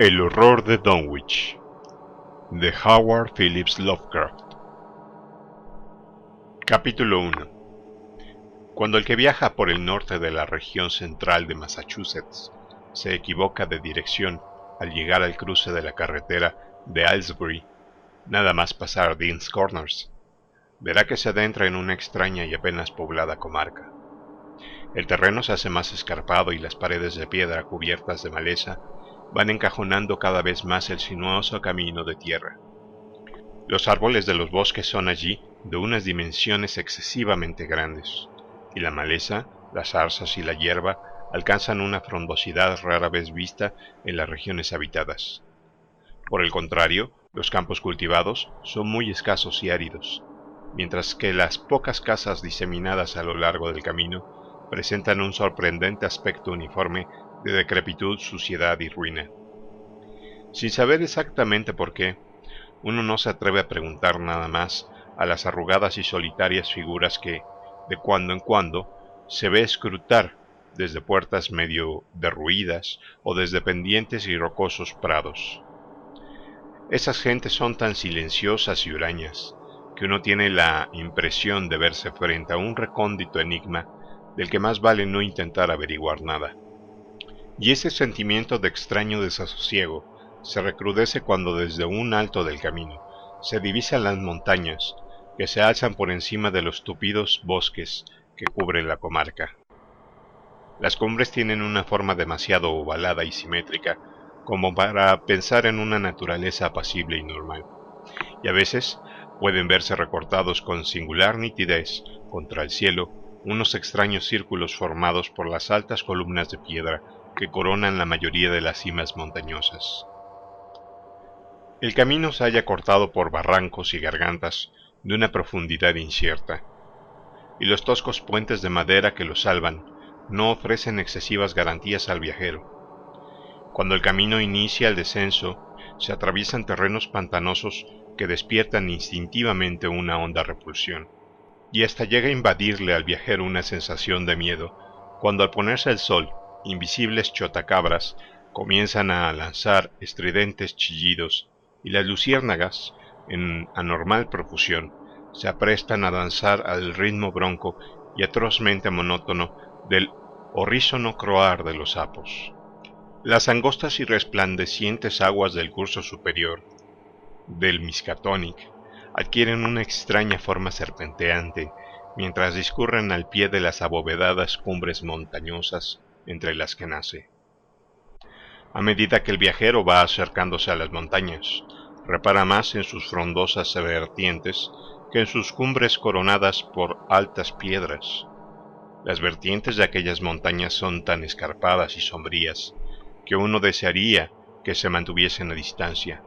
El horror de Dunwich de Howard Phillips Lovecraft Capítulo 1 Cuando el que viaja por el norte de la región central de Massachusetts se equivoca de dirección al llegar al cruce de la carretera de Aylesbury, nada más pasar Dean's Corners, verá que se adentra en una extraña y apenas poblada comarca. El terreno se hace más escarpado y las paredes de piedra cubiertas de maleza van encajonando cada vez más el sinuoso camino de tierra. Los árboles de los bosques son allí de unas dimensiones excesivamente grandes, y la maleza, las zarzas y la hierba alcanzan una frondosidad rara vez vista en las regiones habitadas. Por el contrario, los campos cultivados son muy escasos y áridos, mientras que las pocas casas diseminadas a lo largo del camino presentan un sorprendente aspecto uniforme de decrepitud, suciedad y ruina. Sin saber exactamente por qué, uno no se atreve a preguntar nada más a las arrugadas y solitarias figuras que, de cuando en cuando, se ve escrutar desde puertas medio derruidas o desde pendientes y rocosos prados. Esas gentes son tan silenciosas y hurañas que uno tiene la impresión de verse frente a un recóndito enigma del que más vale no intentar averiguar nada. Y ese sentimiento de extraño desasosiego se recrudece cuando desde un alto del camino se divisan las montañas que se alzan por encima de los tupidos bosques que cubren la comarca. Las cumbres tienen una forma demasiado ovalada y simétrica como para pensar en una naturaleza apacible y normal, y a veces pueden verse recortados con singular nitidez contra el cielo unos extraños círculos formados por las altas columnas de piedra que coronan la mayoría de las cimas montañosas. El camino se halla cortado por barrancos y gargantas de una profundidad incierta, y los toscos puentes de madera que lo salvan no ofrecen excesivas garantías al viajero. Cuando el camino inicia el descenso, se atraviesan terrenos pantanosos que despiertan instintivamente una honda repulsión, y hasta llega a invadirle al viajero una sensación de miedo, cuando al ponerse el sol invisibles chotacabras comienzan a lanzar estridentes chillidos y las luciérnagas, en anormal profusión, se aprestan a danzar al ritmo bronco y atrozmente monótono del horrísono croar de los sapos. Las angostas y resplandecientes aguas del curso superior del Miskatonic adquieren una extraña forma serpenteante mientras discurren al pie de las abovedadas cumbres montañosas entre las que nace. A medida que el viajero va acercándose a las montañas, repara más en sus frondosas vertientes que en sus cumbres coronadas por altas piedras. Las vertientes de aquellas montañas son tan escarpadas y sombrías que uno desearía que se mantuviesen a distancia,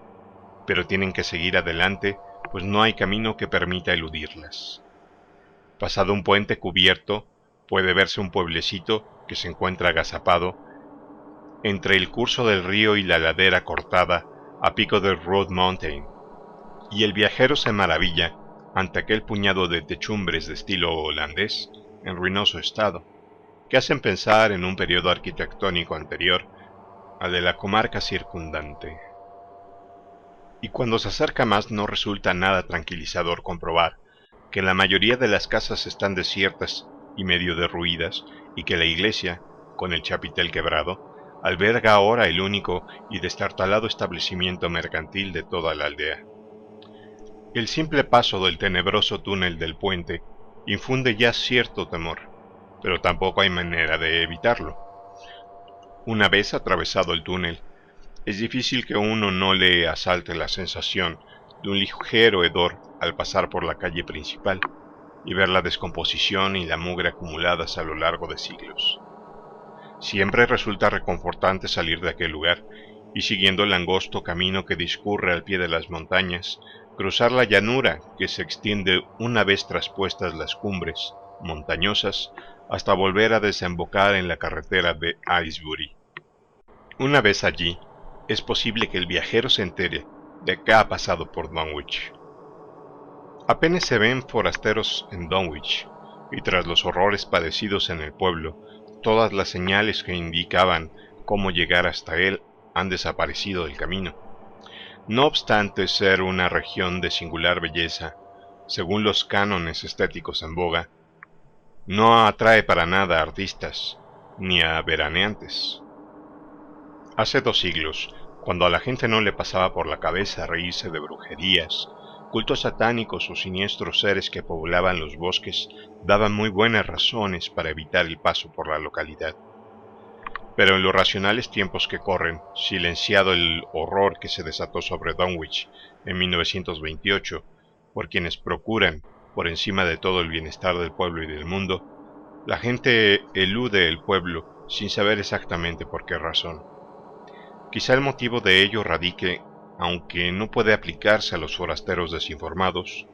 pero tienen que seguir adelante pues no hay camino que permita eludirlas. Pasado un puente cubierto, puede verse un pueblecito que se encuentra agazapado entre el curso del río y la ladera cortada a pico de Road Mountain, y el viajero se maravilla ante aquel puñado de techumbres de estilo holandés en ruinoso estado, que hacen pensar en un periodo arquitectónico anterior al de la comarca circundante. Y cuando se acerca más no resulta nada tranquilizador comprobar que la mayoría de las casas están desiertas y medio derruidas y que la iglesia, con el chapitel quebrado, alberga ahora el único y destartalado establecimiento mercantil de toda la aldea. El simple paso del tenebroso túnel del puente infunde ya cierto temor, pero tampoco hay manera de evitarlo. Una vez atravesado el túnel, es difícil que uno no le asalte la sensación de un ligero hedor al pasar por la calle principal y ver la descomposición y la mugre acumuladas a lo largo de siglos. Siempre resulta reconfortante salir de aquel lugar y siguiendo el angosto camino que discurre al pie de las montañas, cruzar la llanura que se extiende una vez traspuestas las cumbres montañosas hasta volver a desembocar en la carretera de Aylesbury. Una vez allí, es posible que el viajero se entere de que ha pasado por. Apenas se ven forasteros en Dunwich, y tras los horrores padecidos en el pueblo, todas las señales que indicaban cómo llegar hasta él han desaparecido del camino. No obstante ser una región de singular belleza, según los cánones estéticos en boga, no atrae para nada a artistas ni a veraneantes. Hace dos siglos, cuando a la gente no le pasaba por la cabeza reírse de brujerías, cultos satánicos o siniestros seres que poblaban los bosques daban muy buenas razones para evitar el paso por la localidad. Pero en los racionales tiempos que corren, silenciado el horror que se desató sobre Dunwich en 1928, por quienes procuran, por encima de todo el bienestar del pueblo y del mundo, la gente elude el pueblo sin saber exactamente por qué razón. Quizá el motivo de ello radique, aunque no puede aplicarse a los forasteros desinformados,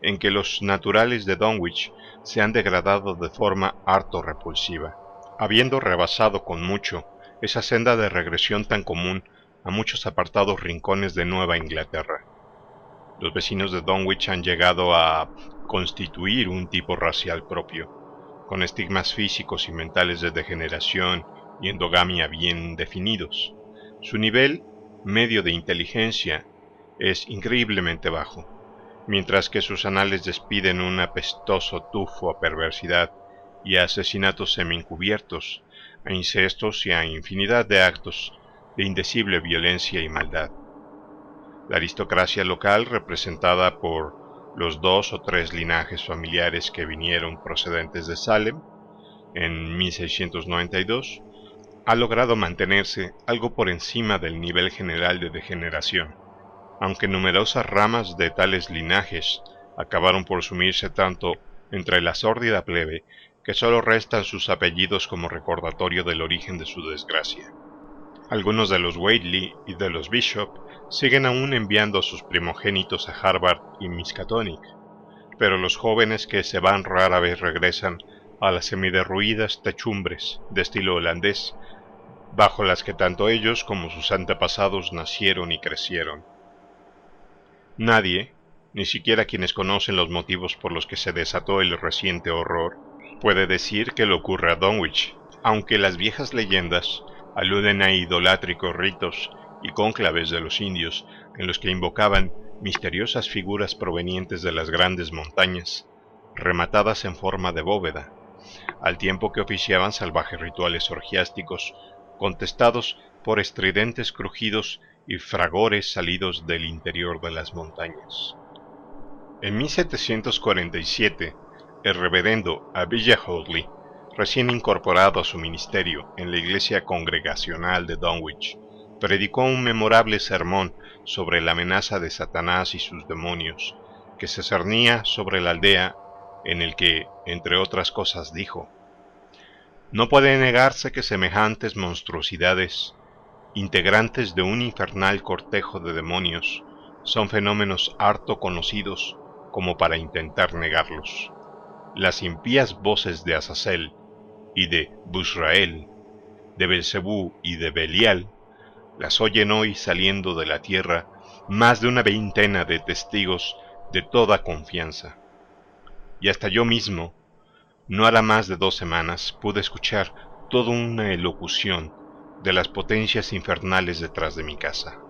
en que los naturales de Dunwich se han degradado de forma harto repulsiva habiendo rebasado con mucho esa senda de regresión tan común a muchos apartados rincones de Nueva Inglaterra. Los vecinos de Dunwich han llegado a constituir un tipo racial propio, con estigmas físicos y mentales de degeneración y endogamia bien definidos. Su nivel medio de inteligencia es increíblemente bajo, mientras que sus anales despiden un apestoso tufo a perversidad y a asesinatos semi-encubiertos, a incestos y a infinidad de actos de indecible violencia y maldad. La aristocracia local, representada por los dos o tres linajes familiares que vinieron procedentes de Salem en 1692, ha logrado mantenerse algo por encima del nivel general de degeneración, aunque numerosas ramas de tales linajes acabaron por sumirse tanto entre la sórdida plebe que solo restan sus apellidos como recordatorio del origen de su desgracia. Algunos de los Whately y de los Bishop siguen aún enviando a sus primogénitos a Harvard y Miskatonic, pero los jóvenes que se van rara vez regresan a las semiderruidas techumbres de estilo holandés, bajo las que tanto ellos como sus antepasados nacieron y crecieron. Nadie, ni siquiera quienes conocen los motivos por los que se desató el reciente horror, puede decir que le ocurre a Dunwich, aunque las viejas leyendas aluden a idolátricos ritos y cónclaves de los indios en los que invocaban misteriosas figuras provenientes de las grandes montañas, rematadas en forma de bóveda, al tiempo que oficiaban salvajes rituales orgiásticos contestados por estridentes crujidos y fragores salidos del interior de las montañas. En 1747, el reverendo Abijah Hoadley, recién incorporado a su ministerio en la iglesia congregacional de Dunwich, predicó un memorable sermón sobre la amenaza de Satanás y sus demonios, que se cernía sobre la aldea, en el que, entre otras cosas, dijo, No puede negarse que semejantes monstruosidades, integrantes de un infernal cortejo de demonios, son fenómenos harto conocidos como para intentar negarlos las impías voces de Azazel y de Busrael, de Belcebú y de Belial, las oyen hoy saliendo de la tierra más de una veintena de testigos de toda confianza. Y hasta yo mismo, no hará más de dos semanas, pude escuchar toda una elocución de las potencias infernales detrás de mi casa.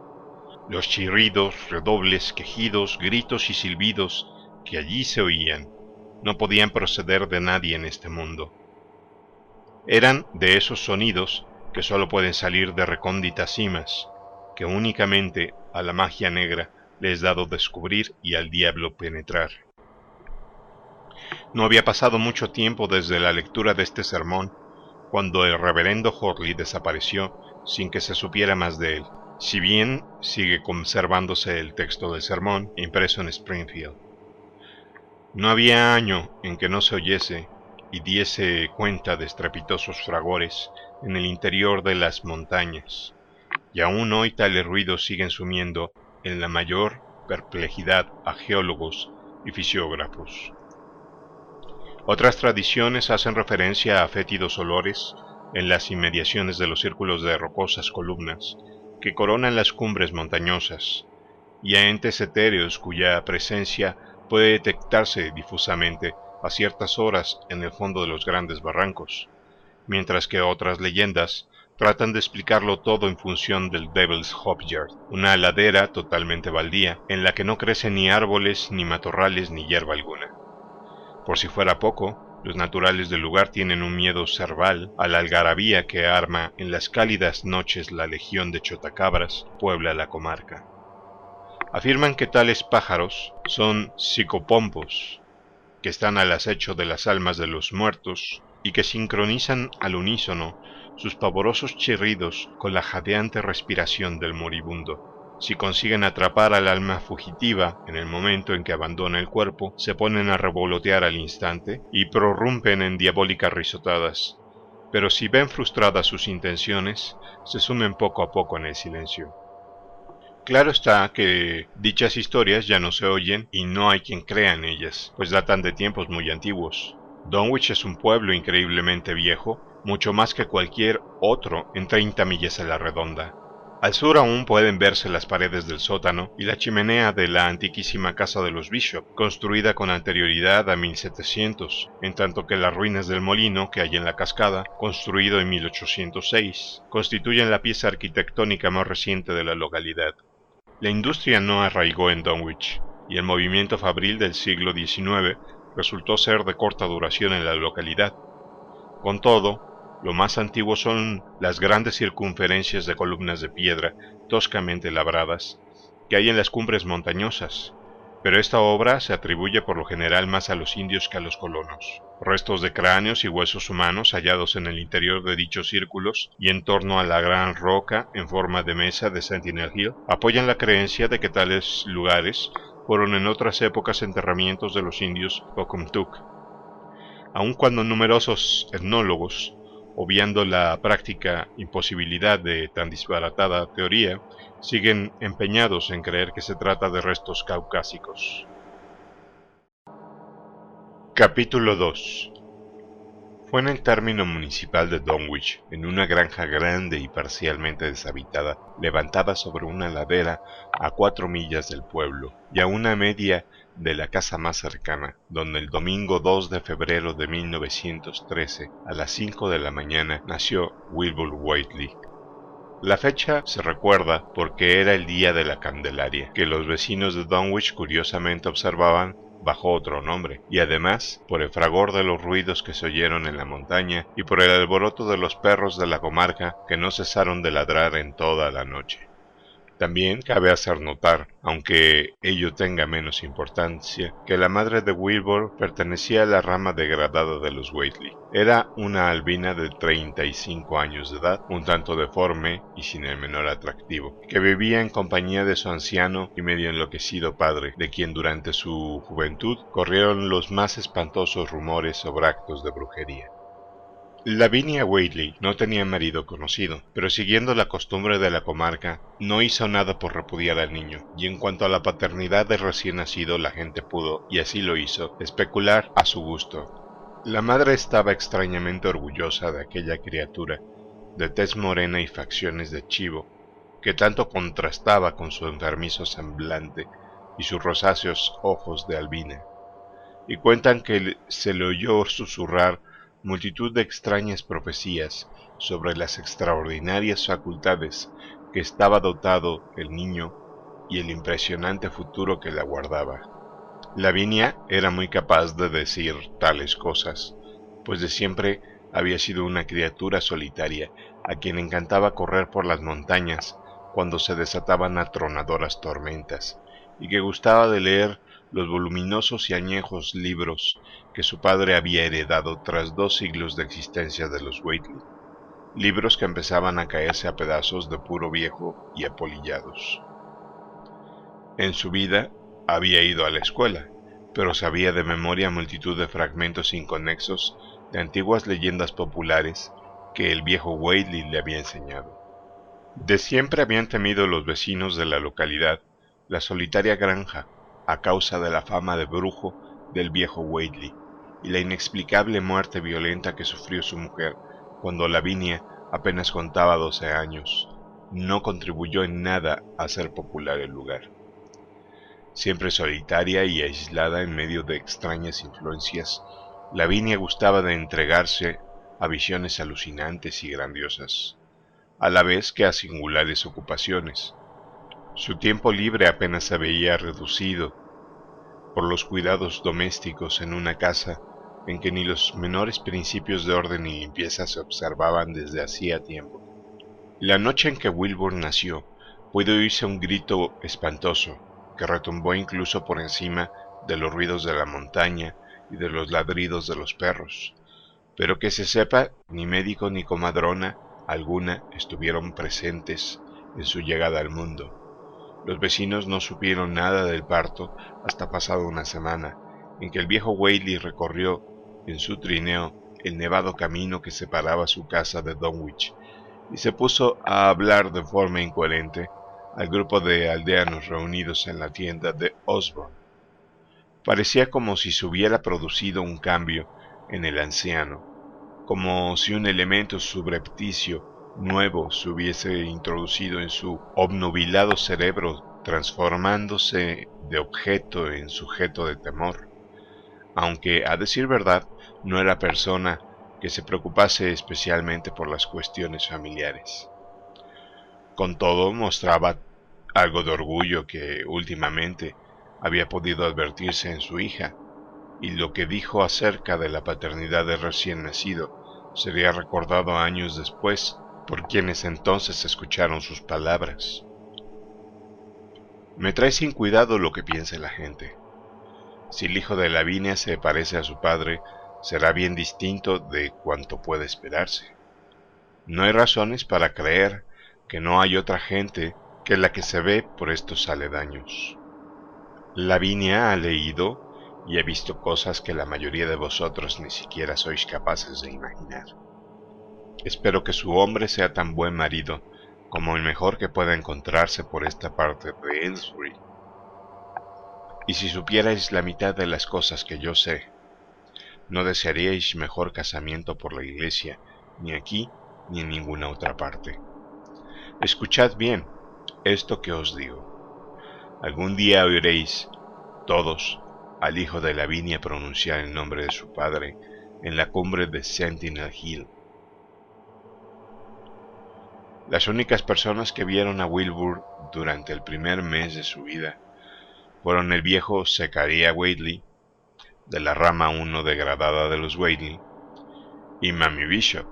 Los chirridos, redobles, quejidos, gritos y silbidos que allí se oían no podían proceder de nadie en este mundo. Eran de esos sonidos que sólo pueden salir de recónditas cimas, que únicamente a la magia negra le es dado descubrir y al diablo penetrar. No había pasado mucho tiempo desde la lectura de este sermón cuando el reverendo Horley desapareció sin que se supiera más de él, si bien sigue conservándose el texto del sermón impreso en Springfield. No había año en que no se oyese y diese cuenta de estrepitosos fragores en el interior de las montañas, y aún hoy tales ruidos siguen sumiendo en la mayor perplejidad a geólogos y fisiógrafos. Otras tradiciones hacen referencia a fétidos olores en las inmediaciones de los círculos de rocosas columnas que coronan las cumbres montañosas, y a entes etéreos cuya presencia puede detectarse difusamente a ciertas horas en el fondo de los grandes barrancos, mientras que otras leyendas tratan de explicarlo todo en función del Devil's Hope Yard, una ladera totalmente baldía, en la que no crecen ni árboles, ni matorrales, ni hierba alguna. Por si fuera poco, los naturales del lugar tienen un miedo cerval a la algarabía que arma en las cálidas noches la legión de chotacabras puebla la comarca. Afirman que tales pájaros son psicopompos, que están al acecho de las almas de los muertos y que sincronizan al unísono sus pavorosos chirridos con la jadeante respiración del moribundo. Si consiguen atrapar al alma fugitiva en el momento en que abandona el cuerpo, se ponen a revolotear al instante y prorrumpen en diabólicas risotadas. Pero si ven frustradas sus intenciones, se sumen poco a poco en el silencio. Claro está que dichas historias ya no se oyen y no hay quien crea en ellas, pues datan de tiempos muy antiguos. Dunwich es un pueblo increíblemente viejo mucho más que cualquier otro en 30 millas a la redonda. Al sur aún pueden verse las paredes del sótano y la chimenea de la antiquísima casa de los Bishop, construida con anterioridad a 1700, en tanto que las ruinas del molino que hay en la cascada, construido en 1806, constituyen la pieza arquitectónica más reciente de la localidad. La industria no arraigó en Dunwich, y el movimiento fabril del siglo XIX resultó ser de corta duración en la localidad. Con todo, lo más antiguo son las grandes circunferencias de columnas de piedra toscamente labradas que hay en las cumbres montañosas, pero esta obra se atribuye por lo general más a los indios que a los colonos. Restos de cráneos y huesos humanos hallados en el interior de dichos círculos y en torno a la gran roca en forma de mesa de Sentinel Hill apoyan la creencia de que tales lugares fueron en otras épocas enterramientos de los indios Pocumtuck. Aun cuando numerosos etnólogos obviando la práctica imposibilidad de tan disparatada teoría, siguen empeñados en creer que se trata de restos caucásicos. Capítulo 2 Fue en el término municipal de Dunwich, en una granja grande y parcialmente deshabitada, levantada sobre una ladera a cuatro millas del pueblo, y a una media de la casa más cercana, donde el domingo 2 de febrero de 1913, a las 5 de la mañana, nació Wilbur Whiteley. La fecha se recuerda porque era el día de la Candelaria, que los vecinos de Dunwich curiosamente observaban bajo otro nombre, y además por el fragor de los ruidos que se oyeron en la montaña y por el alboroto de los perros de la comarca que no cesaron de ladrar en toda la noche. También cabe hacer notar, aunque ello tenga menos importancia, que la madre de Wilbur pertenecía a la rama degradada de los Whately. Era una albina de 35 años de edad, un tanto deforme y sin el menor atractivo, que vivía en compañía de su anciano y medio enloquecido padre, de quien durante su juventud corrieron los más espantosos rumores sobre actos de brujería. Lavinia Whaley no tenía marido conocido, pero siguiendo la costumbre de la comarca, no hizo nada por repudiar al niño, y en cuanto a la paternidad del recién nacido la gente pudo, y así lo hizo, especular a su gusto. La madre estaba extrañamente orgullosa de aquella criatura, de tez morena y facciones de chivo, que tanto contrastaba con su enfermizo semblante y sus rosáceos ojos de albina. Y cuentan que se le oyó susurrar multitud de extrañas profecías sobre las extraordinarias facultades que estaba dotado el niño y el impresionante futuro que le aguardaba. Lavinia era muy capaz de decir tales cosas, pues de siempre había sido una criatura solitaria a quien encantaba correr por las montañas cuando se desataban atronadoras tormentas, y que gustaba de leer los voluminosos y añejos libros que su padre había heredado tras dos siglos de existencia de los Whately, libros que empezaban a caerse a pedazos de puro viejo y apolillados. En su vida había ido a la escuela, pero sabía de memoria multitud de fragmentos inconexos de antiguas leyendas populares que el viejo Whately le había enseñado. De siempre habían temido los vecinos de la localidad la solitaria granja a causa de la fama de brujo del viejo Whately y la inexplicable muerte violenta que sufrió su mujer cuando Lavinia apenas contaba doce años, no contribuyó en nada a hacer popular el lugar. Siempre solitaria y aislada en medio de extrañas influencias, Lavinia gustaba de entregarse a visiones alucinantes y grandiosas. a la vez que a singulares ocupaciones. Su tiempo libre apenas se veía reducido por los cuidados domésticos en una casa en que ni los menores principios de orden y limpieza se observaban desde hacía tiempo. La noche en que Wilbur nació, pudo oírse un grito espantoso, que retumbó incluso por encima de los ruidos de la montaña y de los ladridos de los perros. Pero que se sepa, ni médico ni comadrona alguna estuvieron presentes en su llegada al mundo. Los vecinos no supieron nada del parto hasta pasada una semana, en que el viejo Whaley recorrió en su trineo el nevado camino que separaba su casa de Dunwich y se puso a hablar de forma incoherente al grupo de aldeanos reunidos en la tienda de Osborne. Parecía como si se hubiera producido un cambio en el anciano, como si un elemento subrepticio nuevo se hubiese introducido en su obnubilado cerebro, transformándose de objeto en sujeto de temor, aunque, a decir verdad, no era persona que se preocupase especialmente por las cuestiones familiares. Con todo, mostraba algo de orgullo que últimamente había podido advertirse en su hija, y lo que dijo acerca de la paternidad del recién nacido sería recordado años después por quienes entonces escucharon sus palabras. Me trae sin cuidado lo que piense la gente. Si el hijo de Lavinia se parece a su padre, será bien distinto de cuanto puede esperarse. No hay razones para creer que no hay otra gente que la que se ve por estos aledaños. Lavinia ha leído y ha visto cosas que la mayoría de vosotros ni siquiera sois capaces de imaginar. Espero que su hombre sea tan buen marido como el mejor que pueda encontrarse por esta parte de Aylesbury. Y si supierais la mitad de las cosas que yo sé, no desearíais mejor casamiento por la iglesia, ni aquí ni en ninguna otra parte. Escuchad bien esto que os digo. Algún día oiréis, todos, al hijo de Lavinia pronunciar el nombre de su padre en la cumbre de Sentinel Hill las únicas personas que vieron a Wilbur durante el primer mes de su vida fueron el viejo de la rama 1 degradada de los Whately, y Mammy Bishop,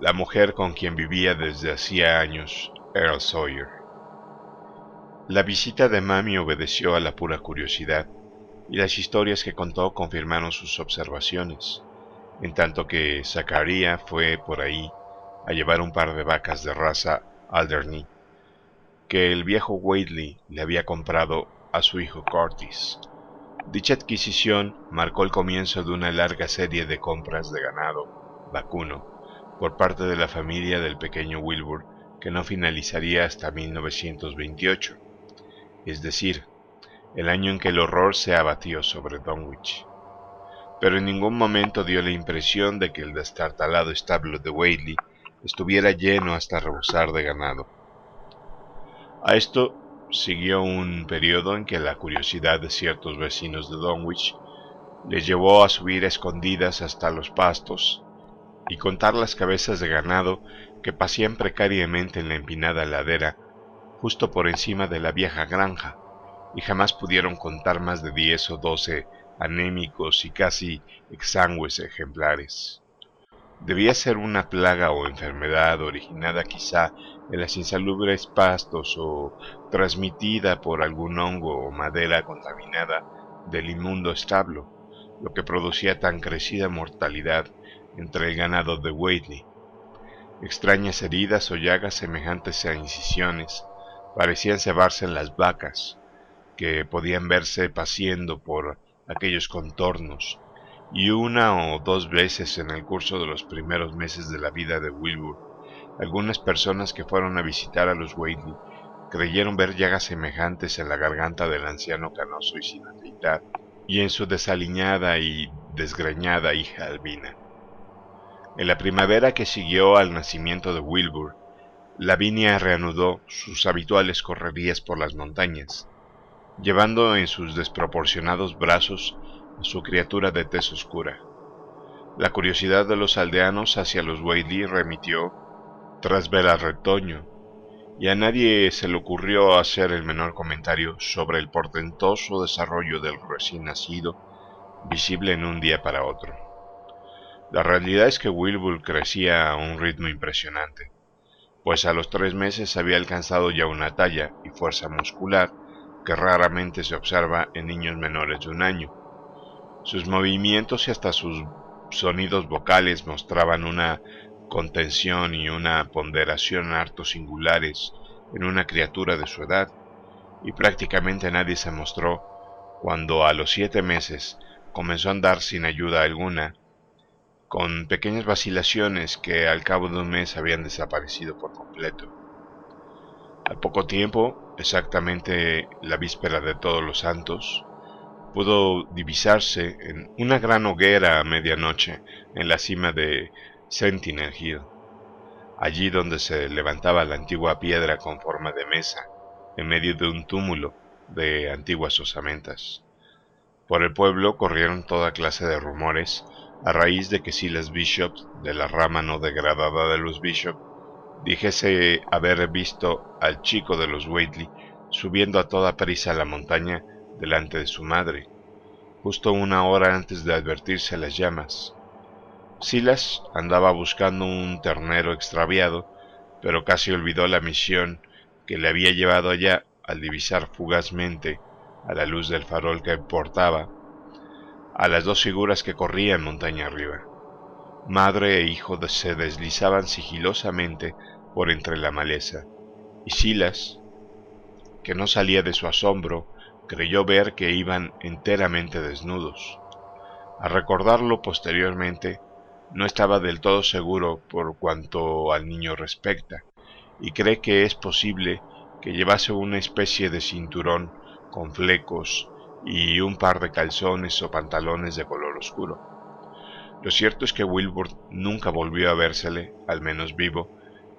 la mujer con quien vivía desde hacía años Earl Sawyer. La visita de Mammy obedeció a la pura curiosidad, y las historias que contó confirmaron sus observaciones, en tanto que Zachariah fue por ahí a llevar un par de vacas de raza Alderney que el viejo Whately le había comprado a su hijo Curtis. Dicha adquisición marcó el comienzo de una larga serie de compras de ganado vacuno por parte de la familia del pequeño Wilbur que no finalizaría hasta 1928, es decir, el año en que el horror se abatió sobre Dunwich. Pero en ningún momento dio la impresión de que el destartalado establo de Whately estuviera lleno hasta rebosar de ganado. A esto siguió un periodo en que la curiosidad de ciertos vecinos de Dunwich les llevó a subir a escondidas hasta los pastos y contar las cabezas de ganado que pasían precariamente en la empinada ladera justo por encima de la vieja granja, y jamás pudieron contar más de diez o doce anémicos y casi exangües ejemplares. Debía ser una plaga o enfermedad originada quizá en las insalubres pastos o transmitida por algún hongo o madera contaminada del inmundo establo, lo que producía tan crecida mortalidad entre el ganado de Whately. Extrañas heridas o llagas semejantes a incisiones parecían cebarse en las vacas, que podían verse paciendo por aquellos contornos y una o dos veces en el curso de los primeros meses de la vida de Wilbur, algunas personas que fueron a visitar a los Whaley creyeron ver llagas semejantes en la garganta del anciano canoso y sin afeitar, y en su desaliñada y desgreñada hija albina. En la primavera que siguió al nacimiento de Wilbur, Lavinia reanudó sus habituales correrías por las montañas, llevando en sus desproporcionados brazos su criatura de tez oscura. La curiosidad de los aldeanos hacia los Whaley remitió, tras ver al retoño, y a nadie se le ocurrió hacer el menor comentario sobre el portentoso desarrollo del recién nacido, visible en un día para otro. La realidad es que Wilbur crecía a un ritmo impresionante, pues a los tres meses había alcanzado ya una talla y fuerza muscular que raramente se observa en niños menores de un año. Sus movimientos y hasta sus sonidos vocales mostraban una contención y una ponderación harto singulares en una criatura de su edad, y prácticamente nadie se mostró cuando a los siete meses comenzó a andar sin ayuda alguna, con pequeñas vacilaciones que al cabo de un mes habían desaparecido por completo. Al poco tiempo, exactamente la víspera de todos los santos, pudo divisarse en una gran hoguera a medianoche en la cima de Sentinel Hill, allí donde se levantaba la antigua piedra con forma de mesa, en medio de un túmulo de antiguas osamentas. Por el pueblo corrieron toda clase de rumores a raíz de que Silas Bishop, de la rama no degradada de los Bishop, dijese haber visto al chico de los Waitley subiendo a toda prisa la montaña delante de su madre, justo una hora antes de advertirse las llamas. Silas andaba buscando un ternero extraviado, pero casi olvidó la misión que le había llevado allá al divisar fugazmente, a la luz del farol que portaba, a las dos figuras que corrían montaña arriba. Madre e hijo se deslizaban sigilosamente por entre la maleza, y Silas, que no salía de su asombro, creyó ver que iban enteramente desnudos. A recordarlo posteriormente, no estaba del todo seguro por cuanto al niño respecta, y cree que es posible que llevase una especie de cinturón con flecos y un par de calzones o pantalones de color oscuro. Lo cierto es que Wilbur nunca volvió a vérsele, al menos vivo,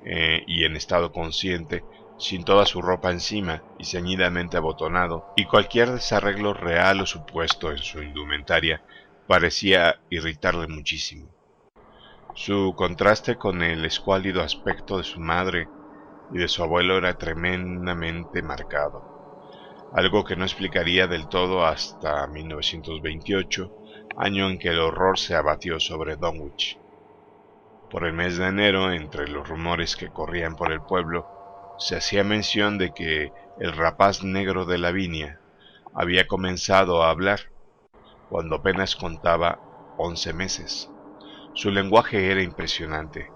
eh, y en estado consciente, sin toda su ropa encima y ceñidamente abotonado, y cualquier desarreglo real o supuesto en su indumentaria parecía irritarle muchísimo. Su contraste con el escuálido aspecto de su madre y de su abuelo era tremendamente marcado, algo que no explicaría del todo hasta 1928, año en que el horror se abatió sobre Dunwich. Por el mes de enero, entre los rumores que corrían por el pueblo, se hacía mención de que el rapaz negro de Lavinia había comenzado a hablar cuando apenas contaba once meses. Su lenguaje era impresionante,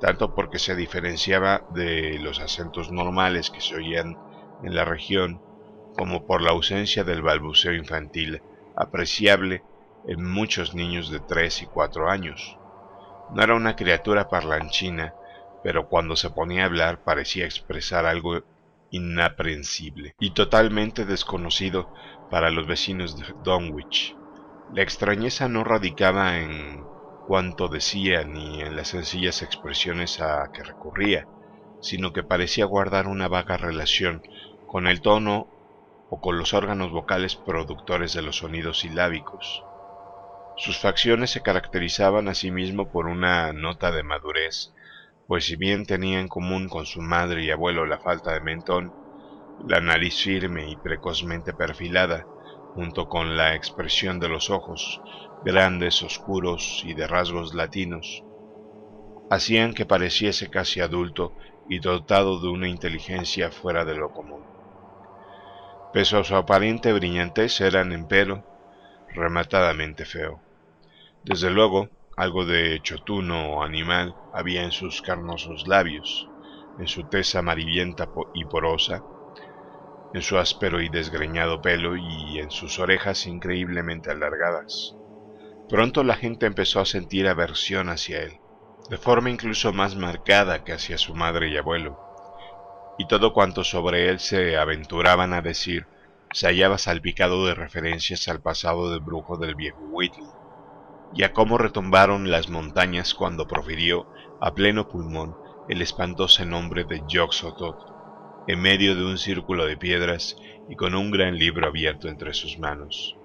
tanto porque se diferenciaba de los acentos normales que se oían en la región, como por la ausencia del balbuceo infantil apreciable en muchos niños de tres y cuatro años. No era una criatura parlanchina, pero cuando se ponía a hablar parecía expresar algo inaprensible y totalmente desconocido para los vecinos de Dunwich. La extrañeza no radicaba en cuanto decía ni en las sencillas expresiones a que recurría, sino que parecía guardar una vaga relación con el tono o con los órganos vocales productores de los sonidos silábicos. Sus facciones se caracterizaban asimismo por una nota de madurez, pues si bien tenía en común con su madre y abuelo la falta de mentón, la nariz firme y precozmente perfilada, junto con la expresión de los ojos, grandes, oscuros y de rasgos latinos, hacían que pareciese casi adulto y dotado de una inteligencia fuera de lo común. Pese a su aparente brillantez, eran, empero, rematadamente feo. Desde luego, algo de chotuno o animal había en sus carnosos labios, en su tez amarillenta y porosa, en su áspero y desgreñado pelo y en sus orejas increíblemente alargadas. Pronto la gente empezó a sentir aversión hacia él, de forma incluso más marcada que hacia su madre y abuelo, y todo cuanto sobre él se aventuraban a decir se hallaba salpicado de referencias al pasado de brujo del viejo Whitley, y a cómo retumbaron las montañas cuando profirió a pleno pulmón el espantoso nombre de Yoxotot, en medio de un círculo de piedras y con un gran libro abierto entre sus manos.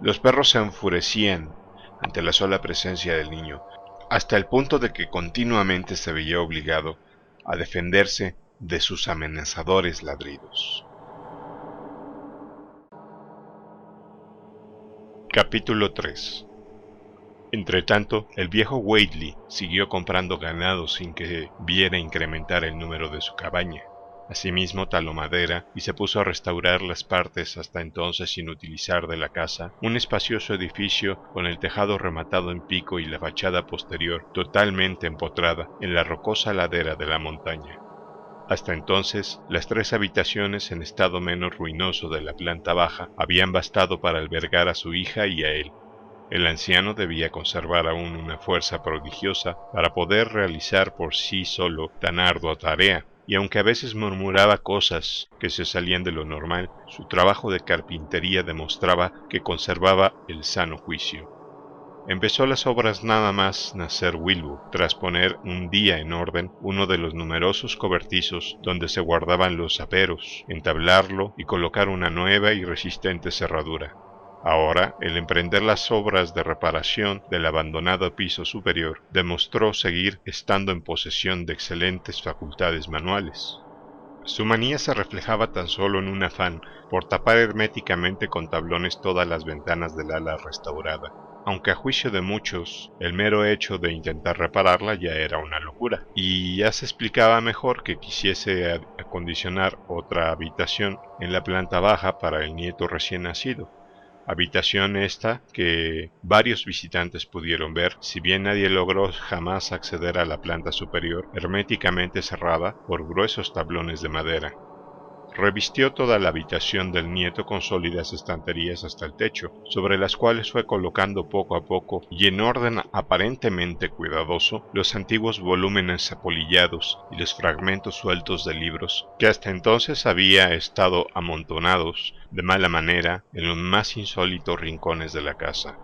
Los perros se enfurecían ante la sola presencia del niño, hasta el punto de que continuamente se veía obligado a defenderse de sus amenazadores ladridos. Capítulo 3 Entretanto, el viejo Whately siguió comprando ganado sin que viera incrementar el número de su cabaña. Asimismo taló madera y se puso a restaurar las partes hasta entonces sin utilizar de la casa, un espacioso edificio con el tejado rematado en pico y la fachada posterior totalmente empotrada en la rocosa ladera de la montaña. Hasta entonces, las tres habitaciones en estado menos ruinoso de la planta baja habían bastado para albergar a su hija y a él. El anciano debía conservar aún una fuerza prodigiosa para poder realizar por sí solo tan ardua tarea, y aunque a veces murmuraba cosas que se salían de lo normal, su trabajo de carpintería demostraba que conservaba el sano juicio. Empezó las obras nada más nacer Wilbur, tras poner un día en orden uno de los numerosos cobertizos donde se guardaban los aperos, entablarlo y colocar una nueva y resistente cerradura. Ahora, el emprender las obras de reparación del abandonado piso superior demostró seguir estando en posesión de excelentes facultades manuales. Su manía se reflejaba tan solo en un afán por tapar herméticamente con tablones todas las ventanas del ala restaurada, aunque a juicio de muchos el mero hecho de intentar repararla ya era una locura, y ya se explicaba mejor que quisiese acondicionar otra habitación en la planta baja para el nieto recién nacido, habitación esta que varios visitantes pudieron ver, si bien nadie logró jamás acceder a la planta superior herméticamente cerrada por gruesos tablones de madera. Revistió toda la habitación del nieto con sólidas estanterías hasta el techo, sobre las cuales fue colocando poco a poco y en orden aparentemente cuidadoso los antiguos volúmenes apolillados y los fragmentos sueltos de libros que hasta entonces había estado amontonados de mala manera en los más insólitos rincones de la casa.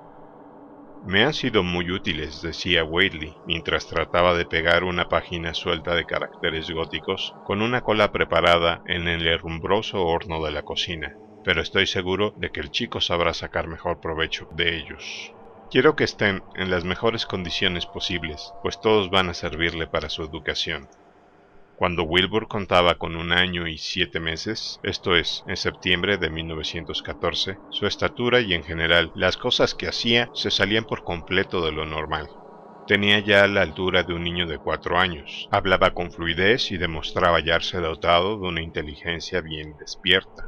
Me han sido muy útiles, decía Whately, mientras trataba de pegar una página suelta de caracteres góticos con una cola preparada en el herrumbroso horno de la cocina, pero estoy seguro de que el chico sabrá sacar mejor provecho de ellos. Quiero que estén en las mejores condiciones posibles, pues todos van a servirle para su educación. Cuando Wilbur contaba con un año y siete meses, esto es, en septiembre de 1914, su estatura y en general las cosas que hacía se salían por completo de lo normal. Tenía ya la altura de un niño de cuatro años, hablaba con fluidez y demostraba hallarse dotado de una inteligencia bien despierta.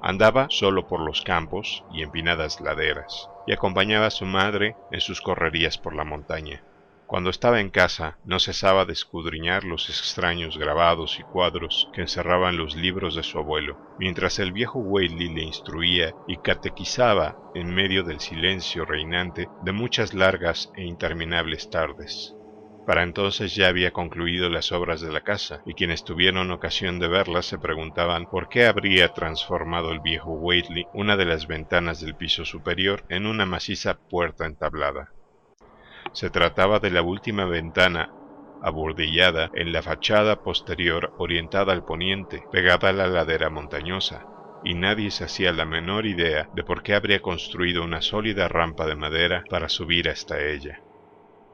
Andaba solo por los campos y empinadas laderas, y acompañaba a su madre en sus correrías por la montaña. Cuando estaba en casa, no cesaba de escudriñar los extraños grabados y cuadros que encerraban los libros de su abuelo, mientras el viejo Whaley le instruía y catequizaba en medio del silencio reinante de muchas largas e interminables tardes. Para entonces ya había concluido las obras de la casa, y quienes tuvieron ocasión de verlas se preguntaban por qué habría transformado el viejo Whately una de las ventanas del piso superior en una maciza puerta entablada. Se trataba de la última ventana abordillada en la fachada posterior orientada al poniente, pegada a la ladera montañosa, y nadie se hacía la menor idea de por qué habría construido una sólida rampa de madera para subir hasta ella.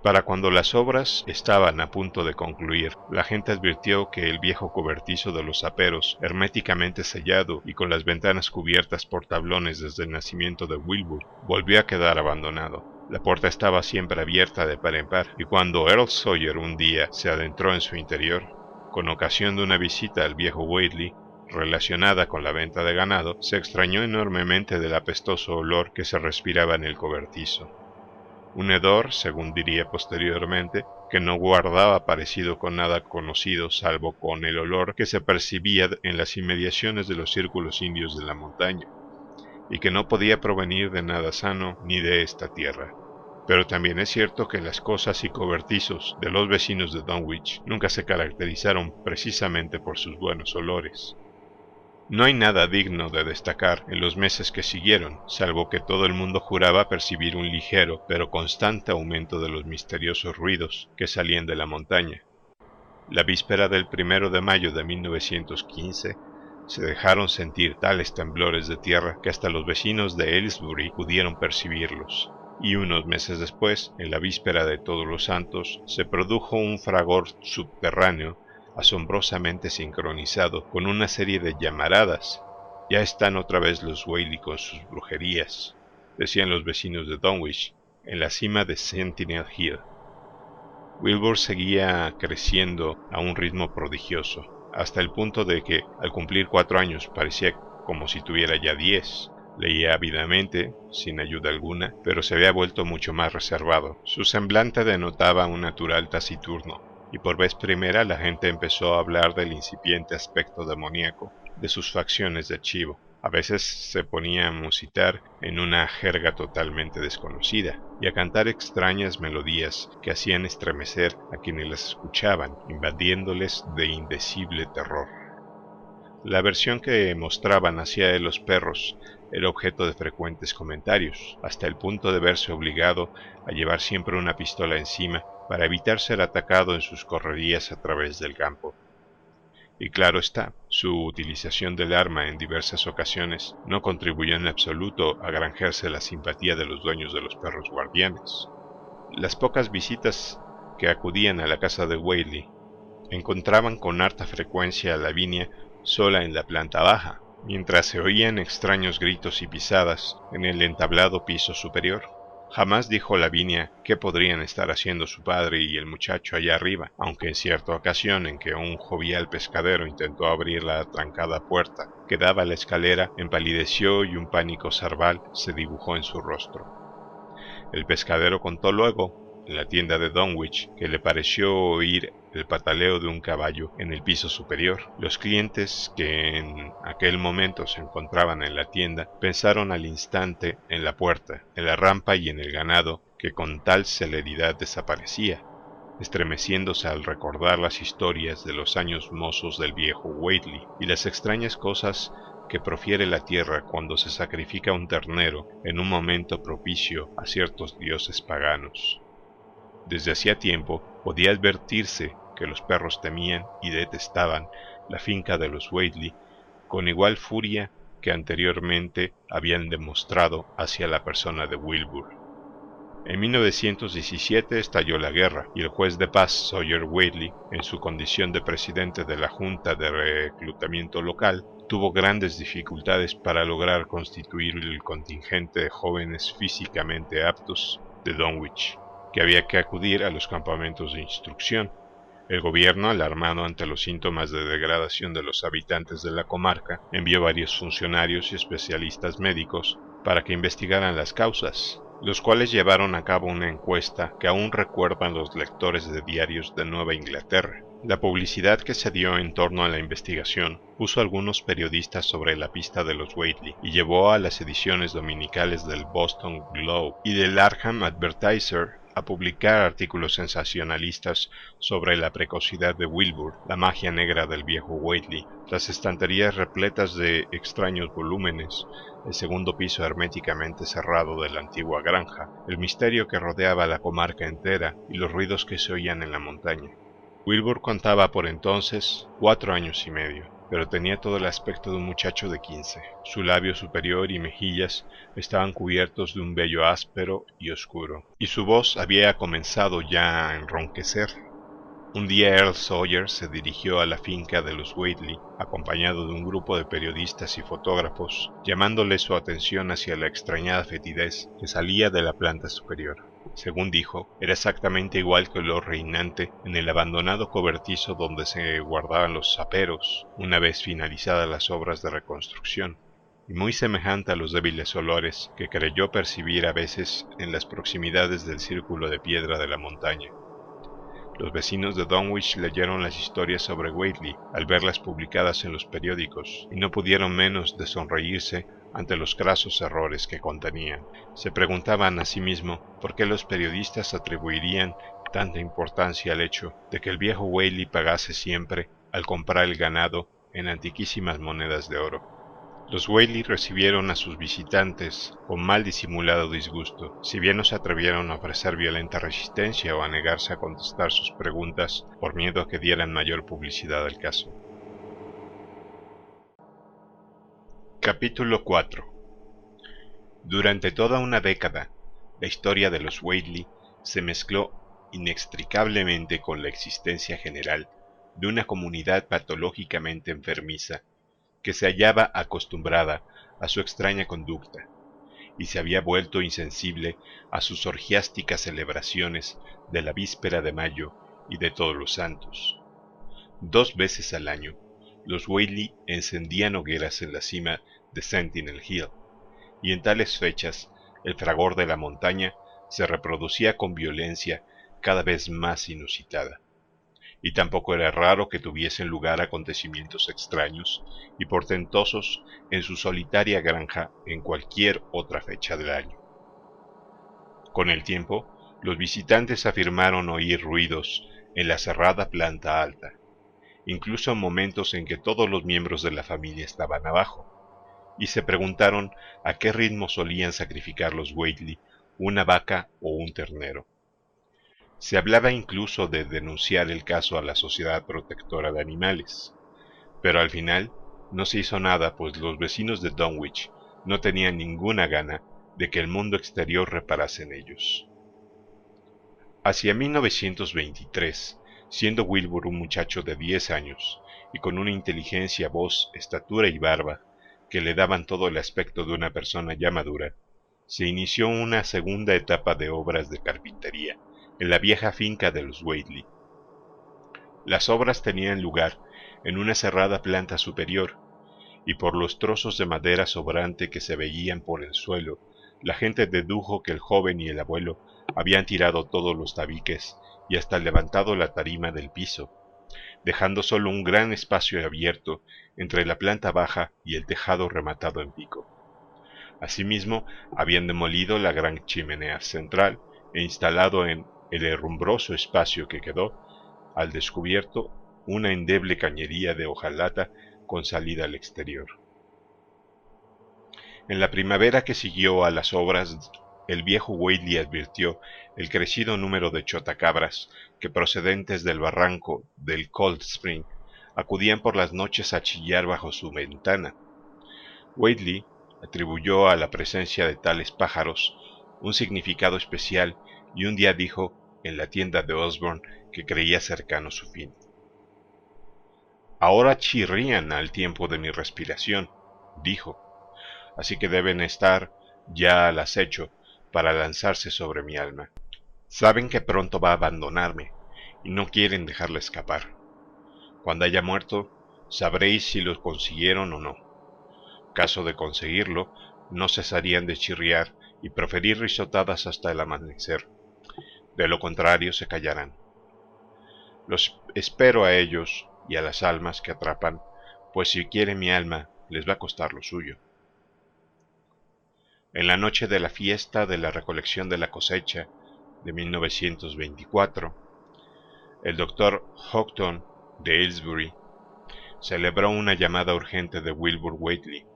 Para cuando las obras estaban a punto de concluir, la gente advirtió que el viejo cobertizo de los aperos, herméticamente sellado y con las ventanas cubiertas por tablones desde el nacimiento de Wilbur, volvió a quedar abandonado. La puerta estaba siempre abierta de par en par, y cuando Earl Sawyer un día se adentró en su interior, con ocasión de una visita al viejo Whately, relacionada con la venta de ganado, se extrañó enormemente del apestoso olor que se respiraba en el cobertizo. Un hedor, según diría posteriormente, que no guardaba parecido con nada conocido salvo con el olor que se percibía en las inmediaciones de los círculos indios de la montaña y que no podía provenir de nada sano ni de esta tierra. Pero también es cierto que las cosas y cobertizos de los vecinos de Dunwich nunca se caracterizaron precisamente por sus buenos olores. No hay nada digno de destacar en los meses que siguieron, salvo que todo el mundo juraba percibir un ligero pero constante aumento de los misteriosos ruidos que salían de la montaña. La víspera del primero de mayo de 1915 se dejaron sentir tales temblores de tierra que hasta los vecinos de Aylesbury pudieron percibirlos. y unos meses después, en la víspera de Todos los Santos, se produjo un fragor subterráneo asombrosamente sincronizado con una serie de llamaradas. Ya están otra vez los Whaley con sus brujerías, decían los vecinos de Dunwich, en la cima de Sentinel Hill. Wilbur seguía creciendo a un ritmo prodigioso, hasta el punto de que, al cumplir cuatro años, parecía como si tuviera ya diez. Leía ávidamente, sin ayuda alguna, pero se había vuelto mucho más reservado. Su semblante denotaba un natural taciturno, y por vez primera la gente empezó a hablar del incipiente aspecto demoníaco de sus facciones de chivo. A veces se ponía a musitar en una jerga totalmente desconocida y a cantar extrañas melodías que hacían estremecer a quienes las escuchaban, invadiéndoles de indecible terror. La versión que mostraban hacia él los perros era objeto de frecuentes comentarios, hasta el punto de verse obligado a llevar siempre una pistola encima para evitar ser atacado en sus correrías a través del campo. Y claro está, su utilización del arma en diversas ocasiones no contribuyó en absoluto a granjearse la simpatía de los dueños de los perros guardianes. Las pocas visitas que acudían a la casa de Whaley encontraban con harta frecuencia a Lavinia sola en la planta baja, mientras se oían extraños gritos y pisadas en el entablado piso superior. Jamás dijo Lavinia qué podrían estar haciendo su padre y el muchacho allá arriba, aunque en cierta ocasión en que un jovial pescadero intentó abrir la trancada puerta que daba a la escalera, empalideció y un pánico cerval se dibujó en su rostro. El pescadero contó luego en la tienda de Dunwich que le pareció oír el pataleo de un caballo en el piso superior. Los clientes que en aquel momento se encontraban en la tienda pensaron al instante en la puerta, en la rampa y en el ganado que con tal celeridad desaparecía, estremeciéndose al recordar las historias de los años mozos del viejo Whately y las extrañas cosas que profiere la tierra cuando se sacrifica un ternero en un momento propicio a ciertos dioses paganos. Desde hacía tiempo podía advertirse que los perros temían y detestaban la finca de los Whately con igual furia que anteriormente habían demostrado hacia la persona de Wilbur. En 1917 estalló la guerra y el juez de paz Sawyer Whately, en su condición de presidente de la Junta de Reclutamiento Local, tuvo grandes dificultades para lograr constituir el contingente de jóvenes físicamente aptos de Dunwich que había que acudir a los campamentos de instrucción. El gobierno, alarmado ante los síntomas de degradación de los habitantes de la comarca, envió varios funcionarios y especialistas médicos para que investigaran las causas, los cuales llevaron a cabo una encuesta que aún recuerdan los lectores de diarios de Nueva Inglaterra. La publicidad que se dio en torno a la investigación puso a algunos periodistas sobre la pista de los Whately y llevó a las ediciones dominicales del Boston Globe y del Arkham Advertiser a publicar artículos sensacionalistas sobre la precocidad de Wilbur, la magia negra del viejo Whately, las estanterías repletas de extraños volúmenes, el segundo piso herméticamente cerrado de la antigua granja, el misterio que rodeaba la comarca entera y los ruidos que se oían en la montaña. Wilbur contaba por entonces cuatro años y medio pero tenía todo el aspecto de un muchacho de quince. Su labio superior y mejillas estaban cubiertos de un vello áspero y oscuro, y su voz había comenzado ya a enronquecer. Un día Earl Sawyer se dirigió a la finca de los Whately, acompañado de un grupo de periodistas y fotógrafos, llamándole su atención hacia la extrañada fetidez que salía de la planta superior según dijo, era exactamente igual que el olor reinante en el abandonado cobertizo donde se guardaban los saperos una vez finalizadas las obras de reconstrucción, y muy semejante a los débiles olores que creyó percibir a veces en las proximidades del círculo de piedra de la montaña. Los vecinos de Dunwich leyeron las historias sobre Whately al verlas publicadas en los periódicos y no pudieron menos de sonreírse ante los grasos errores que contenían. Se preguntaban a sí mismo por qué los periodistas atribuirían tanta importancia al hecho de que el viejo Whaley pagase siempre, al comprar el ganado, en antiquísimas monedas de oro. Los Whaley recibieron a sus visitantes con mal disimulado disgusto, si bien no se atrevieron a ofrecer violenta resistencia o a negarse a contestar sus preguntas por miedo a que dieran mayor publicidad al caso. Capítulo 4 Durante toda una década, la historia de los Whately se mezcló inextricablemente con la existencia general de una comunidad patológicamente enfermiza que se hallaba acostumbrada a su extraña conducta y se había vuelto insensible a sus orgiásticas celebraciones de la víspera de mayo y de todos los santos. Dos veces al año, los Whaley encendían hogueras en la cima de Sentinel Hill, y en tales fechas el fragor de la montaña se reproducía con violencia cada vez más inusitada. Y tampoco era raro que tuviesen lugar acontecimientos extraños y portentosos en su solitaria granja en cualquier otra fecha del año. Con el tiempo, los visitantes afirmaron oír ruidos en la cerrada planta alta, incluso en momentos en que todos los miembros de la familia estaban abajo, y se preguntaron a qué ritmo solían sacrificar los Whately una vaca o un ternero. Se hablaba incluso de denunciar el caso a la Sociedad Protectora de Animales, pero al final no se hizo nada pues los vecinos de Dunwich no tenían ninguna gana de que el mundo exterior reparase en ellos. Hacia 1923, siendo Wilbur un muchacho de 10 años y con una inteligencia, voz, estatura y barba que le daban todo el aspecto de una persona ya madura, se inició una segunda etapa de obras de carpintería en la vieja finca de los Whately. Las obras tenían lugar en una cerrada planta superior, y por los trozos de madera sobrante que se veían por el suelo, la gente dedujo que el joven y el abuelo habían tirado todos los tabiques y hasta levantado la tarima del piso, dejando solo un gran espacio abierto entre la planta baja y el tejado rematado en pico. Asimismo, habían demolido la gran chimenea central e instalado en el herrumbroso espacio que quedó al descubierto una endeble cañería de hojalata con salida al exterior. En la primavera que siguió a las obras, el viejo Whaley advirtió el crecido número de chotacabras que procedentes del barranco del Cold Spring acudían por las noches a chillar bajo su ventana. Whaley atribuyó a la presencia de tales pájaros un significado especial y un día dijo en la tienda de Osborne que creía cercano su fin. Ahora chirrían al tiempo de mi respiración, dijo, así que deben estar ya al acecho para lanzarse sobre mi alma. Saben que pronto va a abandonarme y no quieren dejarla escapar. Cuando haya muerto, sabréis si lo consiguieron o no. Caso de conseguirlo, no cesarían de chirriar y proferir risotadas hasta el amanecer. De lo contrario, se callarán. Los espero a ellos y a las almas que atrapan, pues si quieren mi alma, les va a costar lo suyo. En la noche de la fiesta de la recolección de la cosecha de 1924, el doctor Houghton de Aylesbury celebró una llamada urgente de Wilbur Whately,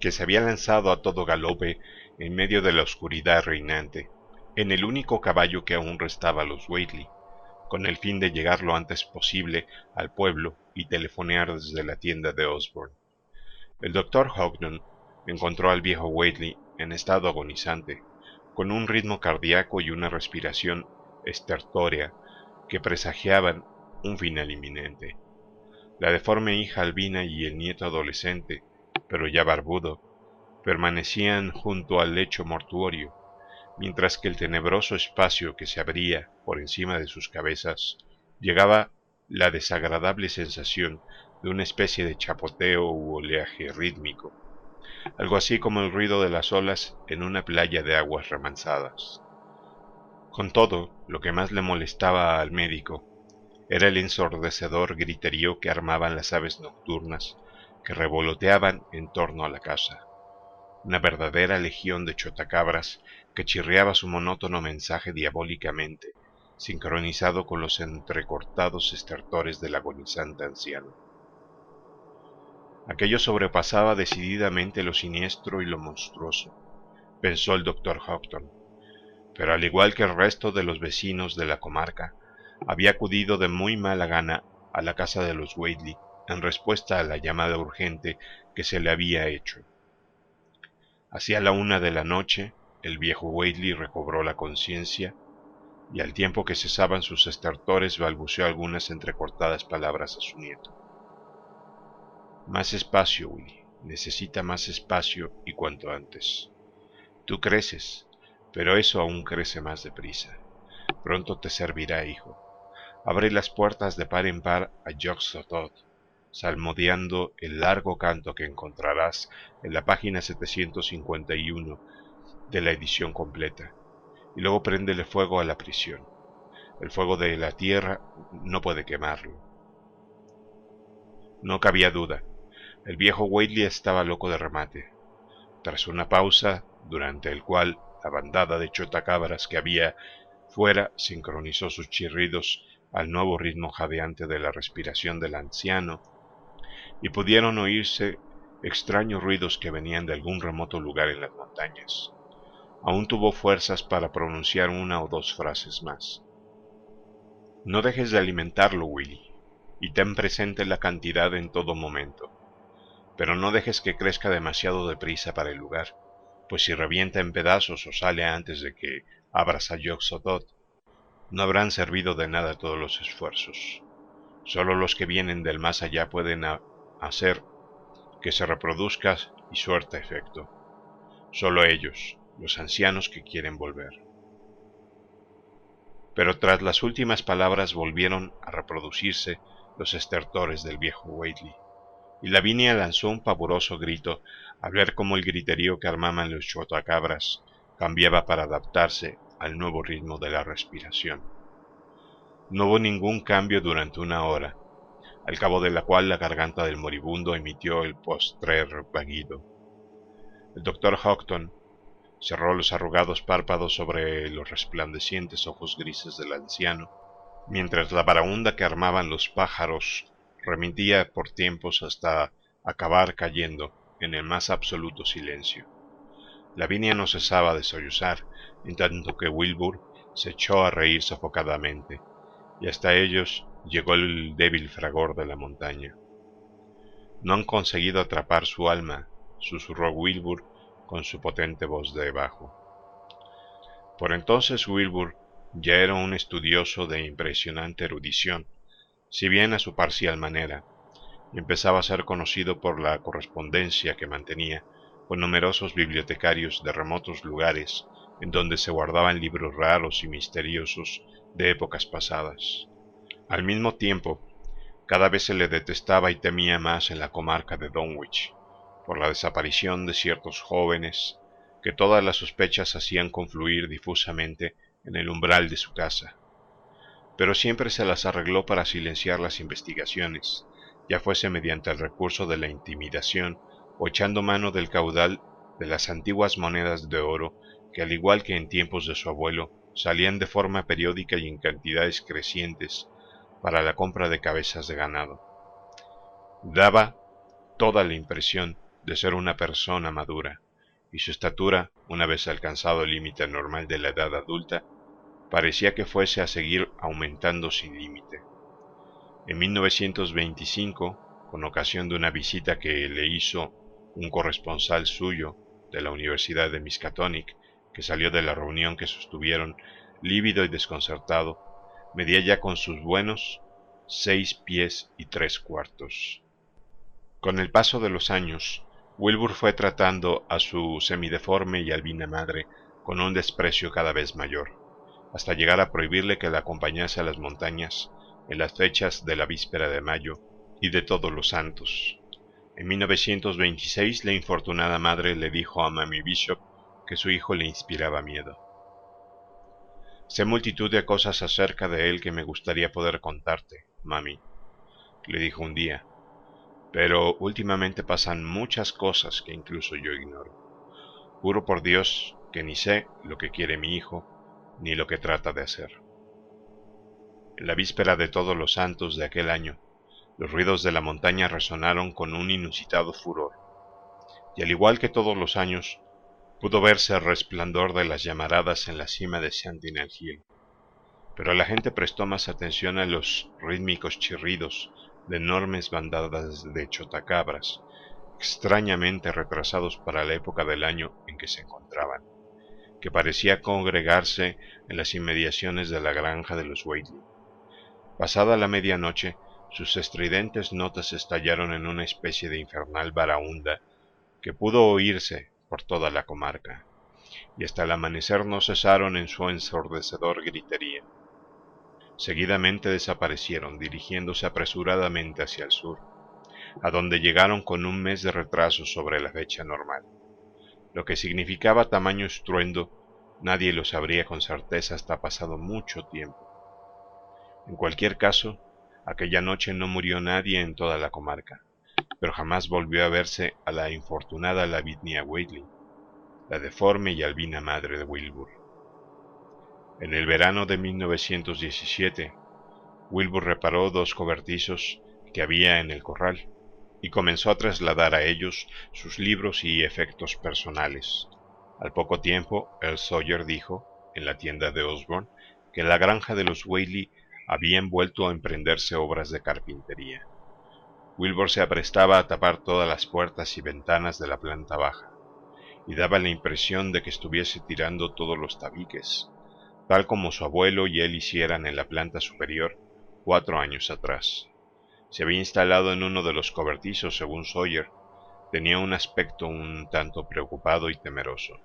que se había lanzado a todo galope en medio de la oscuridad reinante, en el único caballo que aún restaba a los Whately, con el fin de llegar lo antes posible al pueblo y telefonear desde la tienda de Osborne. El doctor Houghton encontró al viejo Whately en estado agonizante, con un ritmo cardíaco y una respiración estertórea que presagiaban un final inminente. La deforme hija albina y el nieto adolescente, pero ya barbudo, permanecían junto al lecho mortuorio, mientras que el tenebroso espacio que se abría por encima de sus cabezas llegaba la desagradable sensación de una especie de chapoteo u oleaje rítmico, algo así como el ruido de las olas en una playa de aguas remansadas. Con todo, lo que más le molestaba al médico era el ensordecedor griterío que armaban las aves nocturnas que revoloteaban en torno a la casa. Una verdadera legión de chotacabras que chirriaba su monótono mensaje diabólicamente, sincronizado con los entrecortados estertores del agonizante anciano. Aquello sobrepasaba decididamente lo siniestro y lo monstruoso, pensó el doctor Houghton, pero al igual que el resto de los vecinos de la comarca, había acudido de muy mala gana a la casa de los Whately en respuesta a la llamada urgente que se le había hecho. Hacia la una de la noche, el viejo Whately recobró la conciencia y al tiempo que cesaban sus estertores balbuceó algunas entrecortadas palabras a su nieto. Más espacio, Willy. Necesita más espacio y cuanto antes. Tú creces, pero eso aún crece más deprisa. Pronto te servirá, hijo. Abre las puertas de par en par a Sotot, salmodiando el largo canto que encontrarás en la página 751 de la edición completa, y luego préndele fuego a la prisión. El fuego de la tierra no puede quemarlo. No cabía duda. El viejo Whately estaba loco de remate. Tras una pausa, durante el cual la bandada de chotacabras que había fuera sincronizó sus chirridos al nuevo ritmo jadeante de la respiración del anciano, y pudieron oírse extraños ruidos que venían de algún remoto lugar en las montañas. Aún tuvo fuerzas para pronunciar una o dos frases más. No dejes de alimentarlo, Willy, y ten presente la cantidad en todo momento. Pero no dejes que crezca demasiado deprisa para el lugar, pues si revienta en pedazos o sale antes de que abras a Yoxodot, no habrán servido de nada todos los esfuerzos. Solo los que vienen del más allá pueden hacer que se reproduzca y suerte efecto. Solo ellos, los ancianos que quieren volver. Pero tras las últimas palabras volvieron a reproducirse los estertores del viejo Whately, y Lavinia lanzó un pavoroso grito al ver cómo el griterío que armaban los chotacabras cambiaba para adaptarse al nuevo ritmo de la respiración. No hubo ningún cambio durante una hora, al cabo de la cual la garganta del moribundo emitió el postrer vaguido. El doctor Houghton cerró los arrugados párpados sobre los resplandecientes ojos grises del anciano, mientras la baraunda que armaban los pájaros remitía por tiempos hasta acabar cayendo en el más absoluto silencio. Lavinia no cesaba de sollozar, en tanto que Wilbur se echó a reír sofocadamente, y hasta ellos llegó el débil fragor de la montaña. No han conseguido atrapar su alma, susurró Wilbur con su potente voz de bajo. Por entonces Wilbur ya era un estudioso de impresionante erudición, si bien a su parcial manera, empezaba a ser conocido por la correspondencia que mantenía con numerosos bibliotecarios de remotos lugares en donde se guardaban libros raros y misteriosos de épocas pasadas. Al mismo tiempo, cada vez se le detestaba y temía más en la comarca de Donwich, por la desaparición de ciertos jóvenes que todas las sospechas hacían confluir difusamente en el umbral de su casa. Pero siempre se las arregló para silenciar las investigaciones, ya fuese mediante el recurso de la intimidación o echando mano del caudal de las antiguas monedas de oro que al igual que en tiempos de su abuelo salían de forma periódica y en cantidades crecientes para la compra de cabezas de ganado. Daba toda la impresión de ser una persona madura, y su estatura, una vez alcanzado el límite normal de la edad adulta, parecía que fuese a seguir aumentando sin límite. En 1925, con ocasión de una visita que le hizo un corresponsal suyo de la Universidad de Miskatonic, que salió de la reunión que sostuvieron lívido y desconcertado, medía ya con sus buenos seis pies y tres cuartos. Con el paso de los años, Wilbur fue tratando a su semideforme y albina madre con un desprecio cada vez mayor, hasta llegar a prohibirle que la acompañase a las montañas en las fechas de la víspera de mayo y de todos los santos. En 1926 la infortunada madre le dijo a Mami Bishop que su hijo le inspiraba miedo. Sé multitud de cosas acerca de él que me gustaría poder contarte, mami, le dijo un día, pero últimamente pasan muchas cosas que incluso yo ignoro. Juro por Dios que ni sé lo que quiere mi hijo, ni lo que trata de hacer. En la víspera de todos los santos de aquel año, los ruidos de la montaña resonaron con un inusitado furor, y al igual que todos los años, pudo verse el resplandor de las llamaradas en la cima de Sentinel Hill. Pero la gente prestó más atención a los rítmicos chirridos de enormes bandadas de chotacabras, extrañamente retrasados para la época del año en que se encontraban, que parecía congregarse en las inmediaciones de la granja de los Whately. Pasada la medianoche, sus estridentes notas estallaron en una especie de infernal baraúnda que pudo oírse por toda la comarca, y hasta el amanecer no cesaron en su ensordecedor gritería. Seguidamente desaparecieron, dirigiéndose apresuradamente hacia el sur, a donde llegaron con un mes de retraso sobre la fecha normal. Lo que significaba tamaño estruendo, nadie lo sabría con certeza hasta pasado mucho tiempo. En cualquier caso, aquella noche no murió nadie en toda la comarca, pero jamás volvió a verse a la infortunada Lavinia Whately, la deforme y albina madre de Wilbur. En el verano de 1917, Wilbur reparó dos cobertizos que había en el corral y comenzó a trasladar a ellos sus libros y efectos personales. Al poco tiempo, el Sawyer dijo, en la tienda de Osborne, que la granja de los Whaley habían vuelto a emprenderse obras de carpintería. Wilbur se aprestaba a tapar todas las puertas y ventanas de la planta baja, y daba la impresión de que estuviese tirando todos los tabiques, tal como su abuelo y él hicieran en la planta superior cuatro años atrás. Se había instalado en uno de los cobertizos, según Sawyer. Tenía un aspecto un tanto preocupado y temeroso.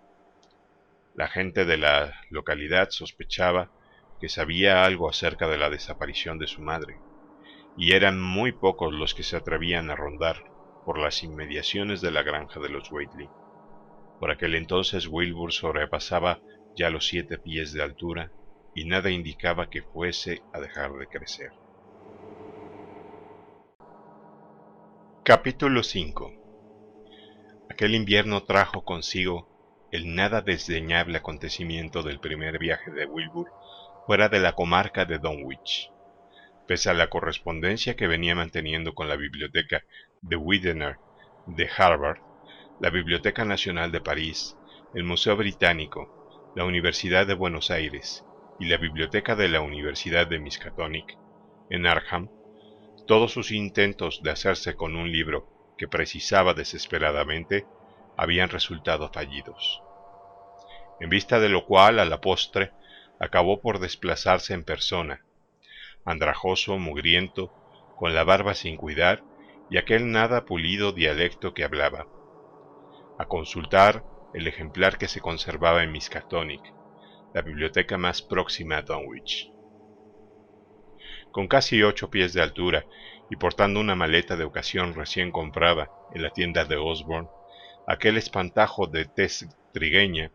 La gente de la localidad sospechaba que sabía algo acerca de la desaparición de su madre, y eran muy pocos los que se atrevían a rondar por las inmediaciones de la granja de los Whately. Por aquel entonces Wilbur sobrepasaba ya los siete pies de altura y nada indicaba que fuese a dejar de crecer. Capítulo 5 Aquel invierno trajo consigo el nada desdeñable acontecimiento del primer viaje de Wilbur fuera de la comarca de Dunwich. Pese a la correspondencia que venía manteniendo con la biblioteca de Widener de Harvard, la Biblioteca Nacional de París, el Museo Británico la Universidad de Buenos Aires y la Biblioteca de la Universidad de Miskatonic, en Arkham, todos sus intentos de hacerse con un libro que precisaba desesperadamente habían resultado fallidos. En vista de lo cual, a la postre, acabó por desplazarse en persona, andrajoso, mugriento, con la barba sin cuidar y aquel nada pulido dialecto que hablaba, a consultar el ejemplar que se conservaba en Miskatonic, la biblioteca más próxima a Dunwich. Con casi ocho pies de altura y portando una maleta de ocasión recién comprada en la tienda de Osborne, aquel espantajo de tez trigueña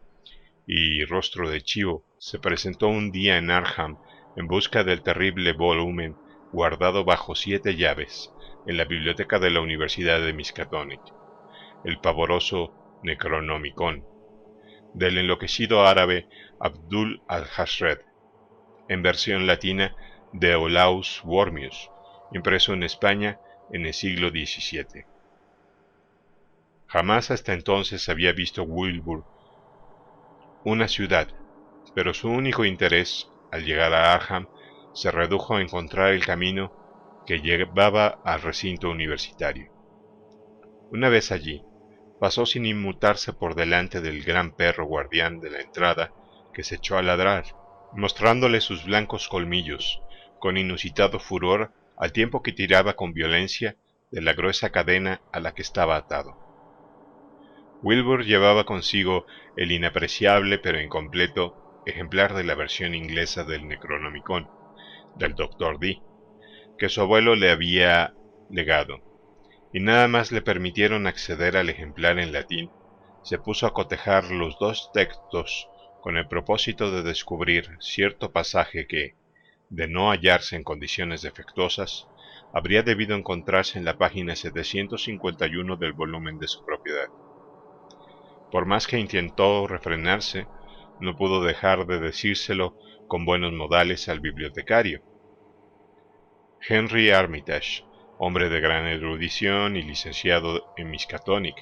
y rostro de chivo se presentó un día en Arham en busca del terrible volumen guardado bajo siete llaves en la biblioteca de la Universidad de Miskatonic, el pavoroso Necronomicon, del enloquecido árabe Abdul al-Hashred, en versión latina de Olaus Wormius, impreso en España en el siglo XVII. Jamás hasta entonces había visto Wilbur una ciudad, pero su único interés al llegar a Arham se redujo a encontrar el camino que llevaba al recinto universitario. Una vez allí, pasó sin inmutarse por delante del gran perro guardián de la entrada, que se echó a ladrar, mostrándole sus blancos colmillos, con inusitado furor, al tiempo que tiraba con violencia de la gruesa cadena a la que estaba atado. Wilbur llevaba consigo el inapreciable pero incompleto ejemplar de la versión inglesa del Necronomicon, del Dr. Dee, que su abuelo le había legado y nada más le permitieron acceder al ejemplar en latín, se puso a cotejar los dos textos con el propósito de descubrir cierto pasaje que, de no hallarse en condiciones defectuosas, habría debido encontrarse en la página 751 del volumen de su propiedad. Por más que intentó refrenarse, no pudo dejar de decírselo con buenos modales al bibliotecario. Henry Armitage hombre de gran erudición y licenciado en Miskatonic,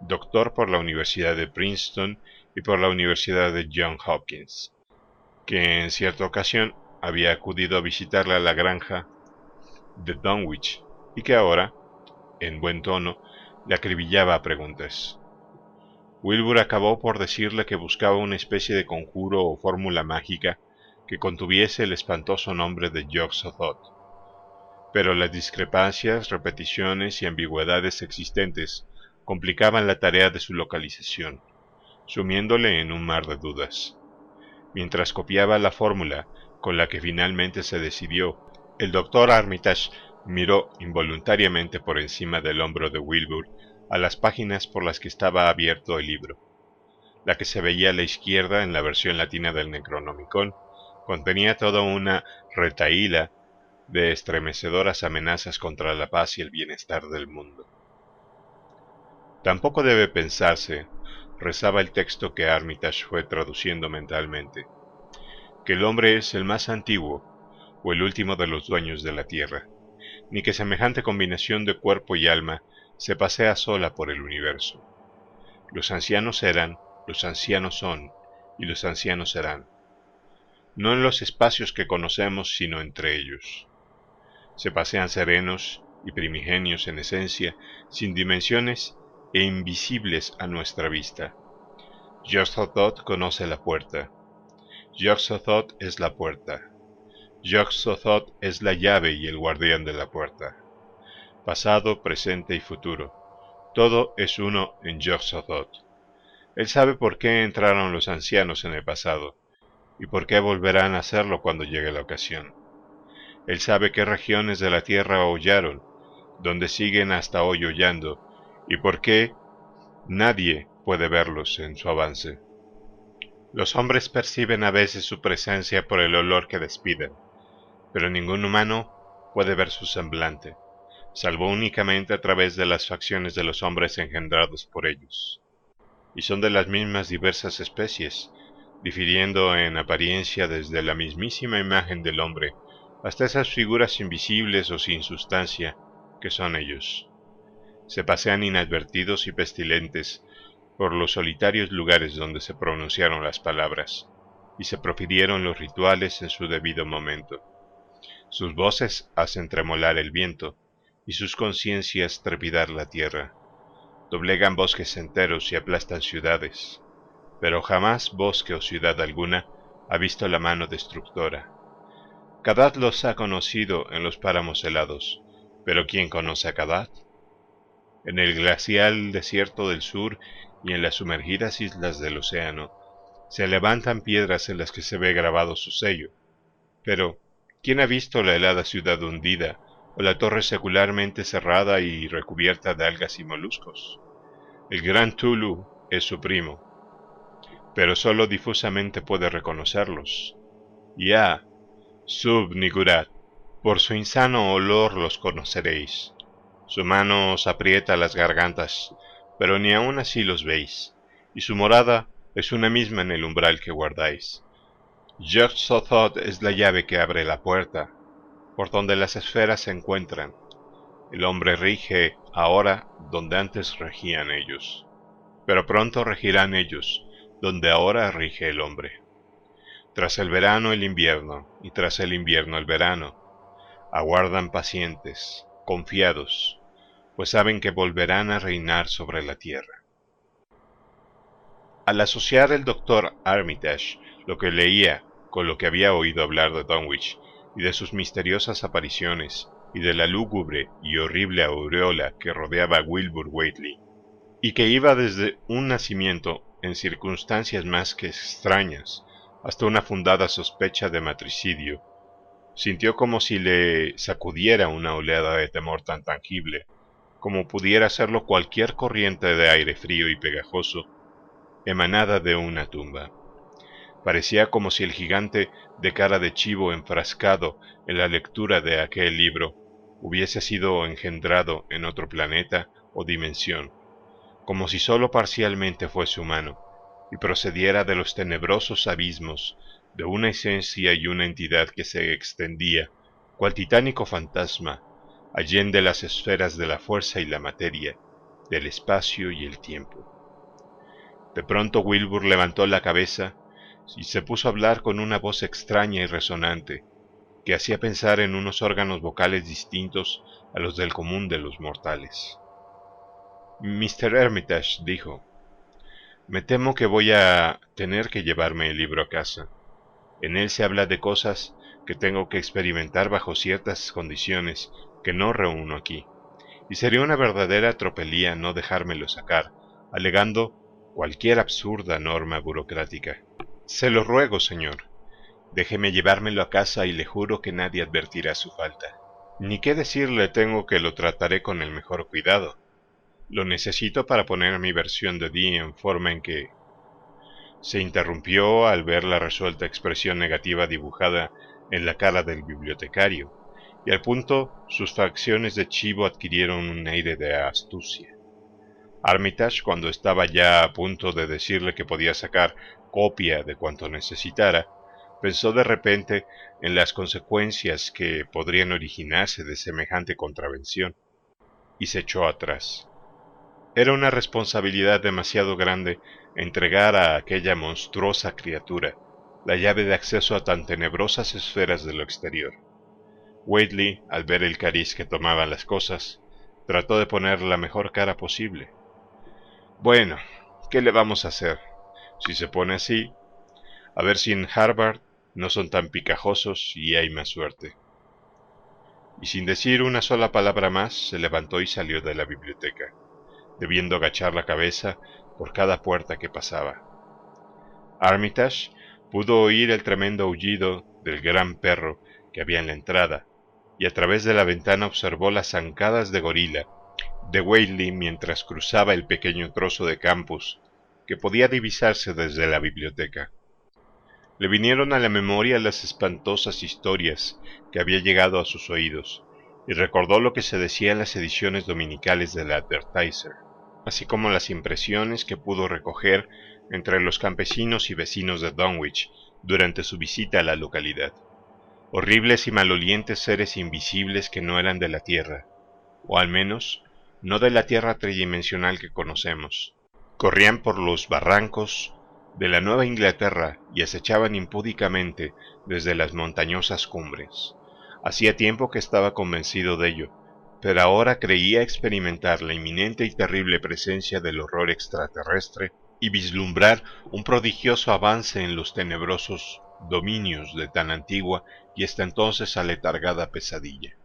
doctor por la Universidad de Princeton y por la Universidad de Johns Hopkins, que en cierta ocasión había acudido a visitarla a la granja de Dunwich y que ahora, en buen tono, le acribillaba a preguntas. Wilbur acabó por decirle que buscaba una especie de conjuro o fórmula mágica que contuviese el espantoso nombre de Yog-Sothoth. Pero las discrepancias, repeticiones y ambigüedades existentes complicaban la tarea de su localización, sumiéndole en un mar de dudas. Mientras copiaba la fórmula con la que finalmente se decidió, el doctor Armitage miró involuntariamente por encima del hombro de Wilbur a las páginas por las que estaba abierto el libro. La que se veía a la izquierda en la versión latina del Necronomicon contenía toda una retaíla de estremecedoras amenazas contra la paz y el bienestar del mundo. Tampoco debe pensarse, rezaba el texto que Armitage fue traduciendo mentalmente, que el hombre es el más antiguo o el último de los dueños de la tierra, ni que semejante combinación de cuerpo y alma se pasea sola por el universo. Los ancianos eran, los ancianos son, y los ancianos serán. No en los espacios que conocemos, sino entre ellos. Se pasean serenos y primigenios en esencia, sin dimensiones e invisibles a nuestra vista. Yog-Sothoth conoce la puerta. Yog-Sothoth es la puerta. Yog-Sothoth es la llave y el guardián de la puerta pasado, presente y futuro. Todo es uno en Yog-Sothoth. Él sabe por qué entraron los ancianos en el pasado, y por qué volverán a hacerlo cuando llegue la ocasión. Él sabe qué regiones de la tierra hollaron, donde siguen hasta hoy hollando, y por qué nadie puede verlos en su avance. Los hombres perciben a veces su presencia por el olor que despiden, pero ningún humano puede ver su semblante salvo únicamente a través de las facciones de los hombres engendrados por ellos. Y son de las mismas diversas especies, difiriendo en apariencia desde la mismísima imagen del hombre hasta esas figuras invisibles o sin sustancia que son ellos. Se pasean inadvertidos y pestilentes por los solitarios lugares donde se pronunciaron las palabras y se profirieron los rituales en su debido momento. Sus voces hacen tremolar el viento, y sus conciencias trepidar la tierra. Doblegan bosques enteros y aplastan ciudades, pero jamás bosque o ciudad alguna ha visto la mano destructora. Kadad los ha conocido en los páramos helados, pero ¿quién conoce a Kadad? En el glacial desierto del sur y en las sumergidas islas del océano se levantan piedras en las que se ve grabado su sello. Pero, ¿quién ha visto la helada ciudad hundida o la torre secularmente cerrada y recubierta de algas y moluscos. El gran Tulu es su primo, pero sólo difusamente puede reconocerlos. Ya, Sub-Nigurat, por su insano olor los conoceréis. Su mano os aprieta las gargantas, pero ni aun así los veis, y su morada es una misma en el umbral que guardáis. yog es la llave que abre la puerta, por donde las esferas se encuentran. El hombre rige ahora donde antes regían ellos, pero pronto regirán ellos donde ahora rige el hombre. Tras el verano el invierno, y tras el invierno el verano, aguardan pacientes, confiados, pues saben que volverán a reinar sobre la tierra. Al asociar el doctor Armitage lo que leía con lo que había oído hablar de Dunwich y de sus misteriosas apariciones, y de la lúgubre y horrible aureola que rodeaba a Wilbur Whately, y que iba desde un nacimiento en circunstancias más que extrañas hasta una fundada sospecha de matricidio, sintió como si le sacudiera una oleada de temor tan tangible como pudiera hacerlo cualquier corriente de aire frío y pegajoso emanada de una tumba. Parecía como si el gigante de cara de chivo enfrascado en la lectura de aquel libro hubiese sido engendrado en otro planeta o dimensión, como si sólo parcialmente fuese humano, y procediera de los tenebrosos abismos de una esencia y una entidad que se extendía, cual titánico fantasma, allende las esferas de la fuerza y la materia, del espacio y el tiempo. De pronto Wilbur levantó la cabeza y se puso a hablar con una voz extraña y resonante, que hacía pensar en unos órganos vocales distintos a los del común de los mortales. Mr. Hermitage dijo, Me temo que voy a tener que llevarme el libro a casa. En él se habla de cosas que tengo que experimentar bajo ciertas condiciones que no reúno aquí, y sería una verdadera tropelía no dejármelo sacar, alegando cualquier absurda norma burocrática. Se lo ruego, señor. Déjeme llevármelo a casa y le juro que nadie advertirá su falta. Ni qué decirle tengo que lo trataré con el mejor cuidado. Lo necesito para poner mi versión de Dee en forma en que... Se interrumpió al ver la resuelta expresión negativa dibujada en la cara del bibliotecario, y al punto sus facciones de chivo adquirieron un aire de astucia. Armitage, cuando estaba ya a punto de decirle que podía sacar copia de cuanto necesitara, pensó de repente en las consecuencias que podrían originarse de semejante contravención, y se echó atrás. Era una responsabilidad demasiado grande entregar a aquella monstruosa criatura la llave de acceso a tan tenebrosas esferas de lo exterior. Whately, al ver el cariz que tomaban las cosas, trató de poner la mejor cara posible. Bueno, ¿qué le vamos a hacer? Si se pone así, a ver si en Harvard no son tan picajosos y hay más suerte. Y sin decir una sola palabra más, se levantó y salió de la biblioteca, debiendo agachar la cabeza por cada puerta que pasaba. Armitage pudo oír el tremendo aullido del gran perro que había en la entrada, y a través de la ventana observó las zancadas de gorila de Whaley mientras cruzaba el pequeño trozo de campus que podía divisarse desde la biblioteca. Le vinieron a la memoria las espantosas historias que había llegado a sus oídos, y recordó lo que se decía en las ediciones dominicales del Advertiser, así como las impresiones que pudo recoger entre los campesinos y vecinos de Dunwich durante su visita a la localidad. Horribles y malolientes seres invisibles que no eran de la Tierra, o al menos no de la Tierra tridimensional que conocemos. Corrían por los barrancos de la Nueva Inglaterra y acechaban impúdicamente desde las montañosas cumbres. Hacía tiempo que estaba convencido de ello, pero ahora creía experimentar la inminente y terrible presencia del horror extraterrestre y vislumbrar un prodigioso avance en los tenebrosos dominios de tan antigua y hasta entonces aletargada pesadilla.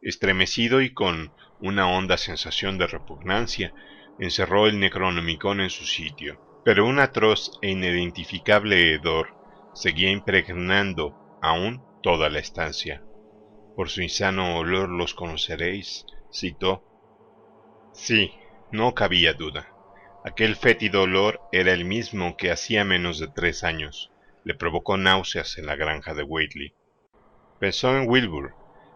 Estremecido y con una honda sensación de repugnancia, encerró el Necronomicon en su sitio, pero un atroz e inidentificable hedor seguía impregnando aún toda la estancia. Por su insano olor los conoceréis, citó. Sí, no cabía duda. Aquel fétido olor era el mismo que hacía menos de tres años le provocó náuseas en la granja de Whately. Pensó en Wilbur,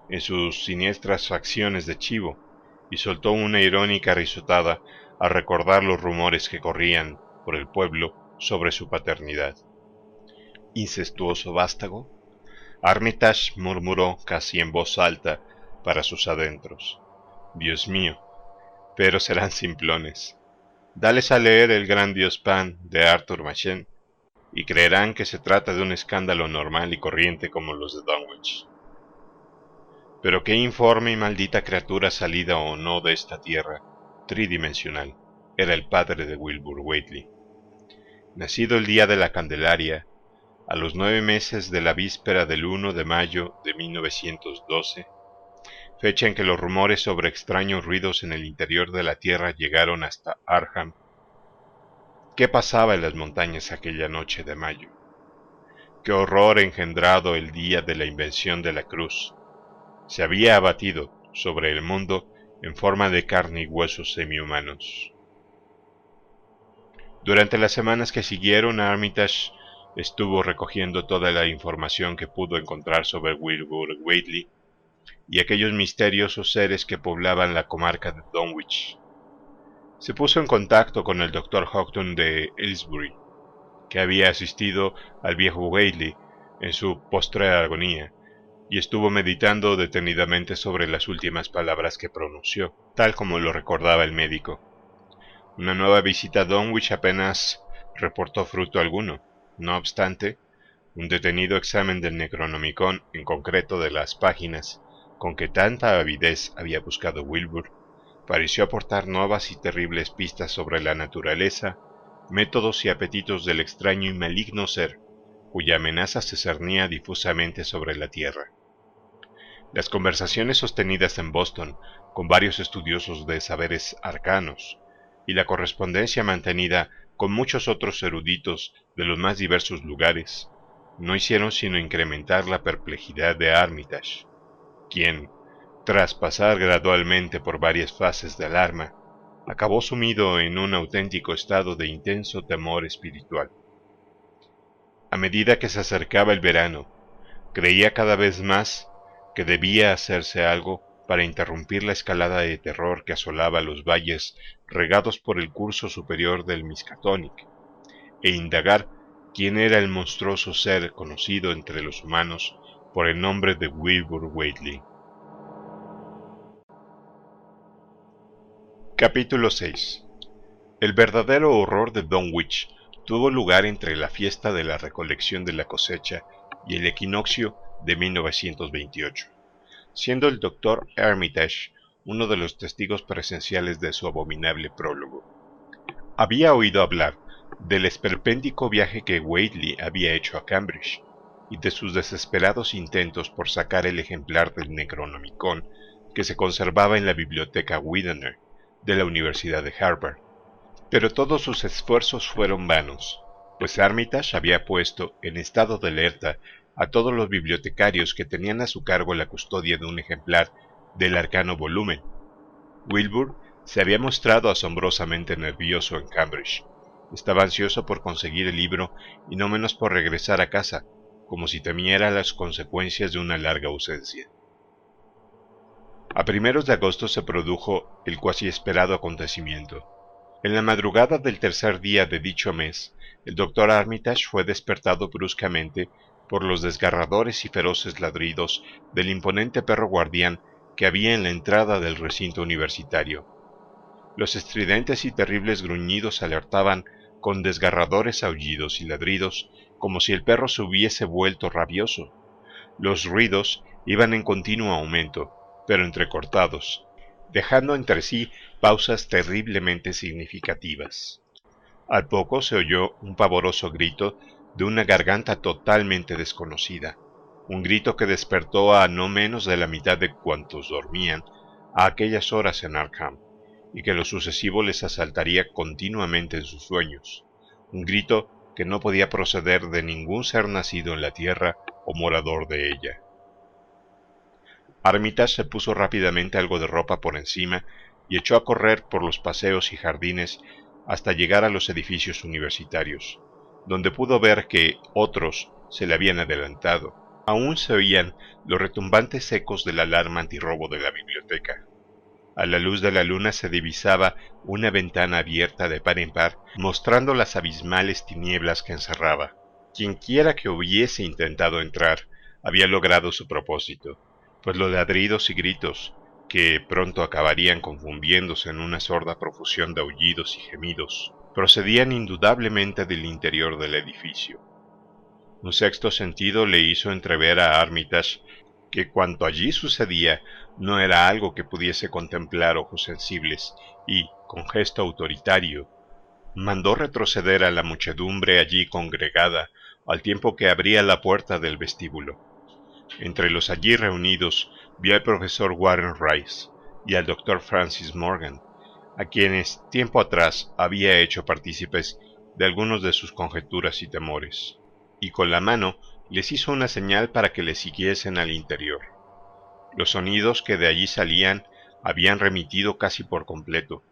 en sus siniestras facciones de chivo, y soltó una irónica risotada al recordar los rumores que corrían por el pueblo sobre su paternidad. ¿Incestuoso vástago? Armitage murmuró casi en voz alta para sus adentros. Dios mío, pero serán simplones. Dales a leer el gran Dios Pan de Arthur Machen y creerán que se trata de un escándalo normal y corriente como los de Dunwich. Pero qué informe y maldita criatura salida o no de esta tierra tridimensional era el padre de Wilbur Whately. Nacido el día de la Candelaria, a los nueve meses de la víspera del 1 de mayo de 1912, fecha en que los rumores sobre extraños ruidos en el interior de la Tierra llegaron hasta Arham. ¿Qué pasaba en las montañas aquella noche de mayo? ¿Qué horror engendrado el día de la invención de la cruz? Se había abatido sobre el mundo en forma de carne y huesos semihumanos. Durante las semanas que siguieron, Armitage estuvo recogiendo toda la información que pudo encontrar sobre Wilbur Whately y aquellos misteriosos seres que poblaban la comarca de Dunwich. Se puso en contacto con el Dr. Houghton de Aylesbury, que había asistido al viejo Whaley en su postrera agonía, y estuvo meditando detenidamente sobre las últimas palabras que pronunció, tal como lo recordaba el médico. Una nueva visita a Dunwich apenas reportó fruto alguno. No obstante, un detenido examen del Necronomicon, en concreto de las páginas, con que tanta avidez había buscado Wilbur, pareció aportar nuevas y terribles pistas sobre la naturaleza métodos y apetitos del extraño y maligno ser cuya amenaza se cernía difusamente sobre la Tierra. Las conversaciones sostenidas en Boston con varios estudiosos de saberes arcanos y la correspondencia mantenida con muchos otros eruditos de los más diversos lugares no hicieron sino incrementar la perplejidad de Armitage, quien, tras pasar gradualmente por varias fases de alarma, acabó sumido en un auténtico estado de intenso temor espiritual. A medida que se acercaba el verano, creía cada vez más que debía hacerse algo para interrumpir la escalada de terror que asolaba los valles regados por el curso superior del Miskatonic, e indagar quién era el monstruoso ser conocido entre los humanos por el nombre de Wilbur Whately. Capítulo 6 El verdadero horror de Dunwich tuvo lugar entre la fiesta de la recolección de la cosecha y el equinoccio de 1928, siendo el doctor Armitage uno de los testigos presenciales de su abominable prólogo. Había oído hablar del esperpéntico viaje que Whately había hecho a Cambridge y de sus desesperados intentos por sacar el ejemplar del Necronomicon que se conservaba en la biblioteca Widener de la Universidad de Harvard. Pero todos sus esfuerzos fueron vanos, pues Armitage había puesto en estado de alerta a todos los bibliotecarios que tenían a su cargo la custodia de un ejemplar del arcano volumen. Wilbur se había mostrado asombrosamente nervioso en Cambridge. Estaba ansioso por conseguir el libro y no menos por regresar a casa, como si temiera las consecuencias de una larga ausencia. A primeros de agosto se produjo el cuasi esperado acontecimiento. En la madrugada del tercer día de dicho mes, el doctor Armitage fue despertado bruscamente por los desgarradores y feroces ladridos del imponente perro guardián que había en la entrada del recinto universitario. Los estridentes y terribles gruñidos alertaban con desgarradores aullidos y ladridos como si el perro se hubiese vuelto rabioso. Los ruidos iban en continuo aumento, pero entrecortados, dejando entre sí pausas terriblemente significativas. Al poco se oyó un pavoroso grito de una garganta totalmente desconocida, un grito que despertó a no menos de la mitad de cuantos dormían a aquellas horas en Arkham, y que lo sucesivo les asaltaría continuamente en sus sueños, un grito que no podía proceder de ningún ser nacido en la tierra o morador de ella. Armitage se puso rápidamente algo de ropa por encima y echó a correr por los paseos y jardines hasta llegar a los edificios universitarios, donde pudo ver que otros se le habían adelantado. Aún se oían los retumbantes ecos de la alarma antirrobo de la biblioteca. A la luz de la luna se divisaba una ventana abierta de par en par, mostrando las abismales tinieblas que encerraba. Quienquiera que hubiese intentado entrar había logrado su propósito pues los ladridos y gritos, que pronto acabarían confundiéndose en una sorda profusión de aullidos y gemidos, procedían indudablemente del interior del edificio. Un sexto sentido le hizo entrever a Armitage que cuanto allí sucedía no era algo que pudiese contemplar ojos sensibles y, con gesto autoritario, mandó retroceder a la muchedumbre allí congregada al tiempo que abría la puerta del vestíbulo. Entre los allí reunidos vio al profesor Warren Rice y al doctor Francis Morgan, a quienes tiempo atrás había hecho partícipes de algunos de sus conjeturas y temores, y con la mano les hizo una señal para que le siguiesen al interior. Los sonidos que de allí salían habían remitido casi por completo,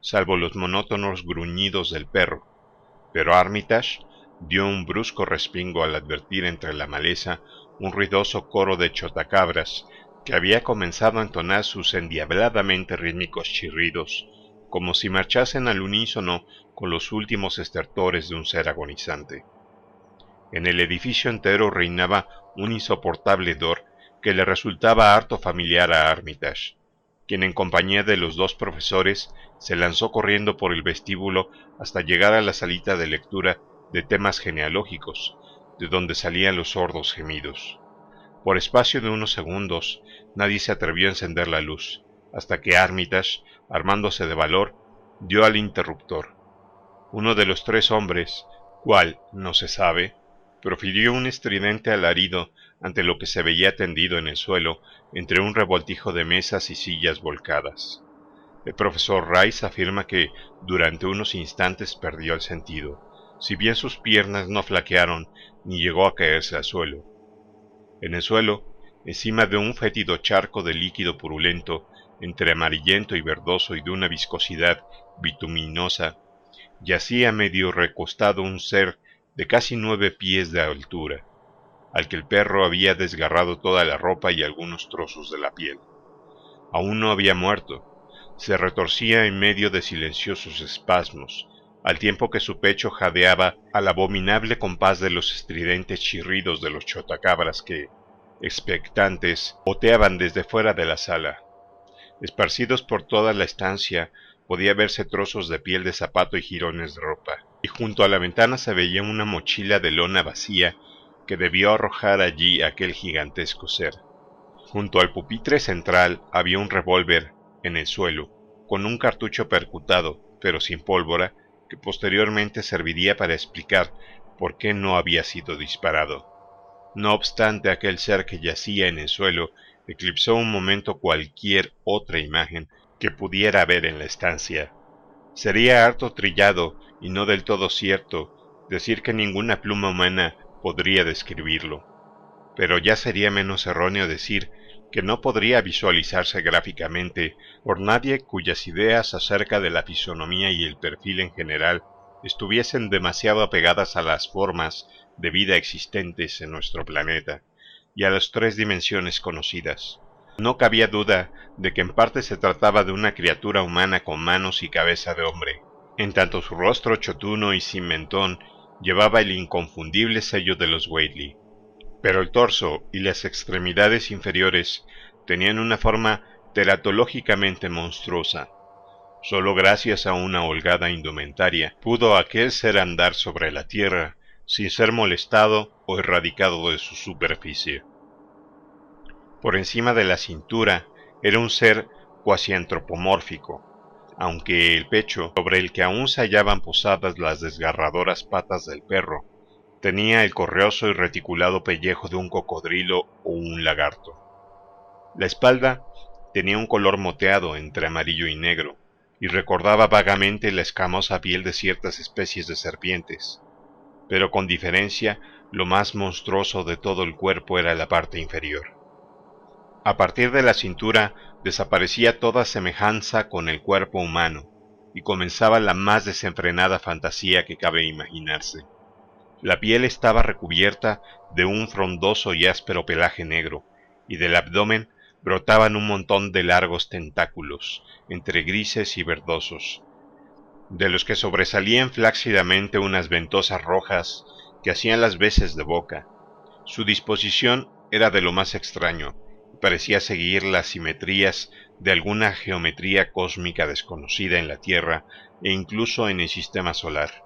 salvo los monótonos gruñidos del perro, pero Armitage dio un brusco respingo al advertir entre la maleza un ruidoso coro de chotacabras que había comenzado a entonar sus endiabladamente rítmicos chirridos, como si marchasen al unísono con los últimos estertores de un ser agonizante. En el edificio entero reinaba un insoportable hedor que le resultaba harto familiar a Armitage, quien en compañía de los dos profesores se lanzó corriendo por el vestíbulo hasta llegar a la salita de lectura de temas genealógicos, de donde salían los sordos gemidos. Por espacio de unos segundos nadie se atrevió a encender la luz, hasta que Armitage, armándose de valor, dio al interruptor. Uno de los tres hombres, cual no se sabe, profirió un estridente alarido ante lo que se veía tendido en el suelo entre un revoltijo de mesas y sillas volcadas. El profesor Rice afirma que durante unos instantes perdió el sentido, si bien sus piernas no flaquearon ni llegó a caerse al suelo. En el suelo, encima de un fétido charco de líquido purulento, entre amarillento y verdoso y de una viscosidad bituminosa, yacía medio recostado un ser de casi nueve pies de altura, al que el perro había desgarrado toda la ropa y algunos trozos de la piel. Aún no había muerto, se retorcía en medio de silenciosos espasmos, al tiempo que su pecho jadeaba al abominable compás de los estridentes chirridos de los chotacabras que, expectantes, boteaban desde fuera de la sala. Esparcidos por toda la estancia podía verse trozos de piel de zapato y jirones de ropa, y junto a la ventana se veía una mochila de lona vacía que debió arrojar allí aquel gigantesco ser. Junto al pupitre central había un revólver en el suelo, con un cartucho percutado, pero sin pólvora, que posteriormente serviría para explicar por qué no había sido disparado. No obstante, aquel ser que yacía en el suelo eclipsó un momento cualquier otra imagen que pudiera haber en la estancia. Sería harto trillado y no del todo cierto decir que ninguna pluma humana podría describirlo, pero ya sería menos erróneo decir que no podría visualizarse gráficamente por nadie cuyas ideas acerca de la fisonomía y el perfil en general estuviesen demasiado apegadas a las formas de vida existentes en nuestro planeta y a las tres dimensiones conocidas. No cabía duda de que en parte se trataba de una criatura humana con manos y cabeza de hombre, en tanto su rostro chotuno y sin mentón llevaba el inconfundible sello de los pero el torso y las extremidades inferiores tenían una forma teratológicamente monstruosa. Solo gracias a una holgada indumentaria pudo aquel ser andar sobre la tierra sin ser molestado o erradicado de su superficie. Por encima de la cintura era un ser cuasi antropomórfico, aunque el pecho, sobre el que aún se hallaban posadas las desgarradoras patas del perro, Tenía el correoso y reticulado pellejo de un cocodrilo o un lagarto. La espalda tenía un color moteado entre amarillo y negro, y recordaba vagamente la escamosa piel de ciertas especies de serpientes, pero con diferencia lo más monstruoso de todo el cuerpo era la parte inferior. A partir de la cintura desaparecía toda semejanza con el cuerpo humano, y comenzaba la más desenfrenada fantasía que cabe imaginarse. La piel estaba recubierta de un frondoso y áspero pelaje negro, y del abdomen brotaban un montón de largos tentáculos, entre grises y verdosos, de los que sobresalían flácidamente unas ventosas rojas que hacían las veces de boca. Su disposición era de lo más extraño, y parecía seguir las simetrías de alguna geometría cósmica desconocida en la Tierra e incluso en el sistema solar.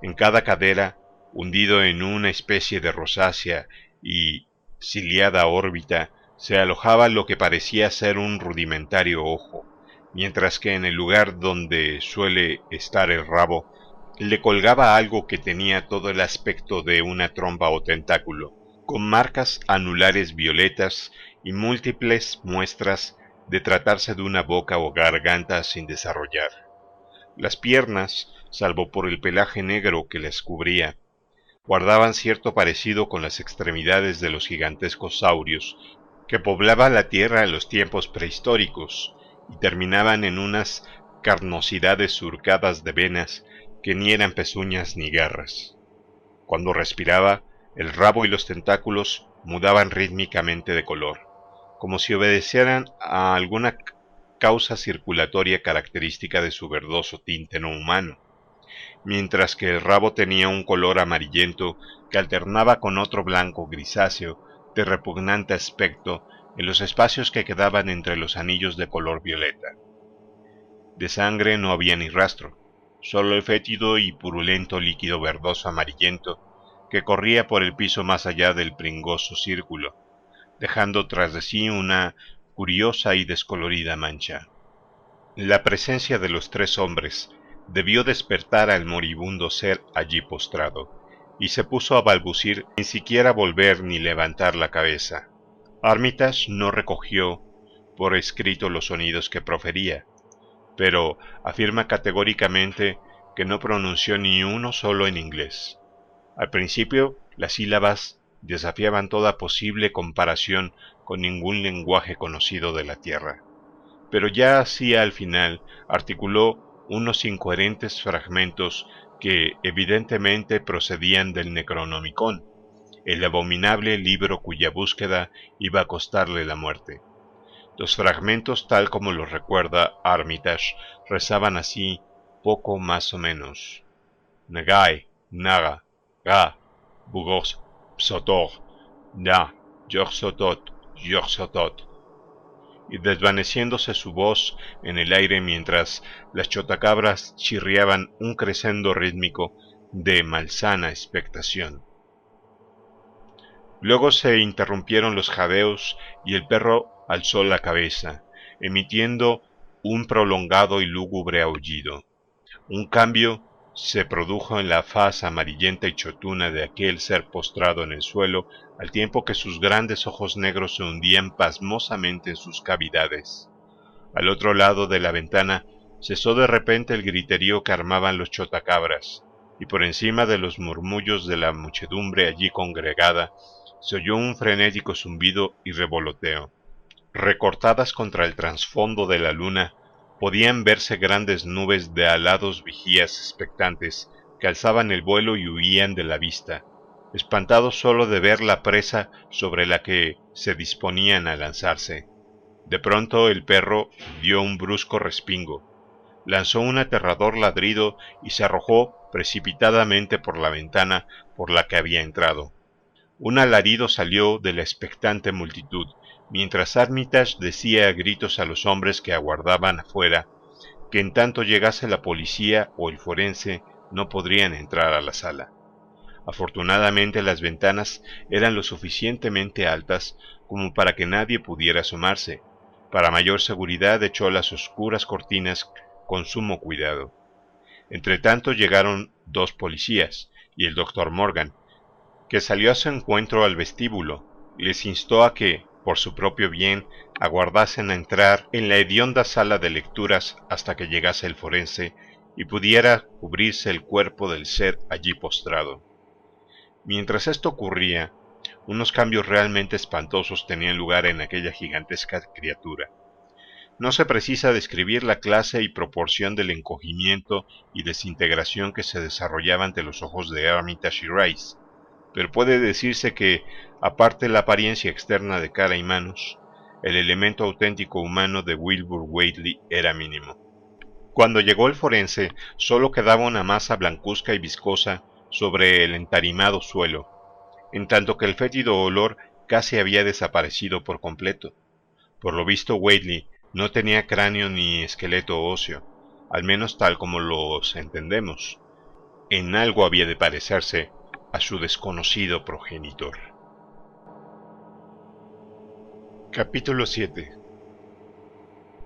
En cada cadera hundido en una especie de rosácea y ciliada órbita, se alojaba lo que parecía ser un rudimentario ojo, mientras que en el lugar donde suele estar el rabo, le colgaba algo que tenía todo el aspecto de una trompa o tentáculo, con marcas anulares violetas y múltiples muestras de tratarse de una boca o garganta sin desarrollar. Las piernas, salvo por el pelaje negro que las cubría, guardaban cierto parecido con las extremidades de los gigantescos saurios que poblaban la Tierra en los tiempos prehistóricos y terminaban en unas carnosidades surcadas de venas que ni eran pezuñas ni garras. Cuando respiraba, el rabo y los tentáculos mudaban rítmicamente de color, como si obedecieran a alguna causa circulatoria característica de su verdoso tinte no humano mientras que el rabo tenía un color amarillento que alternaba con otro blanco grisáceo de repugnante aspecto en los espacios que quedaban entre los anillos de color violeta. De sangre no había ni rastro, solo el fétido y purulento líquido verdoso amarillento que corría por el piso más allá del pringoso círculo, dejando tras de sí una curiosa y descolorida mancha. La presencia de los tres hombres debió despertar al moribundo ser allí postrado, y se puso a balbucir sin siquiera volver ni levantar la cabeza. Armitage no recogió por escrito los sonidos que profería, pero afirma categóricamente que no pronunció ni uno solo en inglés. Al principio, las sílabas desafiaban toda posible comparación con ningún lenguaje conocido de la Tierra. Pero ya hacía al final articuló unos incoherentes fragmentos que evidentemente procedían del Necronomicon, el abominable libro cuya búsqueda iba a costarle la muerte. Los fragmentos, tal como los recuerda Armitage, rezaban así poco más o menos. Nagai, Naga, Ga, Bugos, Psotor, Na, Yorsotot, Yorsotot. Y desvaneciéndose su voz en el aire mientras las chotacabras chirriaban un crescendo rítmico de malsana expectación. Luego se interrumpieron los jadeos y el perro alzó la cabeza, emitiendo un prolongado y lúgubre aullido. Un cambio se produjo en la faz amarillenta y chotuna de aquel ser postrado en el suelo, al tiempo que sus grandes ojos negros se hundían pasmosamente en sus cavidades. Al otro lado de la ventana cesó de repente el griterío que armaban los chotacabras, y por encima de los murmullos de la muchedumbre allí congregada se oyó un frenético zumbido y revoloteo. Recortadas contra el trasfondo de la luna, podían verse grandes nubes de alados vigías expectantes que alzaban el vuelo y huían de la vista, espantados solo de ver la presa sobre la que se disponían a lanzarse. De pronto el perro dio un brusco respingo, lanzó un aterrador ladrido y se arrojó precipitadamente por la ventana por la que había entrado. Un alarido salió de la expectante multitud, mientras Armitage decía a gritos a los hombres que aguardaban afuera que en tanto llegase la policía o el forense no podrían entrar a la sala. Afortunadamente las ventanas eran lo suficientemente altas como para que nadie pudiera asomarse. Para mayor seguridad echó las oscuras cortinas con sumo cuidado. Entretanto llegaron dos policías y el doctor Morgan, que salió a su encuentro al vestíbulo, les instó a que, por su propio bien, aguardasen a entrar en la hedionda sala de lecturas hasta que llegase el forense y pudiera cubrirse el cuerpo del ser allí postrado. Mientras esto ocurría, unos cambios realmente espantosos tenían lugar en aquella gigantesca criatura. No se precisa describir la clase y proporción del encogimiento y desintegración que se desarrollaba ante los ojos de Armitage y Rice, pero puede decirse que, aparte la apariencia externa de cara y manos, el elemento auténtico humano de Wilbur Whately era mínimo. Cuando llegó el forense, solo quedaba una masa blancuzca y viscosa sobre el entarimado suelo, en tanto que el fétido olor casi había desaparecido por completo. Por lo visto, Whately no tenía cráneo ni esqueleto óseo, al menos tal como los entendemos. En algo había de parecerse a su desconocido progenitor. Capítulo 7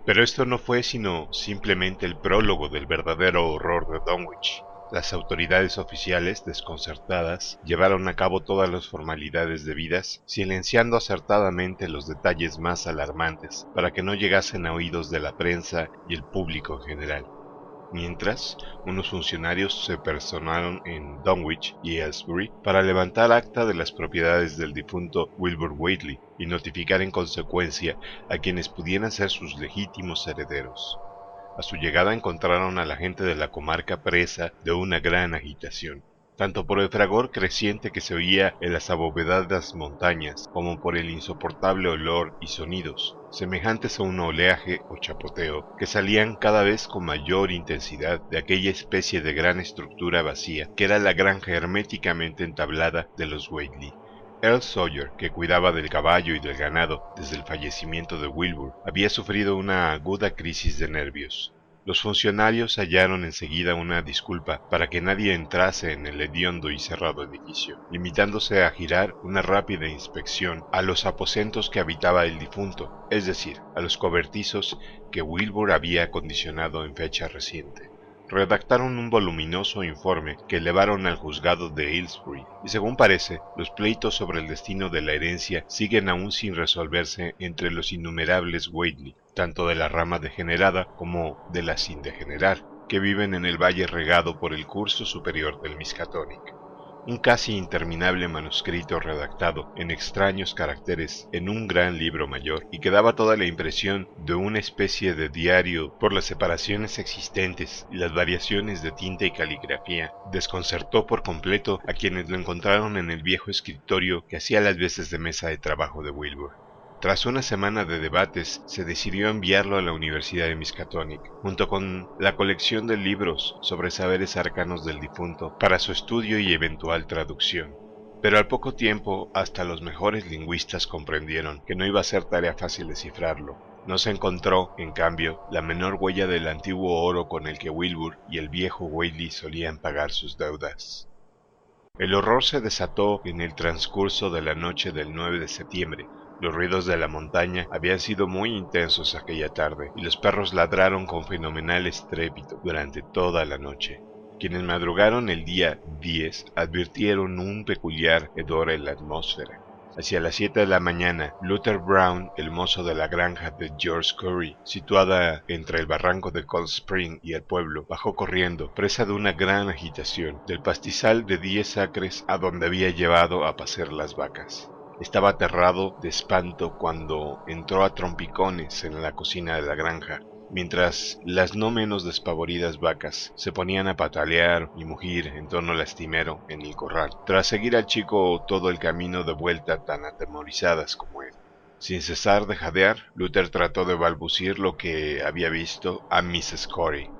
Pero esto no fue sino simplemente el prólogo del verdadero horror de Dunwich. Las autoridades oficiales, desconcertadas, llevaron a cabo todas las formalidades debidas, silenciando acertadamente los detalles más alarmantes para que no llegasen a oídos de la prensa y el público en general. Mientras, unos funcionarios se personaron en Dunwich y Aylesbury para levantar acta de las propiedades del difunto Wilbur Whately y notificar en consecuencia a quienes pudieran ser sus legítimos herederos. A su llegada encontraron a la gente de la comarca presa de una gran agitación tanto por el fragor creciente que se oía en las abovedadas montañas, como por el insoportable olor y sonidos, semejantes a un oleaje o chapoteo, que salían cada vez con mayor intensidad de aquella especie de gran estructura vacía, que era la granja herméticamente entablada de los Whately. Earl Sawyer, que cuidaba del caballo y del ganado desde el fallecimiento de Wilbur, había sufrido una aguda crisis de nervios. Los funcionarios hallaron enseguida una disculpa para que nadie entrase en el hediondo y cerrado edificio, limitándose a girar una rápida inspección a los aposentos que habitaba el difunto, es decir, a los cobertizos que Wilbur había acondicionado en fecha reciente. redactaron un voluminoso informe que elevaron al juzgado de Aylesbury, y según parece, los pleitos sobre el destino de la herencia siguen aún sin resolverse entre los innumerables Whately, tanto de la rama degenerada como de la sin degenerar, que viven en el valle regado por el curso superior del Miskatonic un casi interminable manuscrito redactado en extraños caracteres en un gran libro mayor y que daba toda la impresión de una especie de diario por las separaciones existentes y las variaciones de tinta y caligrafía, desconcertó por completo a quienes lo encontraron en el viejo escritorio que hacía las veces de mesa de trabajo de Wilbur. Tras una semana de debates, se decidió enviarlo a la Universidad de Miskatonic, junto con la colección de libros sobre saberes arcanos del difunto, para su estudio y eventual traducción. Pero al poco tiempo, hasta los mejores lingüistas comprendieron que no iba a ser tarea fácil descifrarlo. No se encontró, en cambio, la menor huella del antiguo oro con el que Wilbur y el viejo Whaley solían pagar sus deudas. El horror se desató en el transcurso de la noche del 9 de septiembre, los ruidos de la montaña habían sido muy intensos aquella tarde y los perros ladraron con fenomenal estrépito durante toda la noche. Quienes madrugaron el día 10 advirtieron un peculiar hedor en la atmósfera. Hacia las 7 de la mañana, Luther Brown, el mozo de la granja de George Curry, situada entre el barranco de Cold Spring y el pueblo, bajó corriendo, presa de una gran agitación, del pastizal de 10 acres a donde había llevado a pasear las vacas. Estaba aterrado de espanto cuando entró a trompicones en la cocina de la granja, mientras las no menos despavoridas vacas se ponían a patalear y mugir en torno lastimero en el corral, tras seguir al chico todo el camino de vuelta tan atemorizadas como él. Sin cesar de jadear, Luther trató de balbucir lo que había visto a Mrs. Corey.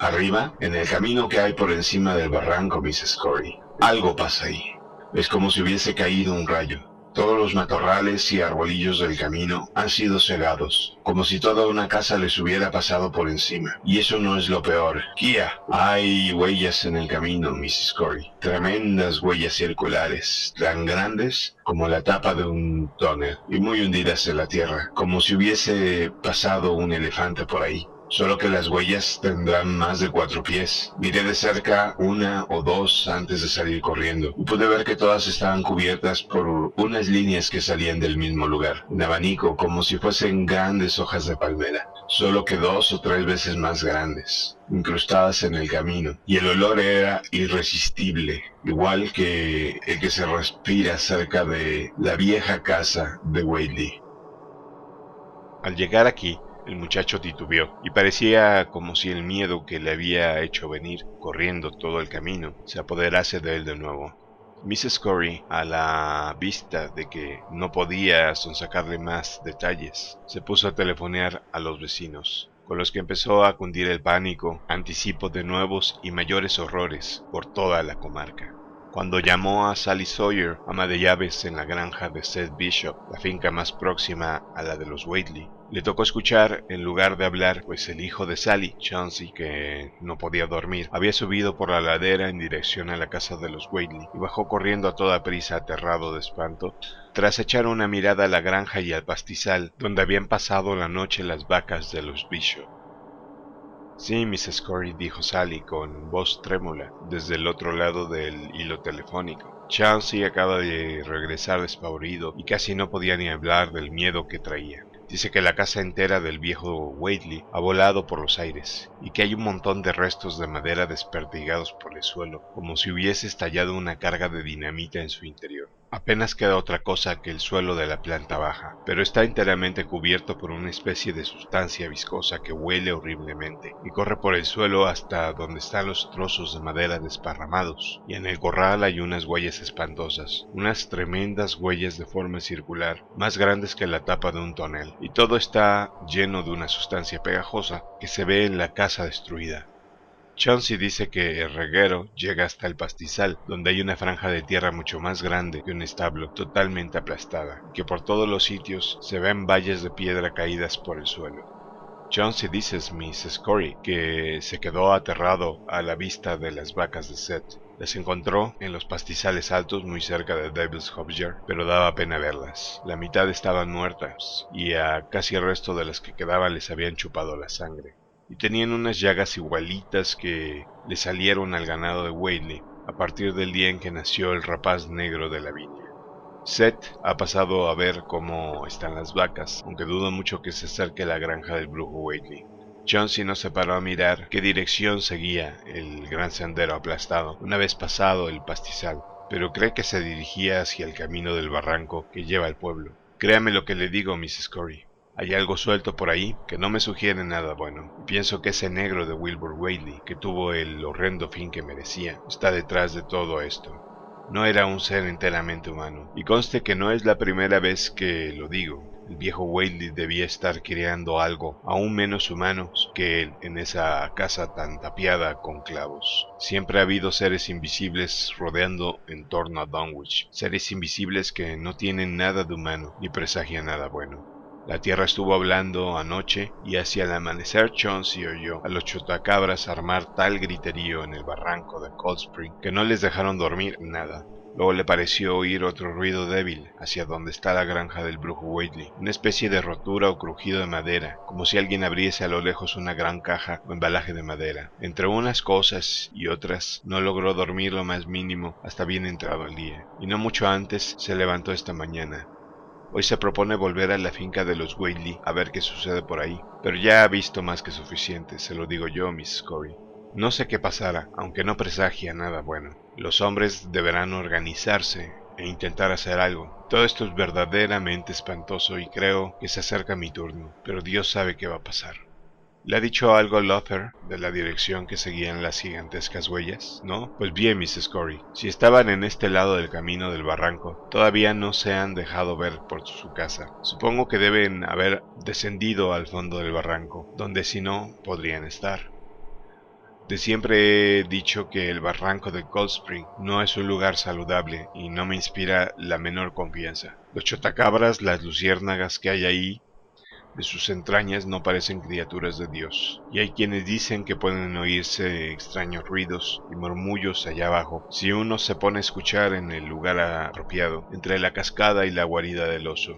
Arriba, en el camino que hay por encima del barranco, Mrs. Corey, algo pasa ahí. Es como si hubiese caído un rayo. Todos los matorrales y arbolillos del camino han sido cegados, como si toda una casa les hubiera pasado por encima. Y eso no es lo peor. Kia, hay huellas en el camino, Mrs. Corey. Tremendas huellas circulares, tan grandes como la tapa de un tonel, y muy hundidas en la tierra, como si hubiese pasado un elefante por ahí solo que las huellas tendrán más de cuatro pies. Miré de cerca una o dos antes de salir corriendo y pude ver que todas estaban cubiertas por unas líneas que salían del mismo lugar, un abanico como si fuesen grandes hojas de palmera, solo que dos o tres veces más grandes incrustadas en el camino, y el olor era irresistible, igual que el que se respira cerca de la vieja casa de Whaley. Al llegar aquí, el muchacho titubeó, y parecía como si el miedo que le había hecho venir corriendo todo el camino se apoderase de él de nuevo. Mrs. Corey, a la vista de que no podía sonsacarle más detalles, se puso a telefonear a los vecinos, con los que empezó a cundir el pánico, anticipo de nuevos y mayores horrores por toda la comarca. Cuando llamó a Sally Sawyer, ama de llaves en la granja de Seth Bishop, la finca más próxima a la de los Whately, le tocó escuchar en lugar de hablar, pues el hijo de Sally, Chauncey, que no podía dormir, había subido por la ladera en dirección a la casa de los Whaley y bajó corriendo a toda prisa aterrado de espanto, tras echar una mirada a la granja y al pastizal donde habían pasado la noche las vacas de los Bishop. Sí, Mrs. Corey, dijo Sally con voz trémula desde el otro lado del hilo telefónico. Chauncey acaba de regresar despavorido y casi no podía ni hablar del miedo que traía. Dice que la casa entera del viejo Whately ha volado por los aires y que hay un montón de restos de madera desperdigados por el suelo, como si hubiese estallado una carga de dinamita en su interior. Apenas queda otra cosa que el suelo de la planta baja, pero está enteramente cubierto por una especie de sustancia viscosa que huele horriblemente y corre por el suelo hasta donde están los trozos de madera desparramados. Y en el corral hay unas huellas espantosas, unas tremendas huellas de forma circular, más grandes que la tapa de un tonel, y todo está lleno de una sustancia pegajosa que se ve en la casa destruida. Chauncey dice que el reguero llega hasta el pastizal, donde hay una franja de tierra mucho más grande que un establo, totalmente aplastada, que por todos los sitios se ven valles de piedra caídas por el suelo. Chauncey dice Miss Corey que se quedó aterrado a la vista de las vacas de Seth. Las encontró en los pastizales altos muy cerca de Devil's Hobger, pero daba pena verlas. La mitad estaban muertas y a casi el resto de las que quedaban les habían chupado la sangre. Y tenían unas llagas igualitas que le salieron al ganado de Whaley a partir del día en que nació el rapaz negro de la viña. Seth ha pasado a ver cómo están las vacas, aunque dudo mucho que se acerque a la granja del brujo Whaley. Jonesy no se paró a mirar qué dirección seguía el gran sendero aplastado una vez pasado el pastizal, pero cree que se dirigía hacia el camino del barranco que lleva al pueblo. Créame lo que le digo, Mrs. Corey. Hay algo suelto por ahí que no me sugiere nada bueno. pienso que ese negro de Wilbur Whaley, que tuvo el horrendo fin que merecía, está detrás de todo esto. No era un ser enteramente humano, y conste que no es la primera vez que lo digo. El viejo Whaley debía estar creando algo aún menos humano que él en esa casa tan tapiada con clavos. Siempre ha habido seres invisibles rodeando en torno a Dunwich, seres invisibles que no tienen nada de humano ni presagian nada bueno. La tierra estuvo hablando anoche y hacia el amanecer Chauncey oyó a los chotacabras armar tal griterío en el barranco de Cold Spring que no les dejaron dormir nada. Luego le pareció oír otro ruido débil hacia donde está la granja del brujo Whately, una especie de rotura o crujido de madera, como si alguien abriese a lo lejos una gran caja o embalaje de madera. Entre unas cosas y otras no logró dormir lo más mínimo hasta bien entrado el día, y no mucho antes se levantó esta mañana. Hoy se propone volver a la finca de los Whaley a ver qué sucede por ahí, pero ya ha visto más que suficiente, se lo digo yo, Miss Corey. No sé qué pasará, aunque no presagia nada bueno. Los hombres deberán organizarse e intentar hacer algo. Todo esto es verdaderamente espantoso y creo que se acerca mi turno, pero Dios sabe qué va a pasar. ¿Le ha dicho algo Luther de la dirección que seguían las gigantescas huellas? ¿No? Pues bien, Mrs. Corey, si estaban en este lado del camino del barranco, todavía no se han dejado ver por su casa. Supongo que deben haber descendido al fondo del barranco, donde si no, podrían estar. De siempre he dicho que el barranco de Cold Spring no es un lugar saludable y no me inspira la menor confianza. Los chotacabras, las luciérnagas que hay ahí, de sus entrañas no parecen criaturas de Dios, y hay quienes dicen que pueden oírse extraños ruidos y murmullos allá abajo. Si uno se pone a escuchar en el lugar apropiado, entre la cascada y la guarida del oso.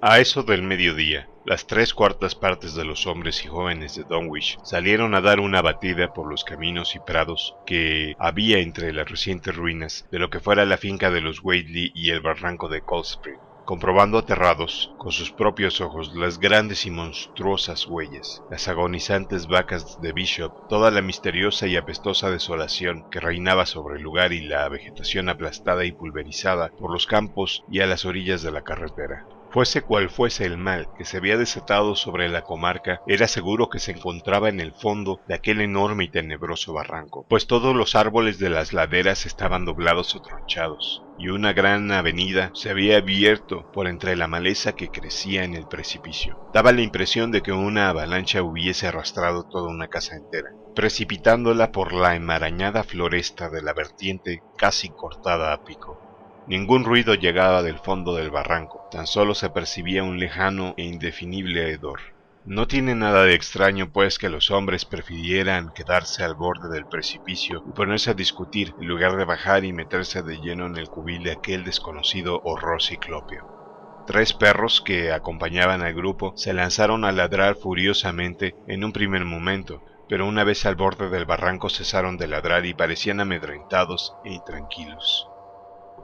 A eso del mediodía, las tres cuartas partes de los hombres y jóvenes de Dunwich salieron a dar una batida por los caminos y prados que había entre las recientes ruinas de lo que fuera la finca de los Whately y el barranco de Cold Spring, comprobando aterrados con sus propios ojos las grandes y monstruosas huellas, las agonizantes vacas de Bishop, toda la misteriosa y apestosa desolación que reinaba sobre el lugar y la vegetación aplastada y pulverizada por los campos y a las orillas de la carretera. Fuese cual fuese el mal que se había desatado sobre la comarca, era seguro que se encontraba en el fondo de aquel enorme y tenebroso barranco, pues todos los árboles de las laderas estaban doblados o tronchados, y una gran avenida se había abierto por entre la maleza que crecía en el precipicio. Daba la impresión de que una avalancha hubiese arrastrado toda una casa entera, precipitándola por la enmarañada floresta de la vertiente casi cortada a pico. Ningún ruido llegaba del fondo del barranco, tan solo se percibía un lejano e indefinible hedor. No tiene nada de extraño pues que los hombres prefirieran quedarse al borde del precipicio y ponerse a discutir en lugar de bajar y meterse de lleno en el cubil de aquel desconocido horror ciclópeo. Tres perros que acompañaban al grupo se lanzaron a ladrar furiosamente en un primer momento, pero una vez al borde del barranco cesaron de ladrar y parecían amedrentados e intranquilos.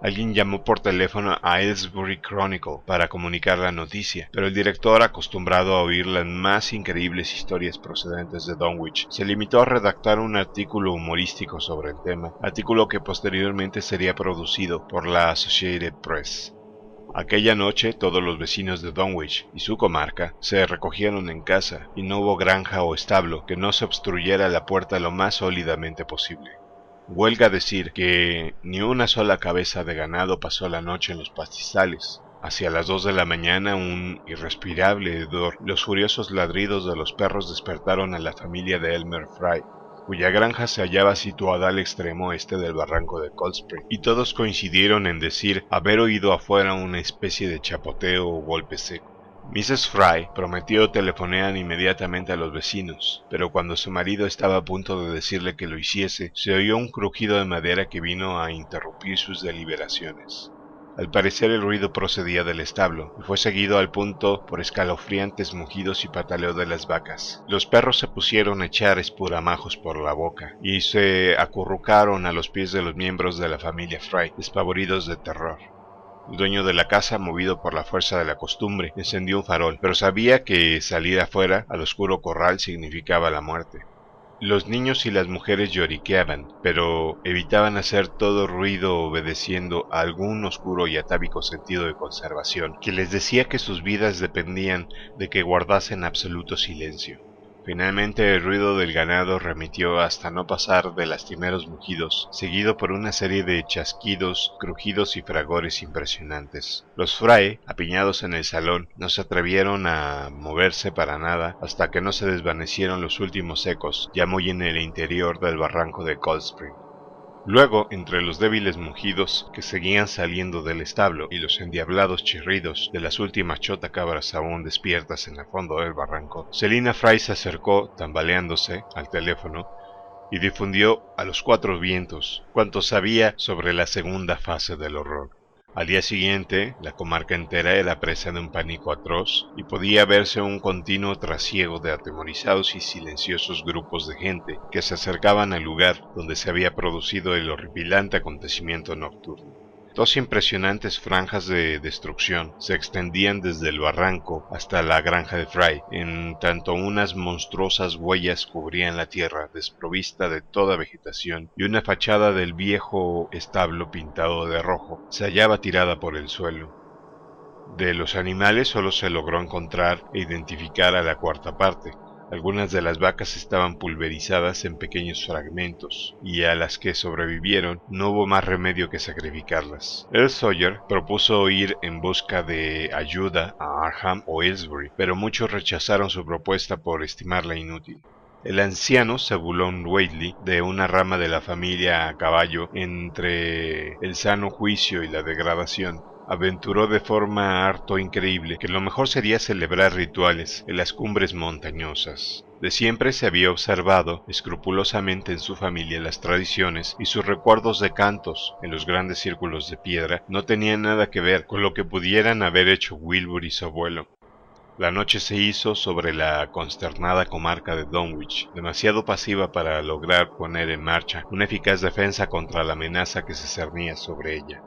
Alguien llamó por teléfono a Aylesbury Chronicle para comunicar la noticia, pero el director, acostumbrado a oír las más increíbles historias procedentes de Dunwich, se limitó a redactar un artículo humorístico sobre el tema, artículo que posteriormente sería producido por la Associated Press. Aquella noche todos los vecinos de Dunwich y su comarca se recogieron en casa y no hubo granja o establo que no se obstruyera la puerta lo más sólidamente posible. Huelga decir que ni una sola cabeza de ganado pasó la noche en los pastizales. Hacia las dos de la mañana un irrespirable hedor, los furiosos ladridos de los perros despertaron a la familia de Elmer Fry, cuya granja se hallaba situada al extremo este del barranco de Cold Spring, y todos coincidieron en decir haber oído afuera una especie de chapoteo o golpe seco. Mrs. Fry prometió telefonear inmediatamente a los vecinos, pero cuando su marido estaba a punto de decirle que lo hiciese, se oyó un crujido de madera que vino a interrumpir sus deliberaciones. Al parecer el ruido procedía del establo y fue seguido al punto por escalofriantes mugidos y pataleo de las vacas. Los perros se pusieron a echar espuramajos por la boca y se acurrucaron a los pies de los miembros de la familia Fry, despavoridos de terror. El dueño de la casa, movido por la fuerza de la costumbre, encendió un farol, pero sabía que salir afuera al oscuro corral significaba la muerte. Los niños y las mujeres lloriqueaban, pero evitaban hacer todo ruido obedeciendo a algún oscuro y atávico sentido de conservación que les decía que sus vidas dependían de que guardasen absoluto silencio. Finalmente el ruido del ganado remitió hasta no pasar de lastimeros mugidos, seguido por una serie de chasquidos, crujidos y fragores impresionantes. Los frae, apiñados en el salón, no se atrevieron a moverse para nada hasta que no se desvanecieron los últimos ecos, ya muy en el interior del barranco de Cold Spring. Luego, entre los débiles mugidos que seguían saliendo del establo y los endiablados chirridos de las últimas chotacabras aún despiertas en el fondo del barranco, Selina Fry se acercó, tambaleándose, al teléfono y difundió a los cuatro vientos cuanto sabía sobre la segunda fase del horror. Al día siguiente, la comarca entera era presa de un pánico atroz y podía verse un continuo trasiego de atemorizados y silenciosos grupos de gente que se acercaban al lugar donde se había producido el horripilante acontecimiento nocturno. Dos impresionantes franjas de destrucción se extendían desde el barranco hasta la granja de Fry, en tanto unas monstruosas huellas cubrían la tierra desprovista de toda vegetación y una fachada del viejo establo pintado de rojo se hallaba tirada por el suelo. De los animales solo se logró encontrar e identificar a la cuarta parte, algunas de las vacas estaban pulverizadas en pequeños fragmentos, y a las que sobrevivieron no hubo más remedio que sacrificarlas. El Sawyer propuso ir en busca de ayuda a Arham o Aylesbury, pero muchos rechazaron su propuesta por estimarla inútil. El anciano Zabulon Whately, de una rama de la familia a caballo entre el sano juicio y la degradación, aventuró de forma harto increíble que lo mejor sería celebrar rituales en las cumbres montañosas. De siempre se había observado escrupulosamente en su familia las tradiciones y sus recuerdos de cantos en los grandes círculos de piedra no tenían nada que ver con lo que pudieran haber hecho Wilbur y su abuelo. La noche se hizo sobre la consternada comarca de Dunwich, demasiado pasiva para lograr poner en marcha una eficaz defensa contra la amenaza que se cernía sobre ella.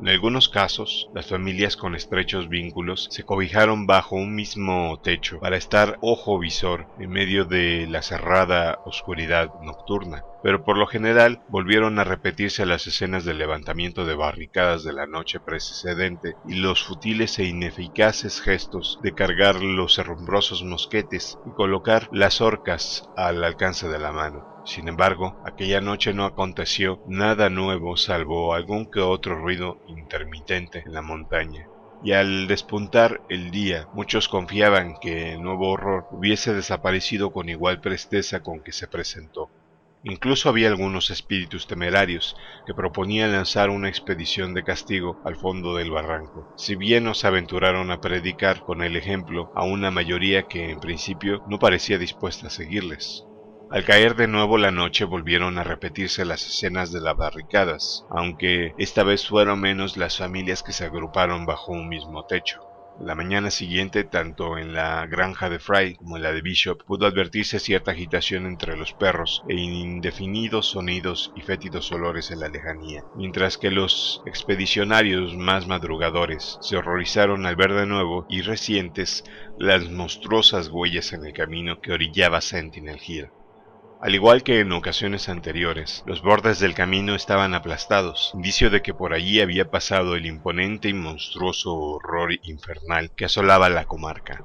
En algunos casos, las familias con estrechos vínculos se cobijaron bajo un mismo techo para estar ojo visor en medio de la cerrada oscuridad nocturna, pero por lo general volvieron a repetirse las escenas del levantamiento de barricadas de la noche precedente y los futiles e ineficaces gestos de cargar los herrumbrosos mosquetes y colocar las orcas al alcance de la mano. Sin embargo, aquella noche no aconteció nada nuevo salvo algún que otro ruido intermitente en la montaña. Y al despuntar el día, muchos confiaban que el nuevo horror hubiese desaparecido con igual presteza con que se presentó. Incluso había algunos espíritus temerarios que proponían lanzar una expedición de castigo al fondo del barranco, si bien nos aventuraron a predicar con el ejemplo a una mayoría que en principio no parecía dispuesta a seguirles. Al caer de nuevo la noche volvieron a repetirse las escenas de las barricadas, aunque esta vez fueron menos las familias que se agruparon bajo un mismo techo. La mañana siguiente, tanto en la granja de Fry como en la de Bishop, pudo advertirse cierta agitación entre los perros e indefinidos sonidos y fétidos olores en la lejanía, mientras que los expedicionarios más madrugadores se horrorizaron al ver de nuevo y recientes las monstruosas huellas en el camino que orillaba Sentinel Hill. Al igual que en ocasiones anteriores, los bordes del camino estaban aplastados, indicio de que por allí había pasado el imponente y monstruoso horror infernal que asolaba la comarca.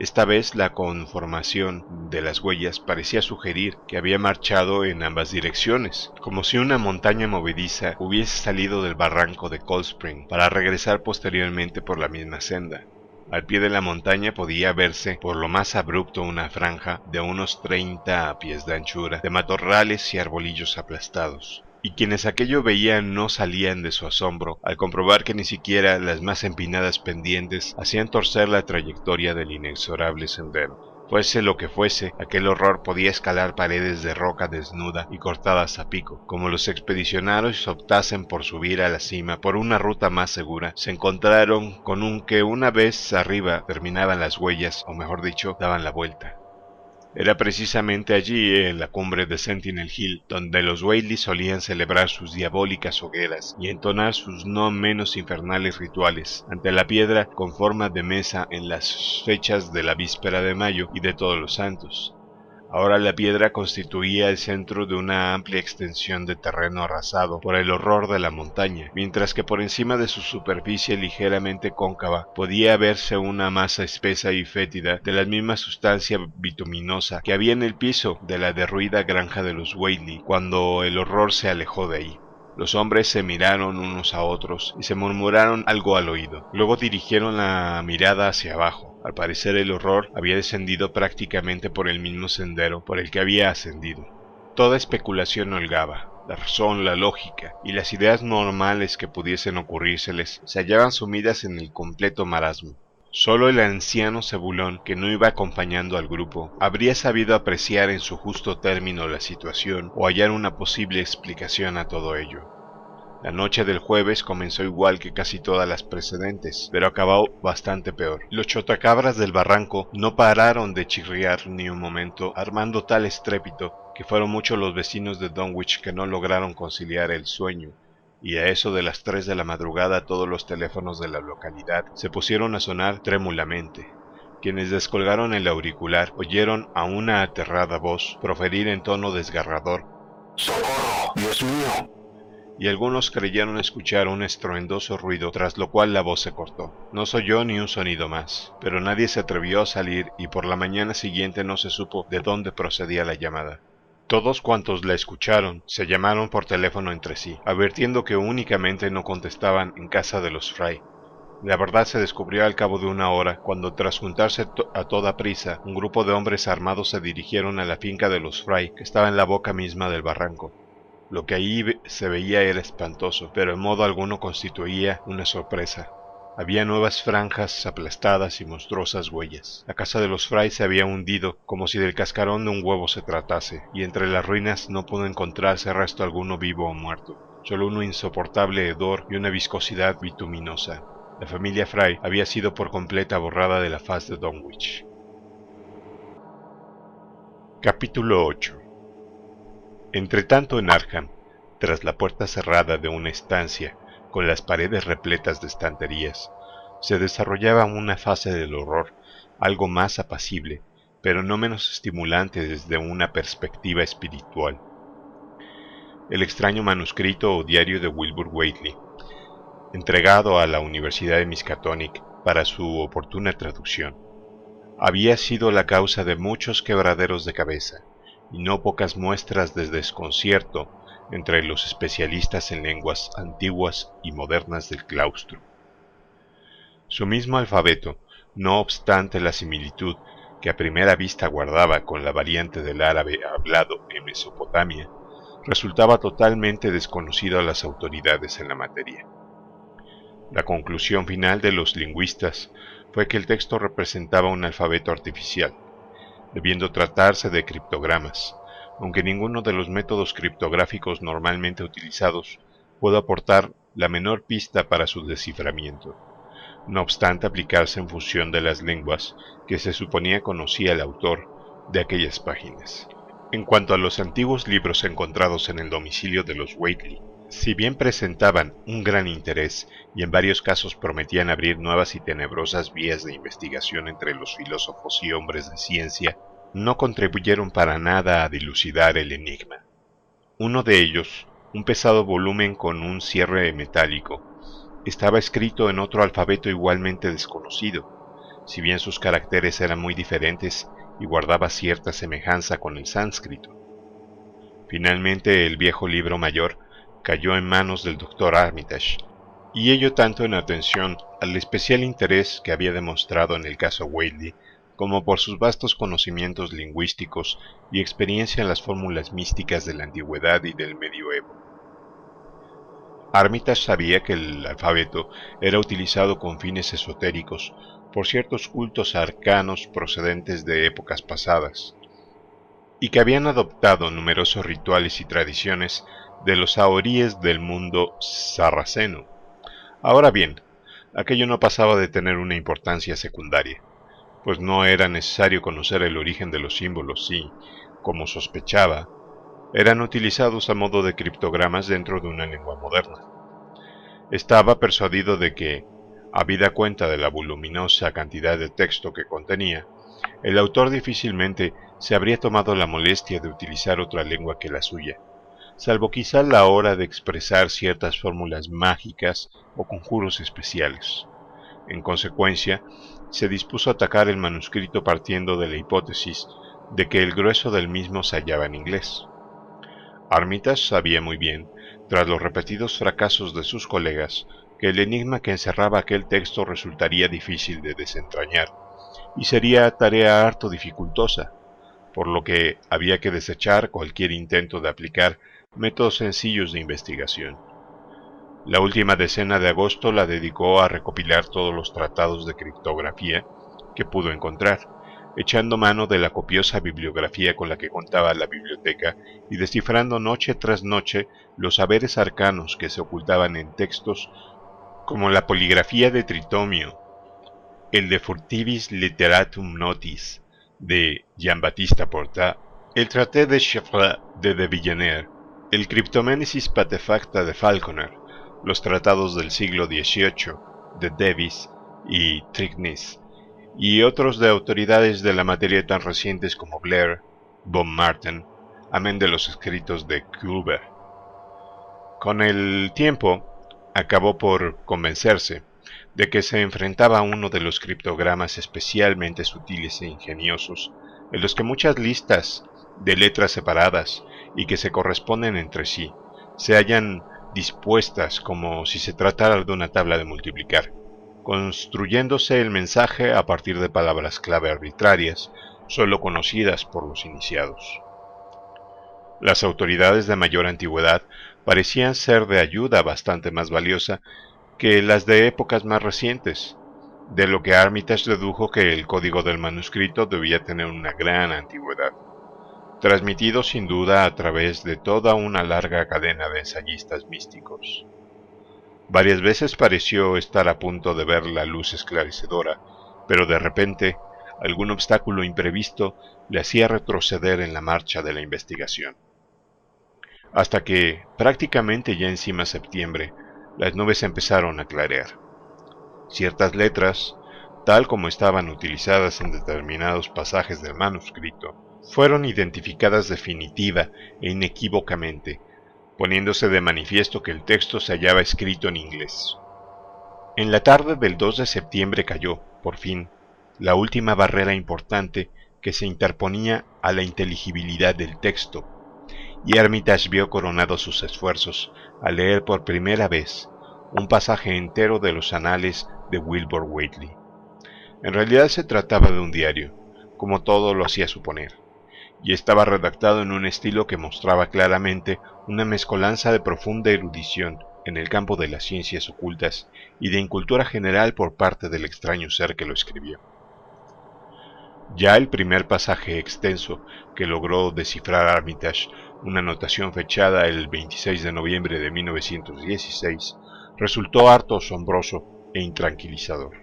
Esta vez la conformación de las huellas parecía sugerir que había marchado en ambas direcciones, como si una montaña movediza hubiese salido del barranco de Cold Spring para regresar posteriormente por la misma senda. Al pie de la montaña podía verse por lo más abrupto una franja de unos 30 pies de anchura de matorrales y arbolillos aplastados. Y quienes aquello veían no salían de su asombro al comprobar que ni siquiera las más empinadas pendientes hacían torcer la trayectoria del inexorable sendero. Fuese lo que fuese, aquel horror podía escalar paredes de roca desnuda y cortadas a pico. Como los expedicionarios optasen por subir a la cima por una ruta más segura, se encontraron con un que una vez arriba terminaban las huellas, o mejor dicho, daban la vuelta. Era precisamente allí, en la cumbre de Sentinel Hill, donde los Whaley solían celebrar sus diabólicas hogueras y entonar sus no menos infernales rituales ante la piedra con forma de mesa en las fechas de la víspera de mayo y de todos los santos. Ahora la piedra constituía el centro de una amplia extensión de terreno arrasado por el horror de la montaña, mientras que por encima de su superficie ligeramente cóncava podía verse una masa espesa y fétida de la misma sustancia bituminosa que había en el piso de la derruida granja de los Whaley cuando el horror se alejó de ahí. Los hombres se miraron unos a otros y se murmuraron algo al oído. Luego dirigieron la mirada hacia abajo. Al parecer el horror había descendido prácticamente por el mismo sendero por el que había ascendido. Toda especulación holgaba. La razón, la lógica y las ideas normales que pudiesen ocurrírseles se hallaban sumidas en el completo marasmo. Solo el anciano Cebulón, que no iba acompañando al grupo, habría sabido apreciar en su justo término la situación o hallar una posible explicación a todo ello. La noche del jueves comenzó igual que casi todas las precedentes, pero acabó bastante peor. Los chotacabras del barranco no pararon de chirriar ni un momento, armando tal estrépito que fueron muchos los vecinos de Dunwich que no lograron conciliar el sueño y a eso de las 3 de la madrugada todos los teléfonos de la localidad se pusieron a sonar trémulamente. Quienes descolgaron el auricular oyeron a una aterrada voz proferir en tono desgarrador ¡Socorro! ¡Dios mío! y algunos creyeron escuchar un estruendoso ruido, tras lo cual la voz se cortó. No se oyó ni un sonido más, pero nadie se atrevió a salir y por la mañana siguiente no se supo de dónde procedía la llamada. Todos cuantos la escucharon se llamaron por teléfono entre sí, advirtiendo que únicamente no contestaban en casa de los Fry. La verdad se descubrió al cabo de una hora, cuando tras juntarse a toda prisa, un grupo de hombres armados se dirigieron a la finca de los Fry, que estaba en la boca misma del barranco. Lo que ahí se veía era espantoso, pero en modo alguno constituía una sorpresa. Había nuevas franjas aplastadas y monstruosas huellas. La casa de los Fry se había hundido como si del cascarón de un huevo se tratase, y entre las ruinas no pudo encontrarse resto alguno vivo o muerto, solo un insoportable hedor y una viscosidad bituminosa. La familia Fry había sido por completa borrada de la faz de Dunwich. Capítulo 8 Entretanto en Arkham, tras la puerta cerrada de una estancia, con las paredes repletas de estanterías, se desarrollaba una fase del horror algo más apacible, pero no menos estimulante desde una perspectiva espiritual. El extraño manuscrito o diario de Wilbur Whately, entregado a la Universidad de Miskatonic para su oportuna traducción, había sido la causa de muchos quebraderos de cabeza y no pocas muestras de desconcierto entre los especialistas en lenguas antiguas y modernas del claustro. Su mismo alfabeto, no obstante la similitud que a primera vista guardaba con la variante del árabe hablado en Mesopotamia, resultaba totalmente desconocido a las autoridades en la materia. La conclusión final de los lingüistas fue que el texto representaba un alfabeto artificial, debiendo tratarse de criptogramas, aunque ninguno de los métodos criptográficos normalmente utilizados puede aportar la menor pista para su desciframiento, no obstante aplicarse en función de las lenguas que se suponía conocía el autor de aquellas páginas. En cuanto a los antiguos libros encontrados en el domicilio de los Whately, si bien presentaban un gran interés y en varios casos prometían abrir nuevas y tenebrosas vías de investigación entre los filósofos y hombres de ciencia, no contribuyeron para nada a dilucidar el enigma. Uno de ellos, un pesado volumen con un cierre metálico, estaba escrito en otro alfabeto igualmente desconocido, si bien sus caracteres eran muy diferentes y guardaba cierta semejanza con el sánscrito. Finalmente el viejo libro mayor cayó en manos del doctor Armitage, y ello tanto en atención al especial interés que había demostrado en el caso Whaley como por sus vastos conocimientos lingüísticos y experiencia en las fórmulas místicas de la antigüedad y del medioevo. Armitage sabía que el alfabeto era utilizado con fines esotéricos por ciertos cultos arcanos procedentes de épocas pasadas, y que habían adoptado numerosos rituales y tradiciones de los aoríes del mundo sarraceno. Ahora bien, aquello no pasaba de tener una importancia secundaria, pues no era necesario conocer el origen de los símbolos y, como sospechaba, eran utilizados a modo de criptogramas dentro de una lengua moderna. Estaba persuadido de que, habida cuenta de la voluminosa cantidad de texto que contenía, el autor difícilmente se habría tomado la molestia de utilizar otra lengua que la suya, salvo quizá la hora de expresar ciertas fórmulas mágicas o conjuros especiales. En consecuencia, se dispuso a atacar el manuscrito partiendo de la hipótesis de que el grueso del mismo se hallaba en inglés. Armitage sabía muy bien, tras los repetidos fracasos de sus colegas, que el enigma que encerraba aquel texto resultaría difícil de desentrañar, y sería tarea harto dificultosa, por lo que había que desechar cualquier intento de aplicar métodos sencillos de investigación. La última decena de agosto la dedicó a recopilar todos los tratados de criptografía que pudo encontrar, echando mano de la copiosa bibliografía con la que contaba la biblioteca y descifrando noche tras noche los saberes arcanos que se ocultaban en textos como la poligrafía de Tritomio, el de Furtivis Literatum Notis de Jean-Baptiste Porta, el traté de Chiffre de de Villeneuve, el Cryptomenesis Patefacta de Falconer, los tratados del siglo XVIII de Davis y Trignis, y otros de autoridades de la materia tan recientes como Blair, von Marten, amén de los escritos de Culver. Con el tiempo, acabó por convencerse de que se enfrentaba a uno de los criptogramas especialmente sutiles e ingeniosos, en los que muchas listas de letras separadas y que se corresponden entre sí se hallan dispuestas como si se tratara de una tabla de multiplicar, construyéndose el mensaje a partir de palabras clave arbitrarias, solo conocidas por los iniciados. Las autoridades de mayor antigüedad parecían ser de ayuda bastante más valiosa que las de épocas más recientes, de lo que Armitage dedujo que el código del manuscrito debía tener una gran antigüedad, transmitido sin duda a través de toda una larga cadena de ensayistas místicos. Varias veces pareció estar a punto de ver la luz esclarecedora, pero de repente algún obstáculo imprevisto le hacía retroceder en la marcha de la investigación. Hasta que, prácticamente ya encima septiembre, las nubes empezaron a clarear. Ciertas letras, tal como estaban utilizadas en determinados pasajes del manuscrito, fueron identificadas definitiva e inequívocamente, poniéndose de manifiesto que el texto se hallaba escrito en inglés. En la tarde del 2 de septiembre cayó, por fin, la última barrera importante que se interponía a la inteligibilidad del texto, y Hermitage vio coronados sus esfuerzos al leer por primera vez un pasaje entero de los anales de Wilbur Whately. En realidad se trataba de un diario, como todo lo hacía suponer, y estaba redactado en un estilo que mostraba claramente una mezcolanza de profunda erudición en el campo de las ciencias ocultas y de incultura general por parte del extraño ser que lo escribió. Ya el primer pasaje extenso que logró descifrar Armitage, una anotación fechada el 26 de noviembre de 1916, resultó harto asombroso e intranquilizador.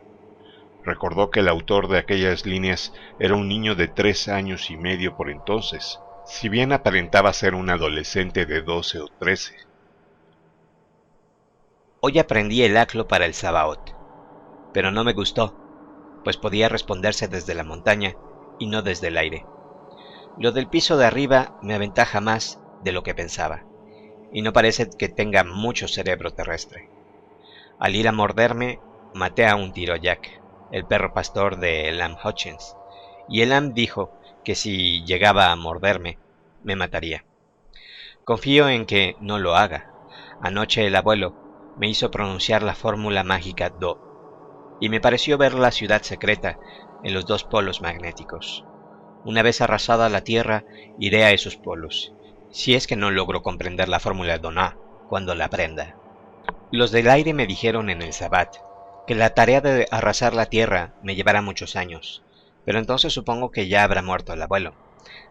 Recordó que el autor de aquellas líneas era un niño de tres años y medio por entonces, si bien aparentaba ser un adolescente de doce o trece. Hoy aprendí el aclo para el Sabaot, pero no me gustó, pues podía responderse desde la montaña y no desde el aire. Lo del piso de arriba me aventaja más de lo que pensaba, y no parece que tenga mucho cerebro terrestre. Al ir a morderme, maté a un tiro Jack, el perro pastor de Elam Hutchins, y Elam dijo que si llegaba a morderme, me mataría. Confío en que no lo haga. Anoche el abuelo me hizo pronunciar la fórmula mágica Do, y me pareció ver la ciudad secreta en los dos polos magnéticos. Una vez arrasada la Tierra, iré a esos polos, si es que no logro comprender la fórmula Dona cuando la aprenda. Los del aire me dijeron en el Sabbat que la tarea de arrasar la Tierra me llevará muchos años, pero entonces supongo que ya habrá muerto el abuelo.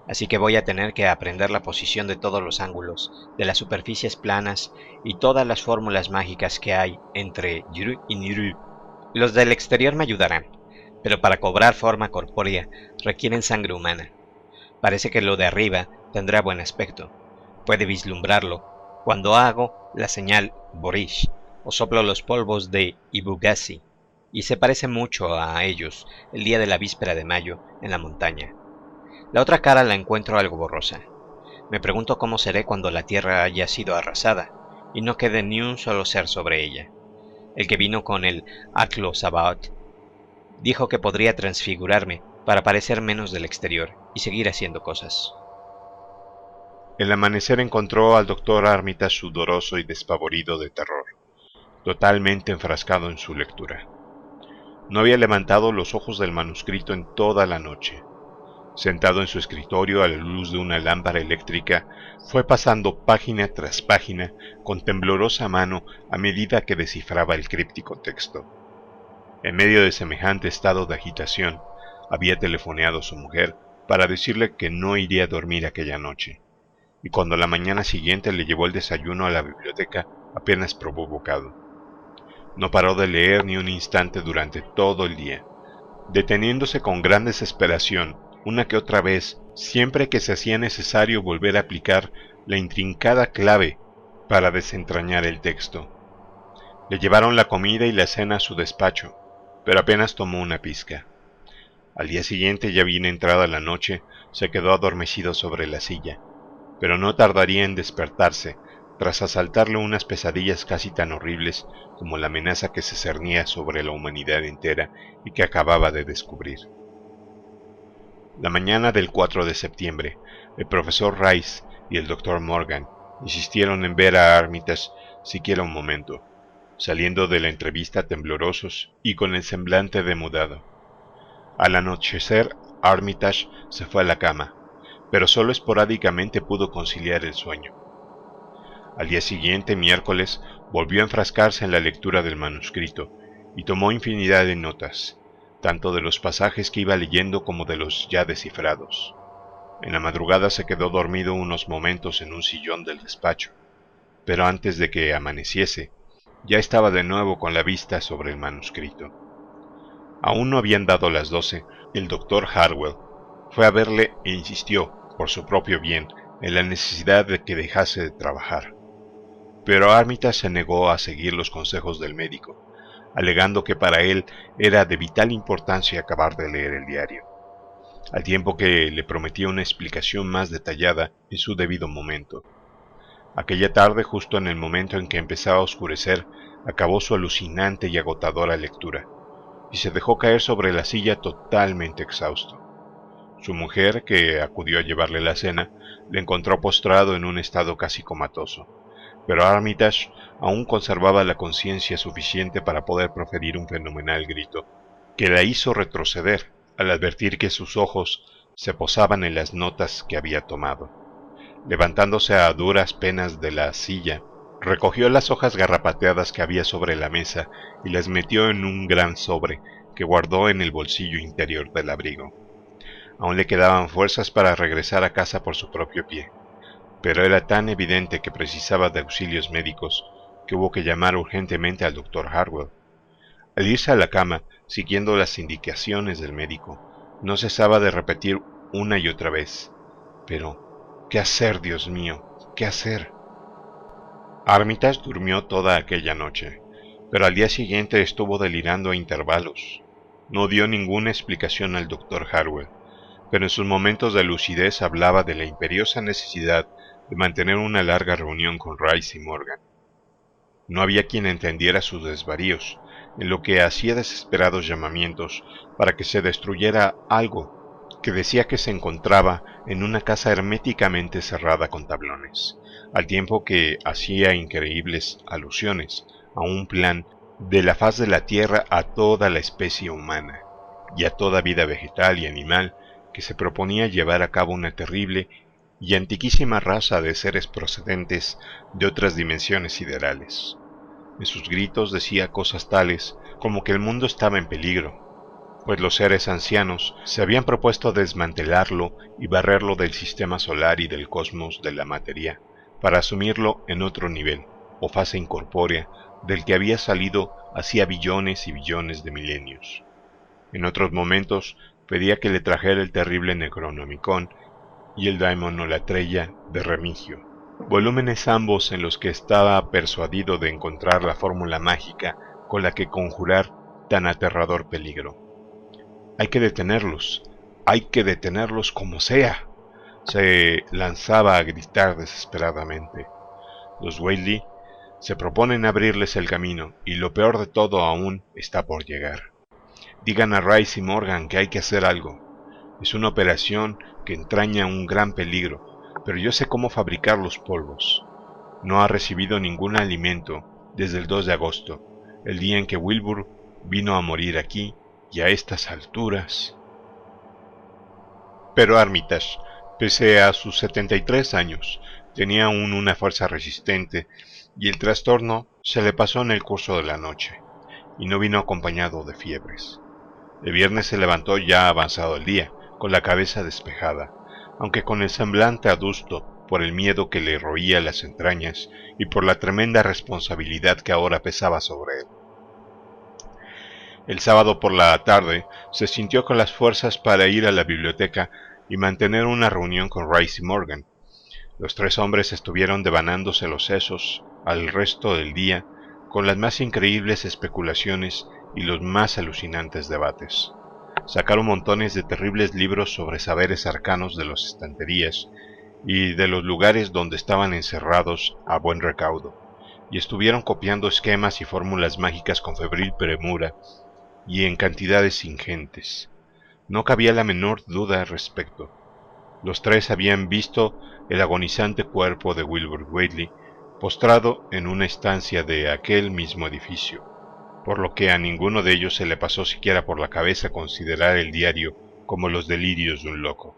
Así que voy a tener que aprender la posición de todos los ángulos, de las superficies planas y todas las fórmulas mágicas que hay entre Yuru y Niru. Los del exterior me ayudarán, pero para cobrar forma corpórea requieren sangre humana. Parece que lo de arriba tendrá buen aspecto. Puede vislumbrarlo cuando hago la señal Borish o soplo los polvos de Ibugasi, y se parece mucho a ellos el día de la víspera de mayo en la montaña. La otra cara la encuentro algo borrosa. Me pregunto cómo seré cuando la tierra haya sido arrasada y no quede ni un solo ser sobre ella. El que vino con el Aklo Sabaot dijo que podría transfigurarme para parecer menos del exterior y seguir haciendo cosas. El amanecer encontró al doctor Armitage sudoroso y despavorido de terror, totalmente enfrascado en su lectura. No había levantado los ojos del manuscrito en toda la noche. Sentado en su escritorio a la luz de una lámpara eléctrica, fue pasando página tras página con temblorosa mano a medida que descifraba el críptico texto. En medio de semejante estado de agitación, había telefoneado a su mujer para decirle que no iría a dormir aquella noche y cuando la mañana siguiente le llevó el desayuno a la biblioteca apenas probó bocado. No paró de leer ni un instante durante todo el día, deteniéndose con gran desesperación una que otra vez siempre que se hacía necesario volver a aplicar la intrincada clave para desentrañar el texto. Le llevaron la comida y la cena a su despacho, pero apenas tomó una pizca. Al día siguiente, ya bien entrada la noche, se quedó adormecido sobre la silla, pero no tardaría en despertarse tras asaltarle unas pesadillas casi tan horribles como la amenaza que se cernía sobre la humanidad entera y que acababa de descubrir. La mañana del 4 de septiembre, el profesor Rice y el doctor Morgan insistieron en ver a Armitage siquiera un momento, saliendo de la entrevista temblorosos y con el semblante demudado. Al anochecer, Armitage se fue a la cama, pero solo esporádicamente pudo conciliar el sueño. Al día siguiente, miércoles, volvió a enfrascarse en la lectura del manuscrito y tomó infinidad de notas, tanto de los pasajes que iba leyendo como de los ya descifrados. En la madrugada se quedó dormido unos momentos en un sillón del despacho, pero antes de que amaneciese, ya estaba de nuevo con la vista sobre el manuscrito. Aún no habían dado las doce, el doctor Harwell fue a verle e insistió, por su propio bien, en la necesidad de que dejase de trabajar. Pero Armitage se negó a seguir los consejos del médico, alegando que para él era de vital importancia acabar de leer el diario, al tiempo que le prometía una explicación más detallada en su debido momento. Aquella tarde, justo en el momento en que empezaba a oscurecer, acabó su alucinante y agotadora lectura, y se dejó caer sobre la silla totalmente exhausto. Su mujer, que acudió a llevarle la cena, le encontró postrado en un estado casi comatoso, pero Armitage aún conservaba la conciencia suficiente para poder proferir un fenomenal grito, que la hizo retroceder al advertir que sus ojos se posaban en las notas que había tomado. Levantándose a duras penas de la silla, recogió las hojas garrapateadas que había sobre la mesa y las metió en un gran sobre que guardó en el bolsillo interior del abrigo. Aún le quedaban fuerzas para regresar a casa por su propio pie, pero era tan evidente que precisaba de auxilios médicos que hubo que llamar urgentemente al doctor Harwell. Al irse a la cama, siguiendo las indicaciones del médico, no cesaba de repetir una y otra vez, pero, ¿qué hacer, Dios mío? ¿Qué hacer? Armitage durmió toda aquella noche, pero al día siguiente estuvo delirando a intervalos. No dio ninguna explicación al doctor Harwell pero en sus momentos de lucidez hablaba de la imperiosa necesidad de mantener una larga reunión con Rice y Morgan. No había quien entendiera sus desvaríos, en lo que hacía desesperados llamamientos para que se destruyera algo que decía que se encontraba en una casa herméticamente cerrada con tablones, al tiempo que hacía increíbles alusiones a un plan de la faz de la Tierra a toda la especie humana y a toda vida vegetal y animal que se proponía llevar a cabo una terrible y antiquísima raza de seres procedentes de otras dimensiones siderales. En sus gritos decía cosas tales como que el mundo estaba en peligro, pues los seres ancianos se habían propuesto desmantelarlo y barrerlo del sistema solar y del cosmos de la materia, para asumirlo en otro nivel, o fase incorpórea, del que había salido hacía billones y billones de milenios. En otros momentos pedía que le trajera el terrible Necronomicon y el Daimon o la Trella de Remigio, volúmenes ambos en los que estaba persuadido de encontrar la fórmula mágica con la que conjurar tan aterrador peligro. Hay que detenerlos, hay que detenerlos como sea. Se lanzaba a gritar desesperadamente. Los Whaley se proponen abrirles el camino y lo peor de todo aún está por llegar. Digan a Rice y Morgan que hay que hacer algo. Es una operación que entraña un gran peligro, pero yo sé cómo fabricar los polvos. No ha recibido ningún alimento desde el 2 de agosto, el día en que Wilbur vino a morir aquí y a estas alturas. Pero Armitage, pese a sus 73 años, tenía aún una fuerza resistente y el trastorno se le pasó en el curso de la noche, y no vino acompañado de fiebres. El viernes se levantó ya avanzado el día, con la cabeza despejada, aunque con el semblante adusto por el miedo que le roía las entrañas y por la tremenda responsabilidad que ahora pesaba sobre él. El sábado por la tarde se sintió con las fuerzas para ir a la biblioteca y mantener una reunión con Rice y Morgan. Los tres hombres estuvieron devanándose los sesos al resto del día con las más increíbles especulaciones y los más alucinantes debates. Sacaron montones de terribles libros sobre saberes arcanos de las estanterías y de los lugares donde estaban encerrados a buen recaudo, y estuvieron copiando esquemas y fórmulas mágicas con febril premura y en cantidades ingentes. No cabía la menor duda al respecto. Los tres habían visto el agonizante cuerpo de Wilbur Whately postrado en una estancia de aquel mismo edificio, por lo que a ninguno de ellos se le pasó siquiera por la cabeza considerar el diario como los delirios de un loco.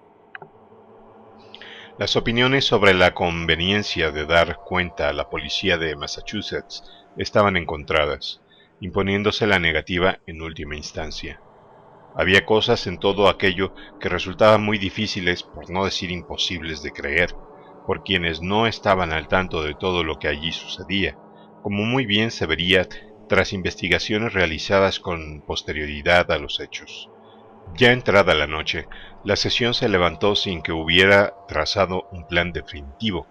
Las opiniones sobre la conveniencia de dar cuenta a la policía de Massachusetts estaban encontradas, imponiéndose la negativa en última instancia. Había cosas en todo aquello que resultaban muy difíciles, por no decir imposibles de creer, por quienes no estaban al tanto de todo lo que allí sucedía, como muy bien se vería tras investigaciones realizadas con posterioridad a los hechos. Ya entrada la noche, la sesión se levantó sin que hubiera trazado un plan definitivo,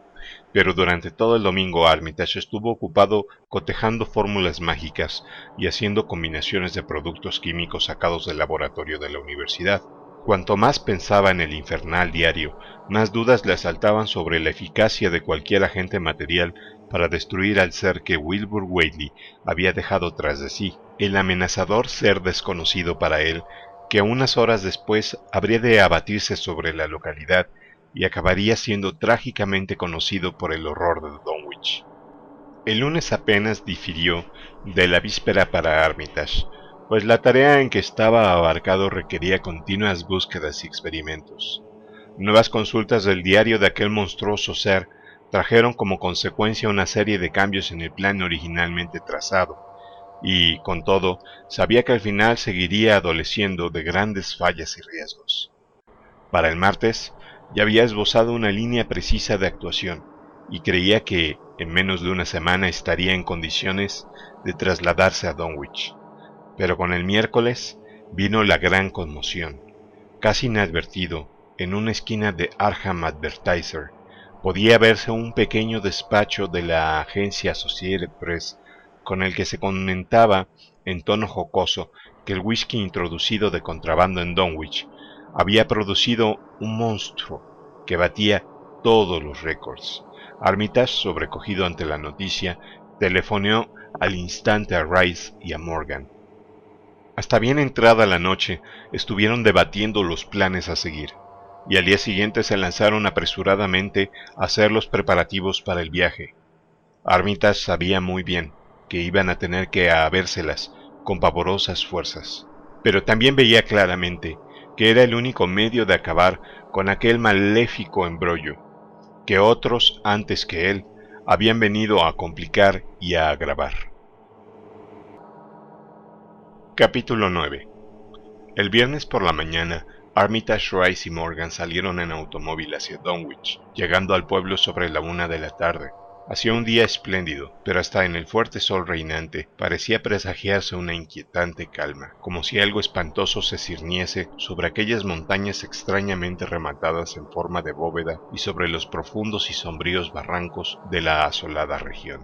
pero durante todo el domingo Armitage estuvo ocupado cotejando fórmulas mágicas y haciendo combinaciones de productos químicos sacados del laboratorio de la universidad. Cuanto más pensaba en el infernal diario, más dudas le asaltaban sobre la eficacia de cualquier agente material para destruir al ser que Wilbur Whately había dejado tras de sí, el amenazador ser desconocido para él, que unas horas después habría de abatirse sobre la localidad y acabaría siendo trágicamente conocido por el horror de Dunwich. El lunes apenas difirió de la víspera para Armitage, pues la tarea en que estaba abarcado requería continuas búsquedas y experimentos. Nuevas consultas del diario de aquel monstruoso ser trajeron como consecuencia una serie de cambios en el plan originalmente trazado, y, con todo, sabía que al final seguiría adoleciendo de grandes fallas y riesgos. Para el martes, ya había esbozado una línea precisa de actuación, y creía que, en menos de una semana, estaría en condiciones de trasladarse a Dunwich. Pero con el miércoles vino la gran conmoción. Casi inadvertido, en una esquina de Arham Advertiser, podía verse un pequeño despacho de la agencia Associated Press con el que se comentaba en tono jocoso que el whisky introducido de contrabando en Dunwich había producido un monstruo que batía todos los récords. Armitage, sobrecogido ante la noticia, telefoneó al instante a Rice y a Morgan. Hasta bien entrada la noche estuvieron debatiendo los planes a seguir, y al día siguiente se lanzaron apresuradamente a hacer los preparativos para el viaje. Armitage sabía muy bien que iban a tener que habérselas con pavorosas fuerzas, pero también veía claramente que era el único medio de acabar con aquel maléfico embrollo, que otros antes que él habían venido a complicar y a agravar. Capítulo 9 El viernes por la mañana, Armitage, Rice y Morgan salieron en automóvil hacia Dunwich, llegando al pueblo sobre la una de la tarde. Hacía un día espléndido, pero hasta en el fuerte sol reinante parecía presagiarse una inquietante calma, como si algo espantoso se cirniese sobre aquellas montañas extrañamente rematadas en forma de bóveda y sobre los profundos y sombríos barrancos de la asolada región.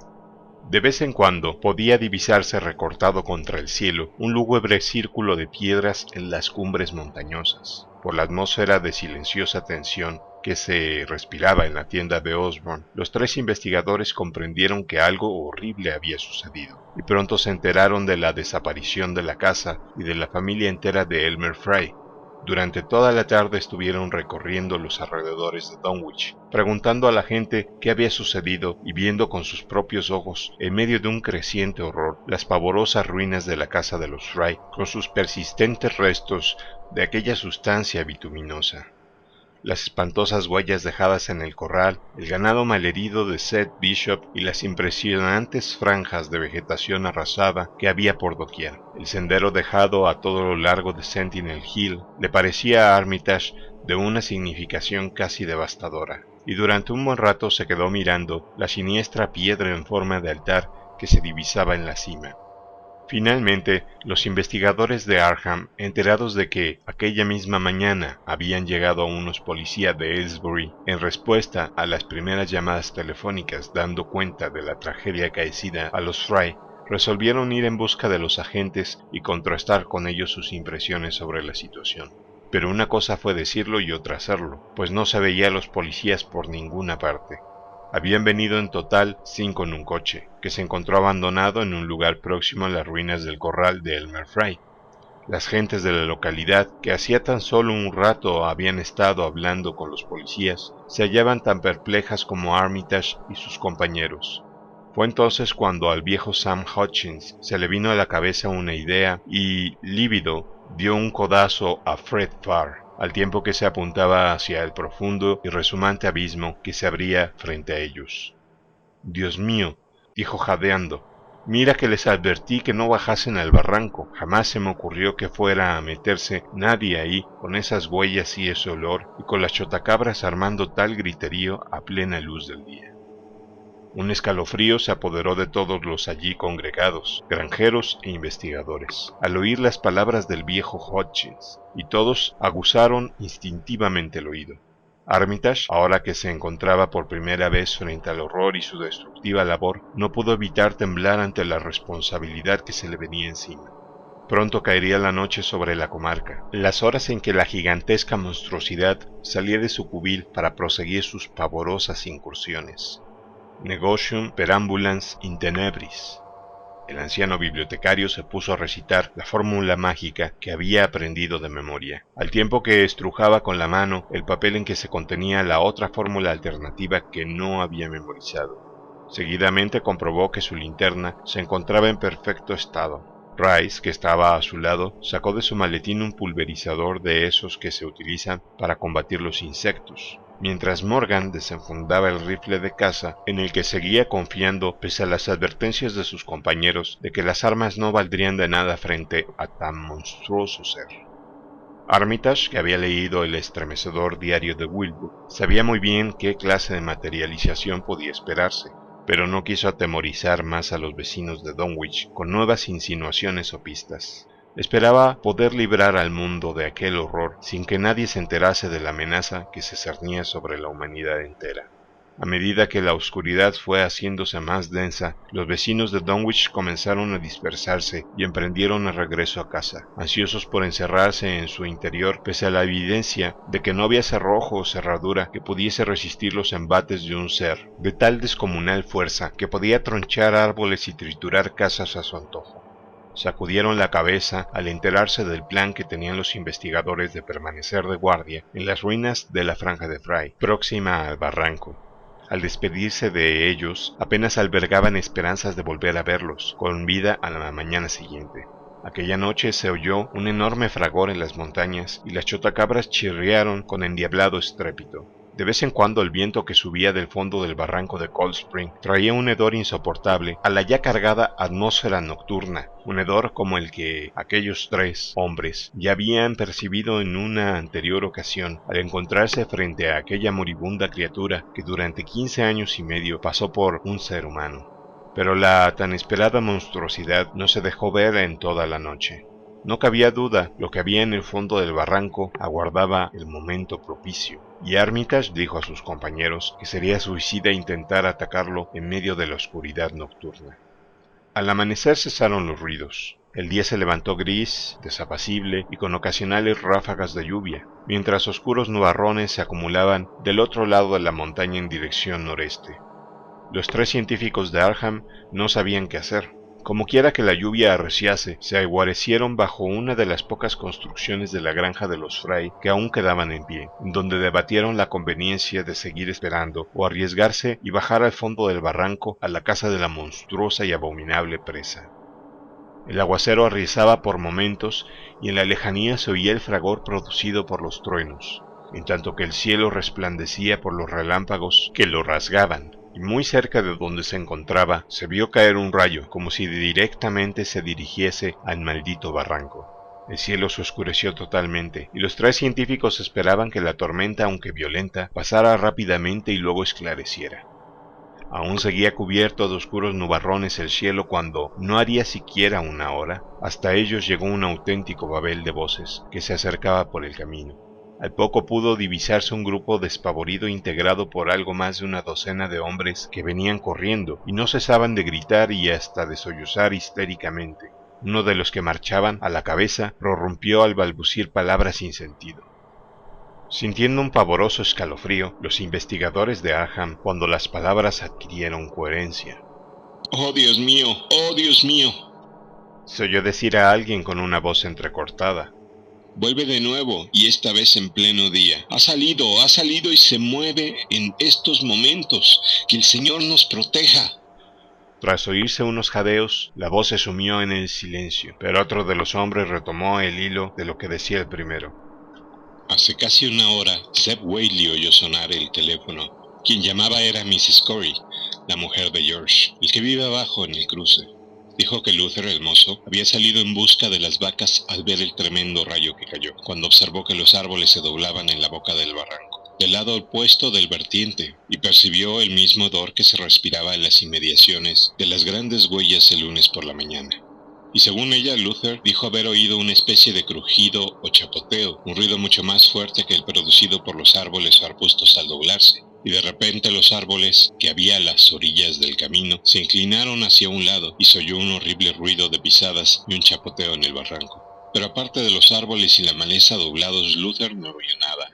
De vez en cuando podía divisarse recortado contra el cielo un lúgubre círculo de piedras en las cumbres montañosas. Por la atmósfera de silenciosa tensión que se respiraba en la tienda de Osborne, los tres investigadores comprendieron que algo horrible había sucedido, y pronto se enteraron de la desaparición de la casa y de la familia entera de Elmer Fry. Durante toda la tarde estuvieron recorriendo los alrededores de Dunwich, preguntando a la gente qué había sucedido y viendo con sus propios ojos, en medio de un creciente horror, las pavorosas ruinas de la casa de los Fry, con sus persistentes restos de aquella sustancia bituminosa las espantosas huellas dejadas en el corral, el ganado malherido de Seth Bishop y las impresionantes franjas de vegetación arrasada que había por doquier. El sendero dejado a todo lo largo de Sentinel Hill le parecía a Armitage de una significación casi devastadora, y durante un buen rato se quedó mirando la siniestra piedra en forma de altar que se divisaba en la cima. Finalmente, los investigadores de Arham, enterados de que aquella misma mañana habían llegado unos policías de Aylesbury en respuesta a las primeras llamadas telefónicas dando cuenta de la tragedia acaecida a los Fry, resolvieron ir en busca de los agentes y contrastar con ellos sus impresiones sobre la situación. Pero una cosa fue decirlo y otra hacerlo, pues no se veía a los policías por ninguna parte. Habían venido en total cinco en un coche, que se encontró abandonado en un lugar próximo a las ruinas del corral de Elmer Fry. Las gentes de la localidad, que hacía tan solo un rato habían estado hablando con los policías, se hallaban tan perplejas como Armitage y sus compañeros. Fue entonces cuando al viejo Sam Hutchins se le vino a la cabeza una idea y, lívido, dio un codazo a Fred Farr al tiempo que se apuntaba hacia el profundo y resumante abismo que se abría frente a ellos. Dios mío, dijo jadeando, mira que les advertí que no bajasen al barranco. Jamás se me ocurrió que fuera a meterse nadie ahí con esas huellas y ese olor y con las chotacabras armando tal griterío a plena luz del día. Un escalofrío se apoderó de todos los allí congregados, granjeros e investigadores, al oír las palabras del viejo Hodgins, y todos aguzaron instintivamente el oído. Armitage, ahora que se encontraba por primera vez frente al horror y su destructiva labor, no pudo evitar temblar ante la responsabilidad que se le venía encima. Pronto caería la noche sobre la comarca, las horas en que la gigantesca monstruosidad salía de su cubil para proseguir sus pavorosas incursiones. Negocium perambulans in tenebris. El anciano bibliotecario se puso a recitar la fórmula mágica que había aprendido de memoria, al tiempo que estrujaba con la mano el papel en que se contenía la otra fórmula alternativa que no había memorizado. Seguidamente comprobó que su linterna se encontraba en perfecto estado. Rice, que estaba a su lado, sacó de su maletín un pulverizador de esos que se utilizan para combatir los insectos, mientras Morgan desenfundaba el rifle de caza en el que seguía confiando pese a las advertencias de sus compañeros de que las armas no valdrían de nada frente a tan monstruoso ser. Armitage, que había leído el estremecedor diario de Wilbur, sabía muy bien qué clase de materialización podía esperarse, pero no quiso atemorizar más a los vecinos de Dunwich con nuevas insinuaciones o pistas. Esperaba poder librar al mundo de aquel horror sin que nadie se enterase de la amenaza que se cernía sobre la humanidad entera. A medida que la oscuridad fue haciéndose más densa, los vecinos de Dunwich comenzaron a dispersarse y emprendieron el regreso a casa, ansiosos por encerrarse en su interior pese a la evidencia de que no había cerrojo o cerradura que pudiese resistir los embates de un ser de tal descomunal fuerza que podía tronchar árboles y triturar casas a su antojo sacudieron la cabeza al enterarse del plan que tenían los investigadores de permanecer de guardia en las ruinas de la franja de Fry, próxima al barranco. Al despedirse de ellos, apenas albergaban esperanzas de volver a verlos, con vida a la mañana siguiente. Aquella noche se oyó un enorme fragor en las montañas y las chotacabras chirriaron con endiablado estrépito. De vez en cuando el viento que subía del fondo del barranco de Cold Spring traía un hedor insoportable a la ya cargada atmósfera nocturna, un hedor como el que aquellos tres hombres ya habían percibido en una anterior ocasión al encontrarse frente a aquella moribunda criatura que durante quince años y medio pasó por un ser humano. Pero la tan esperada monstruosidad no se dejó ver en toda la noche. No cabía duda, lo que había en el fondo del barranco aguardaba el momento propicio, y Armitage dijo a sus compañeros que sería suicida intentar atacarlo en medio de la oscuridad nocturna. Al amanecer cesaron los ruidos. El día se levantó gris, desapacible y con ocasionales ráfagas de lluvia, mientras oscuros nubarrones se acumulaban del otro lado de la montaña en dirección noreste. Los tres científicos de Arham no sabían qué hacer. Como quiera que la lluvia arreciase, se aguarecieron bajo una de las pocas construcciones de la granja de los Fray que aún quedaban en pie, donde debatieron la conveniencia de seguir esperando o arriesgarse y bajar al fondo del barranco a la casa de la monstruosa y abominable presa. El aguacero arrizaba por momentos y en la lejanía se oía el fragor producido por los truenos, en tanto que el cielo resplandecía por los relámpagos que lo rasgaban y muy cerca de donde se encontraba se vio caer un rayo como si directamente se dirigiese al maldito barranco. El cielo se oscureció totalmente, y los tres científicos esperaban que la tormenta, aunque violenta, pasara rápidamente y luego esclareciera. Aún seguía cubierto de oscuros nubarrones el cielo cuando, no haría siquiera una hora, hasta ellos llegó un auténtico babel de voces que se acercaba por el camino. Al poco pudo divisarse un grupo despavorido integrado por algo más de una docena de hombres que venían corriendo y no cesaban de gritar y hasta de sollozar histéricamente. Uno de los que marchaban a la cabeza prorrumpió al balbucir palabras sin sentido. Sintiendo un pavoroso escalofrío, los investigadores de Arham cuando las palabras adquirieron coherencia. ¡Oh, Dios mío! ¡Oh, Dios mío! Se oyó decir a alguien con una voz entrecortada. Vuelve de nuevo, y esta vez en pleno día. Ha salido, ha salido y se mueve en estos momentos. Que el Señor nos proteja. Tras oírse unos jadeos, la voz se sumió en el silencio, pero otro de los hombres retomó el hilo de lo que decía el primero. Hace casi una hora, Seb Whaley oyó sonar el teléfono. Quien llamaba era Mrs. Corey, la mujer de George, el que vive abajo en el cruce. Dijo que Luther el mozo había salido en busca de las vacas al ver el tremendo rayo que cayó, cuando observó que los árboles se doblaban en la boca del barranco, del lado opuesto del vertiente, y percibió el mismo odor que se respiraba en las inmediaciones de las grandes huellas el lunes por la mañana. Y según ella, Luther dijo haber oído una especie de crujido o chapoteo, un ruido mucho más fuerte que el producido por los árboles o arbustos al doblarse, y de repente los árboles que había a las orillas del camino se inclinaron hacia un lado y se oyó un horrible ruido de pisadas y un chapoteo en el barranco. Pero aparte de los árboles y la maleza doblados, Luther no oyó nada.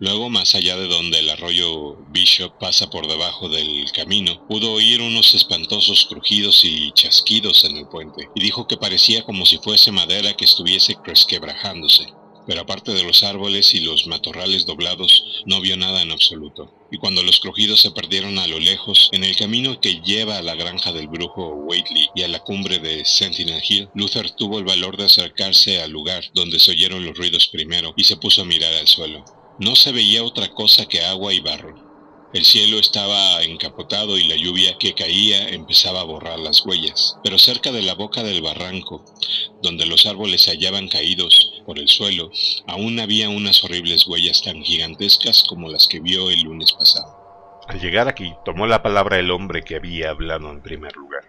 Luego, más allá de donde el arroyo Bishop pasa por debajo del camino, pudo oír unos espantosos crujidos y chasquidos en el puente, y dijo que parecía como si fuese madera que estuviese resquebrajándose pero aparte de los árboles y los matorrales doblados, no vio nada en absoluto. Y cuando los crujidos se perdieron a lo lejos, en el camino que lleva a la granja del brujo Waitley y a la cumbre de Sentinel Hill, Luther tuvo el valor de acercarse al lugar donde se oyeron los ruidos primero y se puso a mirar al suelo. No se veía otra cosa que agua y barro. El cielo estaba encapotado y la lluvia que caía empezaba a borrar las huellas. Pero cerca de la boca del barranco, donde los árboles se hallaban caídos por el suelo, aún había unas horribles huellas tan gigantescas como las que vio el lunes pasado. Al llegar aquí, tomó la palabra el hombre que había hablado en primer lugar.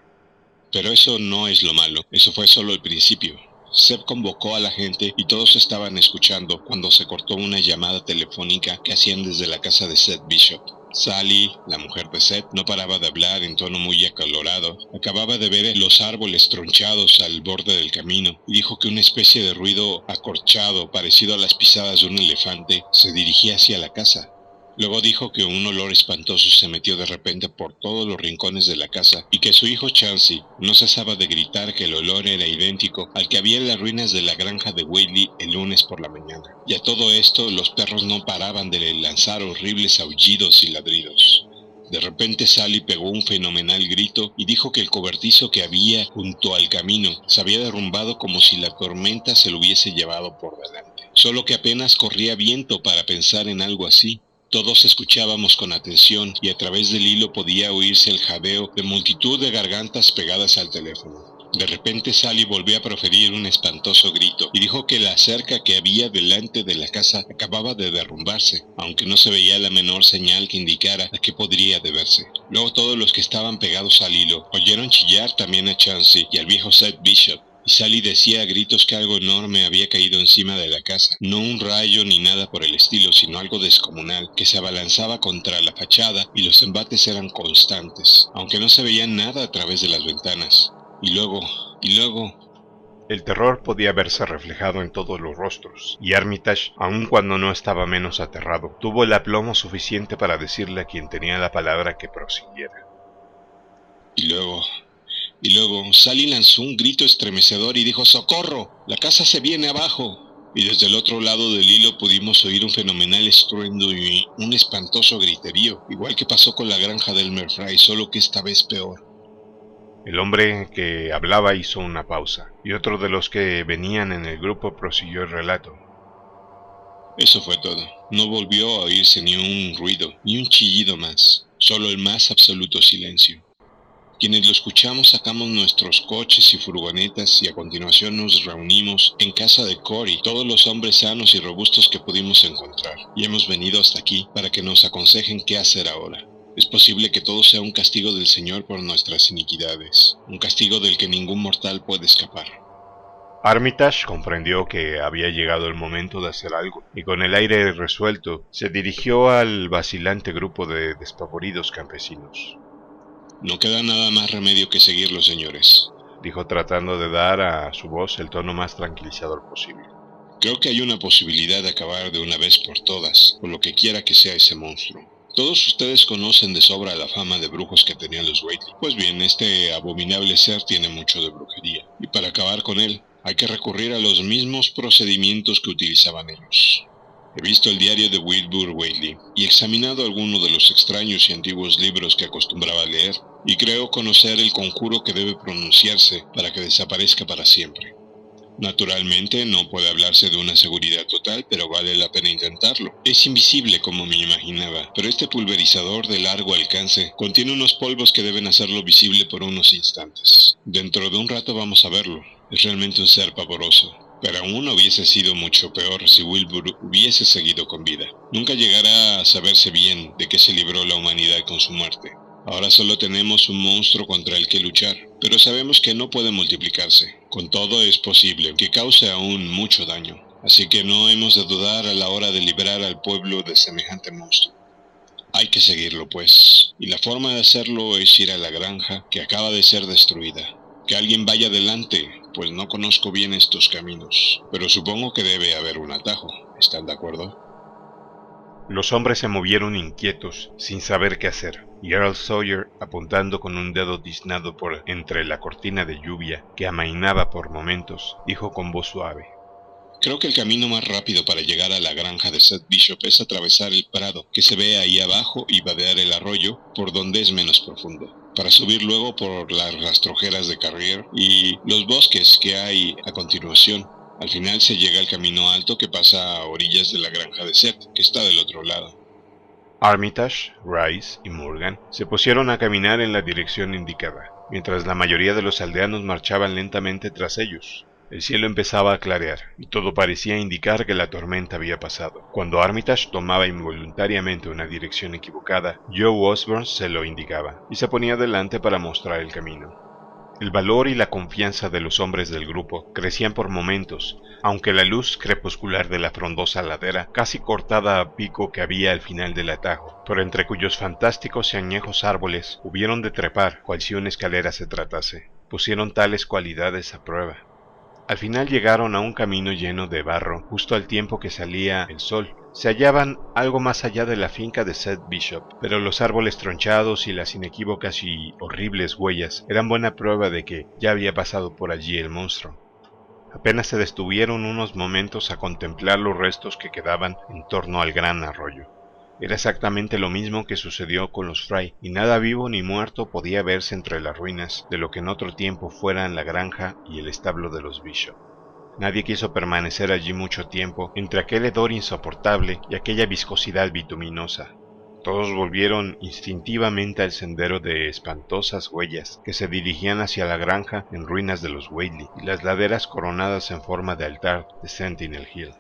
Pero eso no es lo malo, eso fue solo el principio. Seb convocó a la gente y todos estaban escuchando cuando se cortó una llamada telefónica que hacían desde la casa de Seth Bishop. Sally, la mujer de Seth, no paraba de hablar en tono muy acalorado. Acababa de ver los árboles tronchados al borde del camino y dijo que una especie de ruido acorchado, parecido a las pisadas de un elefante, se dirigía hacia la casa. Luego dijo que un olor espantoso se metió de repente por todos los rincones de la casa y que su hijo Chansey no cesaba de gritar que el olor era idéntico al que había en las ruinas de la granja de Whaley el lunes por la mañana. Y a todo esto los perros no paraban de lanzar horribles aullidos y ladridos. De repente Sally pegó un fenomenal grito y dijo que el cobertizo que había junto al camino se había derrumbado como si la tormenta se lo hubiese llevado por delante. Solo que apenas corría viento para pensar en algo así Todos escuchábamos con atención y a través del hilo podía oírse el jadeo de multitud de gargantas pegadas al teléfono. De repente Sally volvió a proferir un espantoso grito y dijo que la cerca que había delante de la casa acababa de derrumbarse, aunque no se veía la menor señal que indicara a qué podría deberse. Luego todos los que estaban pegados al hilo oyeron chillar también a Chansey y al viejo Seth Bishop, Sally decía a gritos que algo enorme había caído encima de la casa. No un rayo ni nada por el estilo, sino algo descomunal, que se abalanzaba contra la fachada y los embates eran constantes, aunque no se veía nada a través de las ventanas. Y luego, y luego... El terror podía verse reflejado en todos los rostros, y Armitage, aun cuando no estaba menos aterrado, tuvo el aplomo suficiente para decirle a quien tenía la palabra que prosiguiera. Y luego, y luego Sally lanzó un grito estremecedor y dijo ¡Socorro! ¡La casa se viene abajo! Y desde el otro lado del hilo pudimos oír un fenomenal estruendo y un espantoso griterío, igual que pasó con la granja del Merfry, solo que esta vez peor. El hombre que hablaba hizo una pausa, y otro de los que venían en el grupo prosiguió el relato. Eso fue todo. No volvió a oírse ni un ruido, ni un chillido más, solo el más absoluto silencio. Quienes lo escuchamos sacamos nuestros coches y furgonetas y a continuación nos reunimos en casa de Cory, todos los hombres sanos y robustos que pudimos encontrar, y hemos venido hasta aquí para que nos aconsejen qué hacer ahora. Es posible que todo sea un castigo del Señor por nuestras iniquidades, un castigo del que ningún mortal puede escapar. Armitage comprendió que había llegado el momento de hacer algo, y con el aire resuelto se dirigió al vacilante grupo de despavoridos campesinos. No queda nada más remedio que seguirlo, señores, dijo tratando de dar a su voz el tono más tranquilizador posible. Creo que hay una posibilidad de acabar de una vez por todas, por lo que quiera que sea ese monstruo. Todos ustedes conocen de sobra la fama de brujos que tenían los Waitley. Pues bien, este abominable ser tiene mucho de brujería, y para acabar con él hay que recurrir a los mismos procedimientos que utilizaban ellos. He visto el diario de Wilbur Whately y examinado algunos de los extraños y antiguos libros que acostumbraba a leer, y creo conocer el conjuro que debe pronunciarse para que desaparezca para siempre. Naturalmente no puede hablarse de una seguridad total, pero vale la pena intentarlo. Es invisible como me imaginaba, pero este pulverizador de largo alcance contiene unos polvos que deben hacerlo visible por unos instantes. Dentro de un rato vamos a verlo. Es realmente un ser pavoroso. Pero aún hubiese sido mucho peor si Wilbur hubiese seguido con vida. Nunca llegará a saberse bien de qué se libró la humanidad con su muerte. Ahora solo tenemos un monstruo contra el que luchar, pero sabemos que no puede multiplicarse. Con todo es posible que cause aún mucho daño, así que no hemos de dudar a la hora de liberar al pueblo de semejante monstruo. Hay que seguirlo, pues, y la forma de hacerlo es ir a la granja que acaba de ser destruida. Que alguien vaya adelante, pues no conozco bien estos caminos, pero supongo que debe haber un atajo. ¿Están de acuerdo? Los hombres se movieron inquietos, sin saber qué hacer, y Earl Sawyer, apuntando con un dedo tiznado por entre la cortina de lluvia que amainaba por momentos, dijo con voz suave. Creo que el camino más rápido para llegar a la granja de Seth Bishop es atravesar el prado que se ve ahí abajo y vadear el arroyo por donde es menos profundo, para subir luego por las rastrojeras de Carrier y los bosques que hay a continuación al final se llega al camino alto que pasa a orillas de la granja de Seth, que está del otro lado. Armitage, Rice y Morgan se pusieron a caminar en la dirección indicada, mientras la mayoría de los aldeanos marchaban lentamente tras ellos. El cielo empezaba a clarear, y todo parecía indicar que la tormenta había pasado. Cuando Armitage tomaba involuntariamente una dirección equivocada, Joe Osborne se lo indicaba, y se ponía delante para mostrar el camino. El valor y la confianza de los hombres del grupo crecían por momentos, aunque la luz crepuscular de la frondosa ladera, casi cortada a pico que había al final del atajo, por entre cuyos fantásticos y añejos árboles hubieron de trepar cual si una escalera se tratase, pusieron tales cualidades a prueba. Al final llegaron a un camino lleno de barro, justo al tiempo que salía el sol, se hallaban algo más allá de la finca de Seth Bishop, pero los árboles tronchados y las inequívocas y horribles huellas eran buena prueba de que ya había pasado por allí el monstruo. Apenas se detuvieron unos momentos a contemplar los restos que quedaban en torno al gran arroyo. Era exactamente lo mismo que sucedió con los Fry, y nada vivo ni muerto podía verse entre las ruinas de lo que en otro tiempo fueran la granja y el establo de los Bishop. Nadie quiso permanecer allí mucho tiempo entre aquel hedor insoportable y aquella viscosidad bituminosa. Todos volvieron instintivamente al sendero de espantosas huellas que se dirigían hacia la granja en ruinas de los Whaley y las laderas coronadas en forma de altar de Sentinel Hill.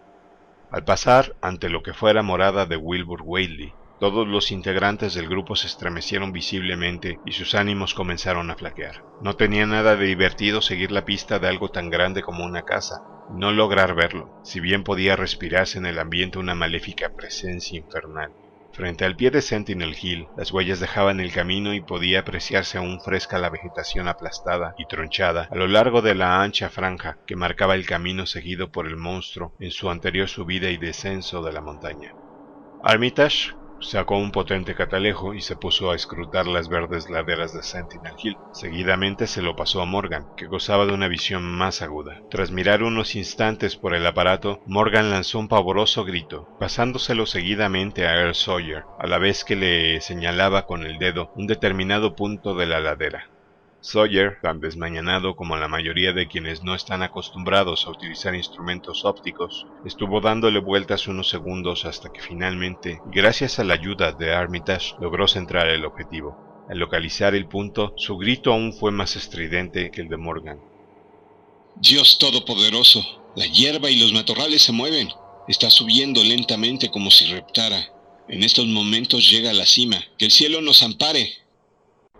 Al pasar ante lo que fuera morada de Wilbur Whaley, todos los integrantes del grupo se estremecieron visiblemente y sus ánimos comenzaron a flaquear. No tenía nada de divertido seguir la pista de algo tan grande como una casa, no lograr verlo, si bien podía respirarse en el ambiente una maléfica presencia infernal. Frente al pie de Sentinel Hill, las huellas dejaban el camino y podía apreciarse aún fresca la vegetación aplastada y tronchada a lo largo de la ancha franja que marcaba el camino seguido por el monstruo en su anterior subida y descenso de la montaña. Armitage Sacó un potente catalejo y se puso a escrutar las verdes laderas de Sentinel Hill. Seguidamente se lo pasó a Morgan, que gozaba de una visión más aguda. Tras mirar unos instantes por el aparato, Morgan lanzó un pavoroso grito, pasándoselo seguidamente a Earl Sawyer, a la vez que le señalaba con el dedo un determinado punto de la ladera. Sawyer, tan desmañanado como la mayoría de quienes no están acostumbrados a utilizar instrumentos ópticos, estuvo dándole vueltas unos segundos hasta que finalmente, gracias a la ayuda de Armitage, logró centrar el objetivo. Al localizar el punto, su grito aún fue más estridente que el de Morgan. Dios Todopoderoso, la hierba y los matorrales se mueven. Está subiendo lentamente como si reptara. En estos momentos llega a la cima. Que el cielo nos ampare.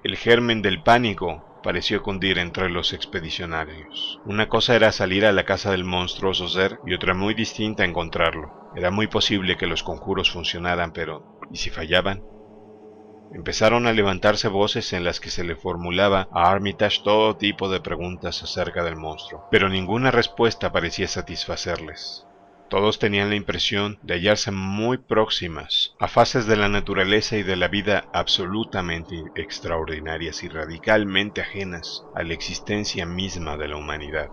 El germen del pánico pareció cundir entre los expedicionarios. Una cosa era salir a la casa del monstruoso ser y otra muy distinta encontrarlo. Era muy posible que los conjuros funcionaran, pero ¿y si fallaban? Empezaron a levantarse voces en las que se le formulaba a Armitage todo tipo de preguntas acerca del monstruo, pero ninguna respuesta parecía satisfacerles. Todos tenían la impresión de hallarse muy próximas a fases de la naturaleza y de la vida absolutamente extraordinarias y radicalmente ajenas a la existencia misma de la humanidad.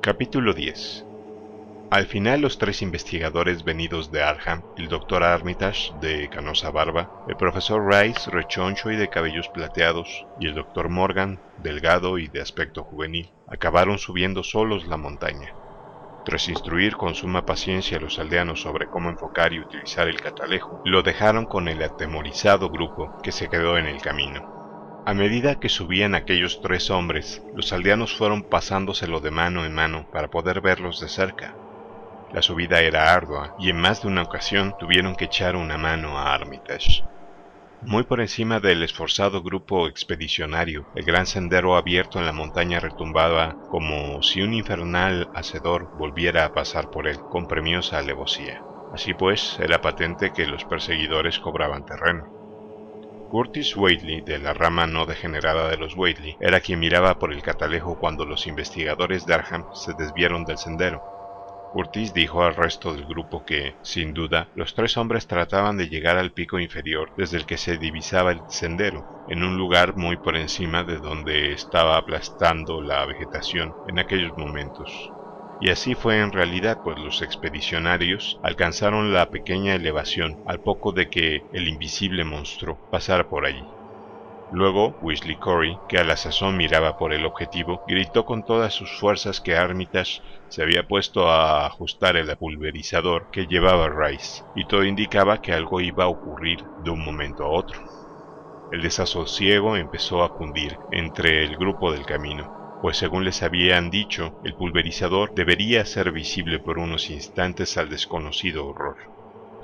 Capítulo 10 al final los tres investigadores venidos de Arham, el doctor Armitage de canosa barba, el profesor Rice rechoncho y de cabellos plateados, y el doctor Morgan, delgado y de aspecto juvenil, acabaron subiendo solos la montaña. Tras instruir con suma paciencia a los aldeanos sobre cómo enfocar y utilizar el catalejo, lo dejaron con el atemorizado grupo que se quedó en el camino. A medida que subían aquellos tres hombres, los aldeanos fueron pasándoselo de mano en mano para poder verlos de cerca. La subida era ardua y en más de una ocasión tuvieron que echar una mano a Armitage. Muy por encima del esforzado grupo expedicionario, el gran sendero abierto en la montaña retumbaba como si un infernal hacedor volviera a pasar por él con premiosa alevosía. Así pues, era patente que los perseguidores cobraban terreno. Curtis Whately, de la rama no degenerada de los Whately, era quien miraba por el catalejo cuando los investigadores de Arham se desviaron del sendero Curtis dijo al resto del grupo que, sin duda, los tres hombres trataban de llegar al pico inferior desde el que se divisaba el sendero, en un lugar muy por encima de donde estaba aplastando la vegetación en aquellos momentos. Y así fue en realidad, pues los expedicionarios alcanzaron la pequeña elevación al poco de que el invisible monstruo pasara por allí. Luego, Weasley Corey, que a la sazón miraba por el objetivo, gritó con todas sus fuerzas que Armitage se había puesto a ajustar el pulverizador que llevaba Rice, y todo indicaba que algo iba a ocurrir de un momento a otro. El desasosiego empezó a cundir entre el grupo del camino, pues según les habían dicho, el pulverizador debería ser visible por unos instantes al desconocido horror.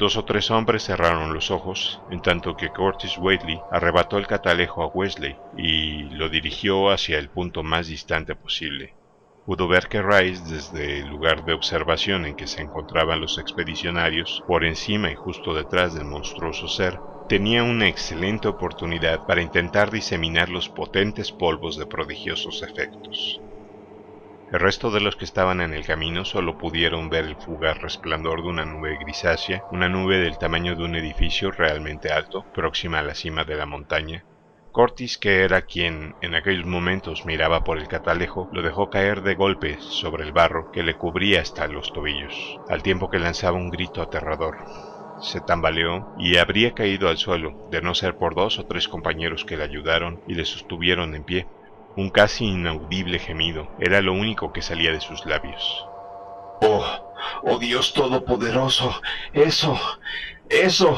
Dos o tres hombres cerraron los ojos, en tanto que Curtis Whately arrebató el catalejo a Wesley y lo dirigió hacia el punto más distante posible. Pudo ver que Rice, desde el lugar de observación en que se encontraban los expedicionarios, por encima y justo detrás del monstruoso ser, tenía una excelente oportunidad para intentar diseminar los potentes polvos de prodigiosos efectos. El resto de los que estaban en el camino solo pudieron ver el fugaz resplandor de una nube grisácea, una nube del tamaño de un edificio realmente alto, próxima a la cima de la montaña. Cortis, que era quien en aquellos momentos miraba por el catalejo, lo dejó caer de golpe sobre el barro que le cubría hasta los tobillos, al tiempo que lanzaba un grito aterrador. Se tambaleó y habría caído al suelo, de no ser por dos o tres compañeros que le ayudaron y le sostuvieron en pie. Un casi inaudible gemido era lo único que salía de sus labios. Oh, oh Dios Todopoderoso, eso, eso.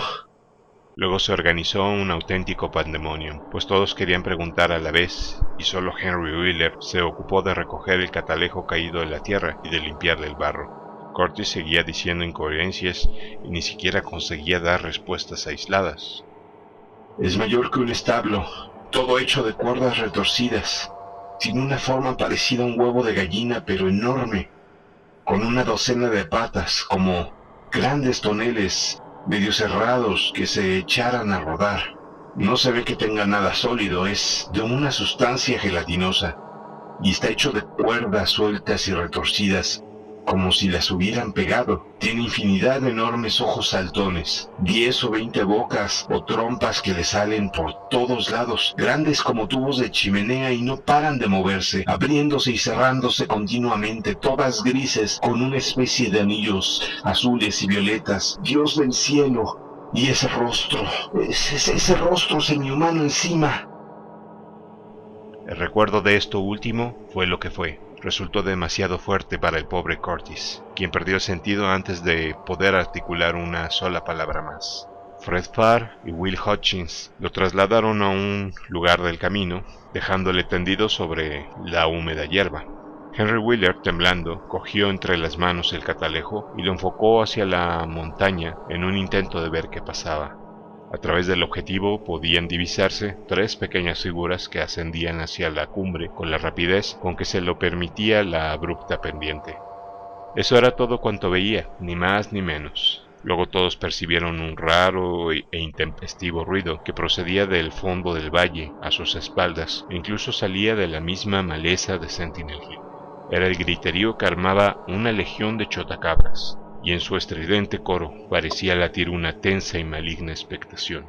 Luego se organizó un auténtico pandemonio, pues todos querían preguntar a la vez, y solo Henry Wheeler se ocupó de recoger el catalejo caído en la tierra y de limpiarle el barro. Curtis seguía diciendo incoherencias y ni siquiera conseguía dar respuestas aisladas. Es mayor que un establo, todo hecho de cuerdas retorcidas. Tiene una forma parecida a un huevo de gallina, pero enorme, con una docena de patas, como grandes toneles medio cerrados que se echaran a rodar. No se ve que tenga nada sólido, es de una sustancia gelatinosa y está hecho de cuerdas sueltas y retorcidas como si las hubieran pegado. Tiene infinidad de enormes ojos saltones, diez o veinte bocas o trompas que le salen por todos lados, grandes como tubos de chimenea y no paran de moverse, abriéndose y cerrándose continuamente, todas grises, con una especie de anillos azules y violetas. Dios del cielo, y ese rostro, ese, ese rostro semi-humano encima. El recuerdo de esto último fue lo que fue resultó demasiado fuerte para el pobre Curtis, quien perdió el sentido antes de poder articular una sola palabra más. Fred Farr y Will Hutchins lo trasladaron a un lugar del camino, dejándole tendido sobre la húmeda hierba. Henry Wheeler, temblando, cogió entre las manos el catalejo y lo enfocó hacia la montaña en un intento de ver qué pasaba. A través del objetivo podían divisarse tres pequeñas figuras que ascendían hacia la cumbre con la rapidez con que se lo permitía la abrupta pendiente. Eso era todo cuanto veía, ni más ni menos. Luego todos percibieron un raro e intempestivo ruido que procedía del fondo del valle a sus espaldas e incluso salía de la misma maleza de Sentinel Hill. Era el griterío que armaba una legión de chotacabras, y en su estridente coro parecía latir una tensa y maligna expectación.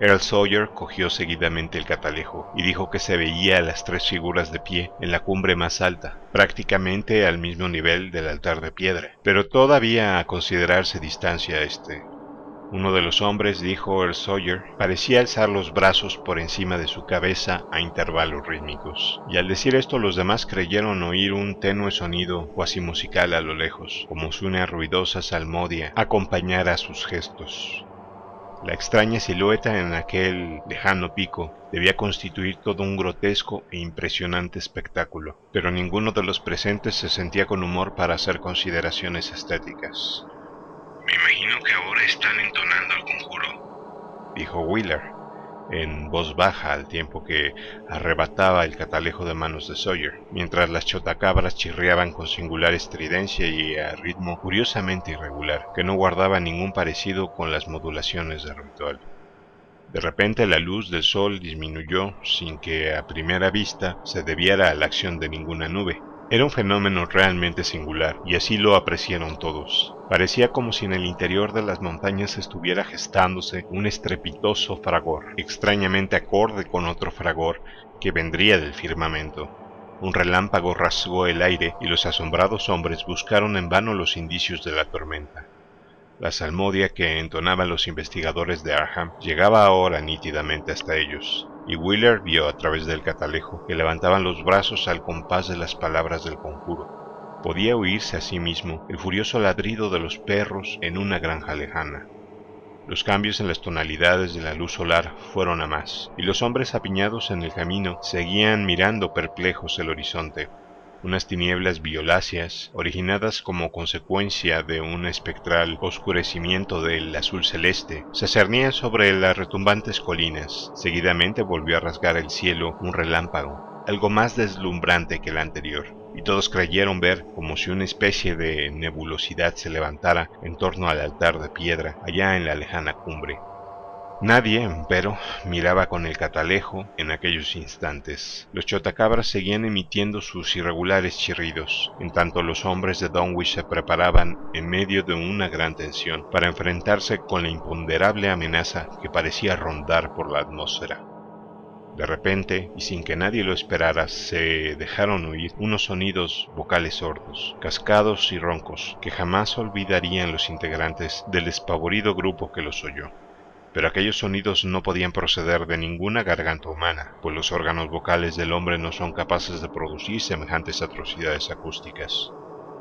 Earl Sawyer cogió seguidamente el catalejo y dijo que se veía a las tres figuras de pie en la cumbre más alta, prácticamente al mismo nivel del altar de piedra, pero todavía a considerarse distancia este. Uno de los hombres, dijo Earl Sawyer, parecía alzar los brazos por encima de su cabeza a intervalos rítmicos, y al decir esto los demás creyeron oír un tenue sonido cuasi musical a lo lejos, como si una ruidosa salmodia acompañara sus gestos. La extraña silueta en aquel lejano pico debía constituir todo un grotesco e impresionante espectáculo, pero ninguno de los presentes se sentía con humor para hacer consideraciones estéticas. Me imagino que ahora están entonando el conjuro, dijo Wheeler, en voz baja al tiempo que arrebataba el catalejo de manos de Sawyer, mientras las chotacabras chirriaban con singular estridencia y a ritmo curiosamente irregular, que no guardaba ningún parecido con las modulaciones del ritual. De repente la luz del sol disminuyó sin que a primera vista se debiera a la acción de ninguna nube, era un fenómeno realmente singular, y así lo apreciaron todos. Parecía como si en el interior de las montañas estuviera gestándose un estrepitoso fragor, extrañamente acorde con otro fragor que vendría del firmamento. Un relámpago rasgó el aire y los asombrados hombres buscaron en vano los indicios de la tormenta. La salmodia que entonaban los investigadores de Arham llegaba ahora nítidamente hasta ellos, y Wheeler vio a través del catalejo que levantaban los brazos al compás de las palabras del conjuro. Podía oírse a sí mismo el furioso ladrido de los perros en una granja lejana. Los cambios en las tonalidades de la luz solar fueron a más, y los hombres apiñados en el camino seguían mirando perplejos el horizonte, unas tinieblas violáceas, originadas como consecuencia de un espectral oscurecimiento del azul celeste, se cernían sobre las retumbantes colinas. Seguidamente volvió a rasgar el cielo un relámpago, algo más deslumbrante que el anterior, y todos creyeron ver como si una especie de nebulosidad se levantara en torno al altar de piedra allá en la lejana cumbre. Nadie, pero, miraba con el catalejo en aquellos instantes. Los chotacabras seguían emitiendo sus irregulares chirridos, en tanto los hombres de Dunwich se preparaban en medio de una gran tensión para enfrentarse con la imponderable amenaza que parecía rondar por la atmósfera. De repente, y sin que nadie lo esperara, se dejaron oír unos sonidos vocales sordos, cascados y roncos, que jamás olvidarían los integrantes del despavorido grupo que los oyó. Pero aquellos sonidos no podían proceder de ninguna garganta humana, pues los órganos vocales del hombre no son capaces de producir semejantes atrocidades acústicas.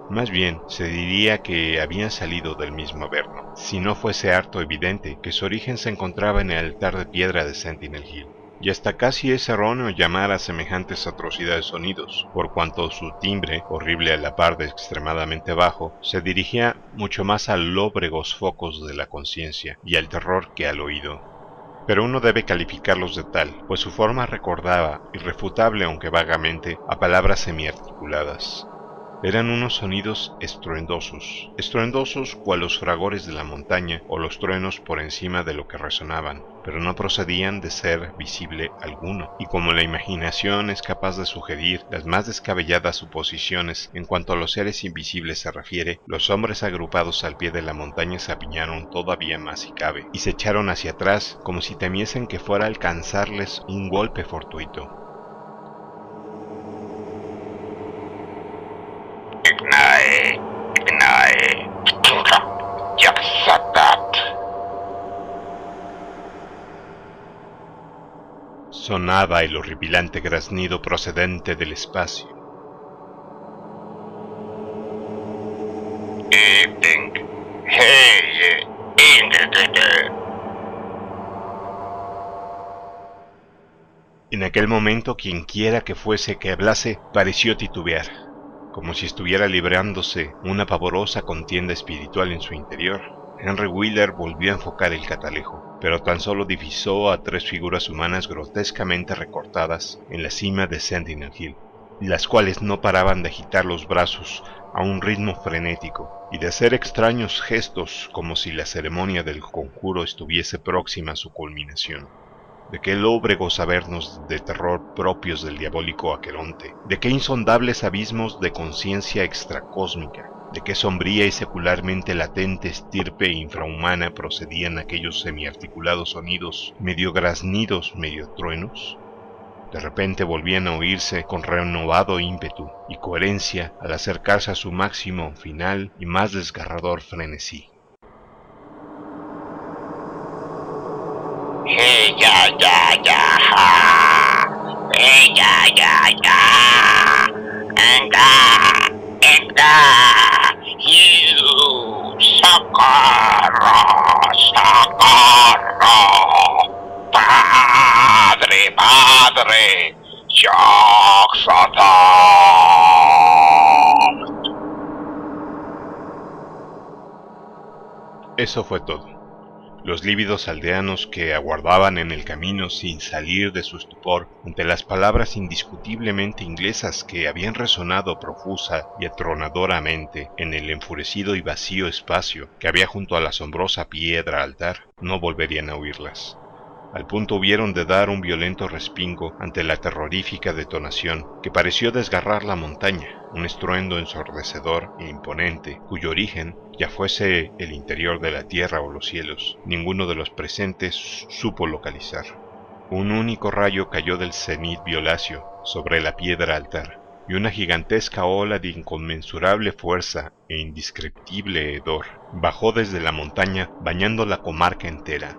Más bien, se diría que habían salido del mismo Averno, si no fuese harto evidente que su origen se encontraba en el altar de piedra de Sentinel Hill y hasta casi es erróneo llamar a semejantes atrocidades sonidos, por cuanto su timbre, horrible a la par de extremadamente bajo, se dirigía mucho más a lóbregos focos de la conciencia y al terror que al oído. Pero uno debe calificarlos de tal, pues su forma recordaba, irrefutable aunque vagamente, a palabras semiarticuladas, eran unos sonidos estruendosos, estruendosos cual los fragores de la montaña o los truenos por encima de lo que resonaban, pero no procedían de ser visible alguno, y como la imaginación es capaz de sugerir las más descabelladas suposiciones en cuanto a los seres invisibles se refiere, los hombres agrupados al pie de la montaña se apiñaron todavía más si cabe, y se echaron hacia atrás como si temiesen que fuera a alcanzarles un golpe fortuito. Sonaba el horripilante graznido procedente del espacio. En aquel momento, quienquiera que fuese que hablase pareció titubear como si estuviera librándose una pavorosa contienda espiritual en su interior. Henry Wheeler volvió a enfocar el catalejo, pero tan solo divisó a tres figuras humanas grotescamente recortadas en la cima de Sentinel Hill, las cuales no paraban de agitar los brazos a un ritmo frenético y de hacer extraños gestos como si la ceremonia del conjuro estuviese próxima a su culminación. De qué lóbregos sabernos de terror propios del diabólico Aqueronte, de qué insondables abismos de conciencia extracósmica, de qué sombría y secularmente latente estirpe infrahumana procedían aquellos semiarticulados sonidos, medio graznidos, medio truenos. De repente volvían a oírse con renovado ímpetu y coherencia al acercarse a su máximo final y más desgarrador frenesí. ya, ya, ya, ya, ya, ya. Enga, you, socorro, socorro. Padre, padre, shock, Eso fue todo. Los lívidos aldeanos que aguardaban en el camino sin salir de su estupor ante las palabras indiscutiblemente inglesas que habían resonado profusa y atronadoramente en el enfurecido y vacío espacio que había junto a la asombrosa piedra altar, no volverían a oírlas. Al punto hubieron de dar un violento respingo ante la terrorífica detonación que pareció desgarrar la montaña, un estruendo ensordecedor e imponente, cuyo origen, ya fuese el interior de la tierra o los cielos, ninguno de los presentes supo localizar. Un único rayo cayó del cenit violáceo sobre la piedra altar, y una gigantesca ola de inconmensurable fuerza e indescriptible hedor bajó desde la montaña bañando la comarca entera.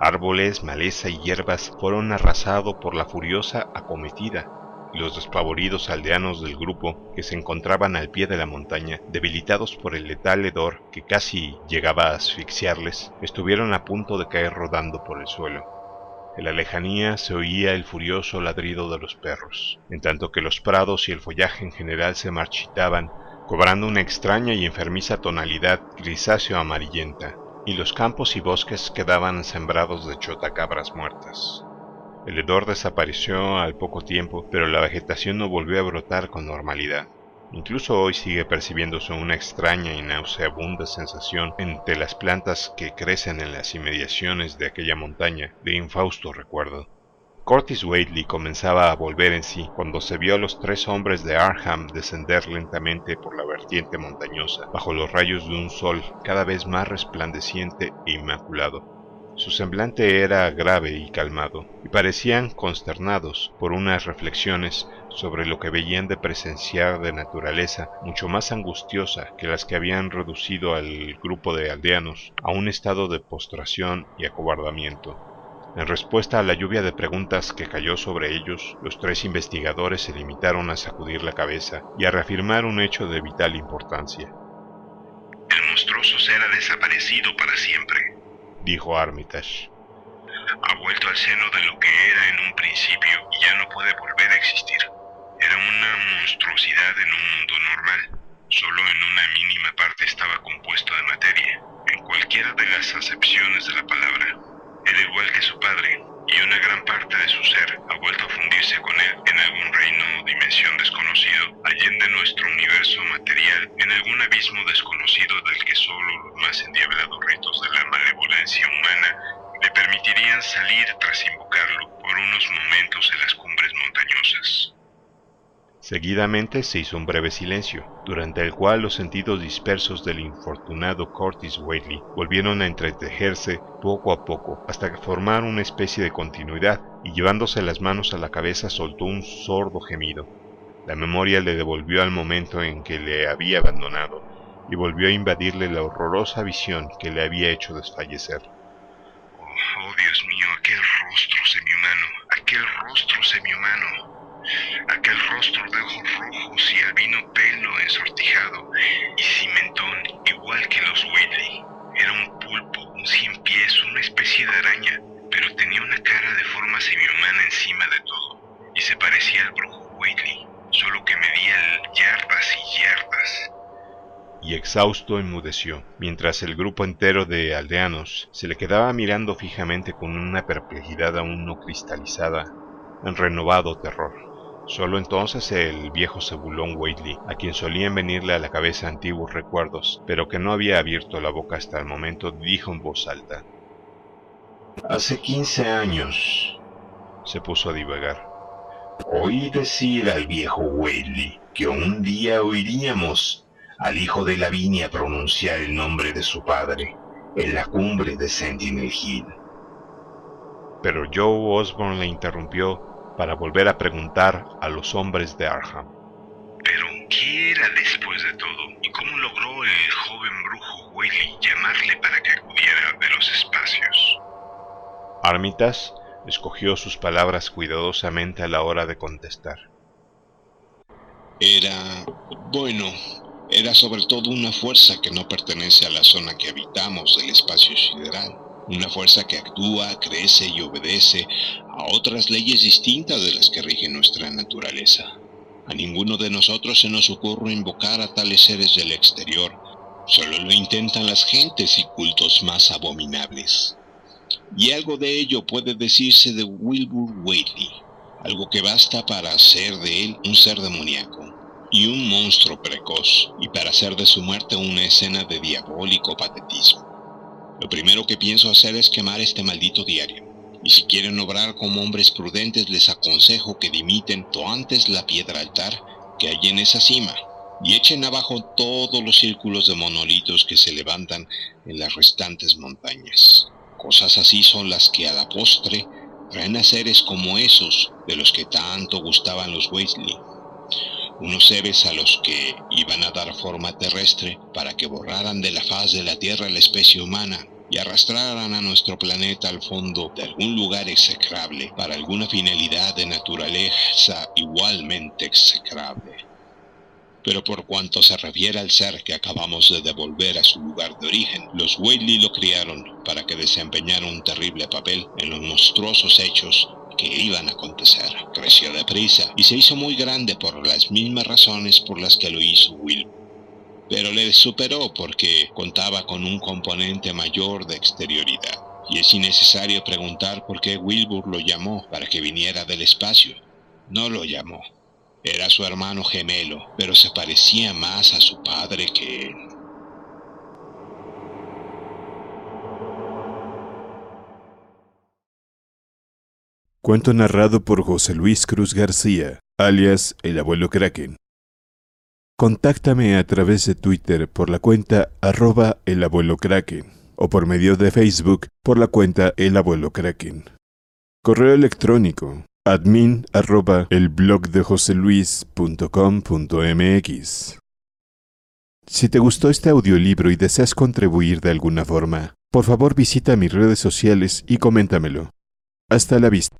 Árboles, maleza y hierbas fueron arrasados por la furiosa acometida, los despavoridos aldeanos del grupo, que se encontraban al pie de la montaña, debilitados por el letal hedor que casi llegaba a asfixiarles, estuvieron a punto de caer rodando por el suelo. En la lejanía se oía el furioso ladrido de los perros, en tanto que los prados y el follaje en general se marchitaban, cobrando una extraña y enfermiza tonalidad grisáceo amarillenta, y los campos y bosques quedaban sembrados de chotacabras muertas. El hedor desapareció al poco tiempo, pero la vegetación no volvió a brotar con normalidad. Incluso hoy sigue percibiéndose una extraña y nauseabunda sensación entre las plantas que crecen en las inmediaciones de aquella montaña de infausto recuerdo. Curtis Whately comenzaba a volver en sí cuando se vio a los tres hombres de Arham descender lentamente por la vertiente montañosa bajo los rayos de un sol cada vez más resplandeciente e inmaculado. Su semblante era grave y calmado, y parecían consternados por unas reflexiones sobre lo que veían de presenciar de naturaleza mucho más angustiosa que las que habían reducido al grupo de aldeanos a un estado de postración y acobardamiento. En respuesta a la lluvia de preguntas que cayó sobre ellos, los tres investigadores se limitaron a sacudir la cabeza y a reafirmar un hecho de vital importancia. El monstruoso ser ha desaparecido para siempre, dijo Armitage. Ha vuelto al seno de lo que era en un principio y ya no puede volver a existir. Era una monstruosidad en un mundo normal. Solo en una mínima parte estaba compuesto de materia, en cualquiera de las acepciones de la palabra. Era igual que su padre, y una gran parte de su ser ha vuelto a fundirse con él en algún reino o dimensión desconocido, allende nuestro universo material, en algún abismo desconocido del que solo los más endiablados ritos de la malevolencia humana le permitirían salir tras invocarlo por unos momentos en las cumbres montañosas. Seguidamente se hizo un breve silencio, durante el cual los sentidos dispersos del infortunado Curtis Whaley volvieron a entretejerse poco a poco hasta formar una especie de continuidad y llevándose las manos a la cabeza soltó un sordo gemido. La memoria le devolvió al momento en que le había abandonado y volvió a invadirle la horrorosa visión que le había hecho desfallecer. Oh, oh Dios mío, aquel rostro semihumano, aquel rostro semihumano aquel rostro de ojos rojos y albino pelo ensortijado y cimentón, igual que los Whaley. Era un pulpo, un cien pies, una especie de araña, pero tenía una cara de forma semihumana encima de todo, y se parecía al brujo Whaley, solo que medía yardas y yardas. Y exhausto enmudeció, mientras el grupo entero de aldeanos se le quedaba mirando fijamente con una perplejidad aún no cristalizada en renovado terror. Solo entonces el viejo cebulón Waitley, a quien solían venirle a la cabeza antiguos recuerdos, pero que no había abierto la boca hasta el momento, dijo en voz alta. Hace quince años. Se puso a divagar. Oí decir al viejo Waitley que un día oiríamos al hijo de Lavinia pronunciar el nombre de su padre en la cumbre de Sentinel Hill. Pero Joe Osborne le interrumpió para volver a preguntar a los hombres de Arham. Pero, ¿qué era después de todo? ¿Y cómo logró el joven brujo Whaley llamarle para que acudiera de los espacios? Armitas escogió sus palabras cuidadosamente a la hora de contestar. Era, bueno, era sobre todo una fuerza que no pertenece a la zona que habitamos del espacio sideral una fuerza que actúa, crece y obedece a otras leyes distintas de las que rigen nuestra naturaleza. A ninguno de nosotros se nos ocurre invocar a tales seres del exterior, solo lo intentan las gentes y cultos más abominables. Y algo de ello puede decirse de Wilbur Whaley, algo que basta para hacer de él un ser demoníaco y un monstruo precoz, y para hacer de su muerte una escena de diabólico patetismo. Lo primero que pienso hacer es quemar este maldito diario. Y si quieren obrar como hombres prudentes, les aconsejo que dimiten antes la piedra altar que hay en esa cima y echen abajo todos los círculos de monolitos que se levantan en las restantes montañas. Cosas así son las que a la postre traen a seres como esos de los que tanto gustaban los Weasley. Unos seres a los que iban a dar forma terrestre para que borraran de la faz de la Tierra la especie humana y arrastraran a nuestro planeta al fondo de algún lugar execrable para alguna finalidad de naturaleza igualmente execrable. Pero por cuanto se refiere al ser que acabamos de devolver a su lugar de origen, los Whaley lo criaron para que desempeñara un terrible papel en los monstruosos hechos que iban a acontecer. Creció deprisa y se hizo muy grande por las mismas razones por las que lo hizo Will pero le superó porque contaba con un componente mayor de exterioridad. Y es innecesario preguntar por qué Wilbur lo llamó para que viniera del espacio. No lo llamó. Era su hermano gemelo, pero se parecía más a su padre que él. Cuento narrado por José Luis Cruz García, alias el abuelo Kraken. Contáctame a través de Twitter por la cuenta arroba el abuelo Kraken. o por medio de Facebook por la cuenta El Abuelo Kraken. Correo electrónico admin arroba el blog de. Si te gustó este audiolibro y deseas contribuir de alguna forma, por favor visita mis redes sociales y coméntamelo. Hasta la vista.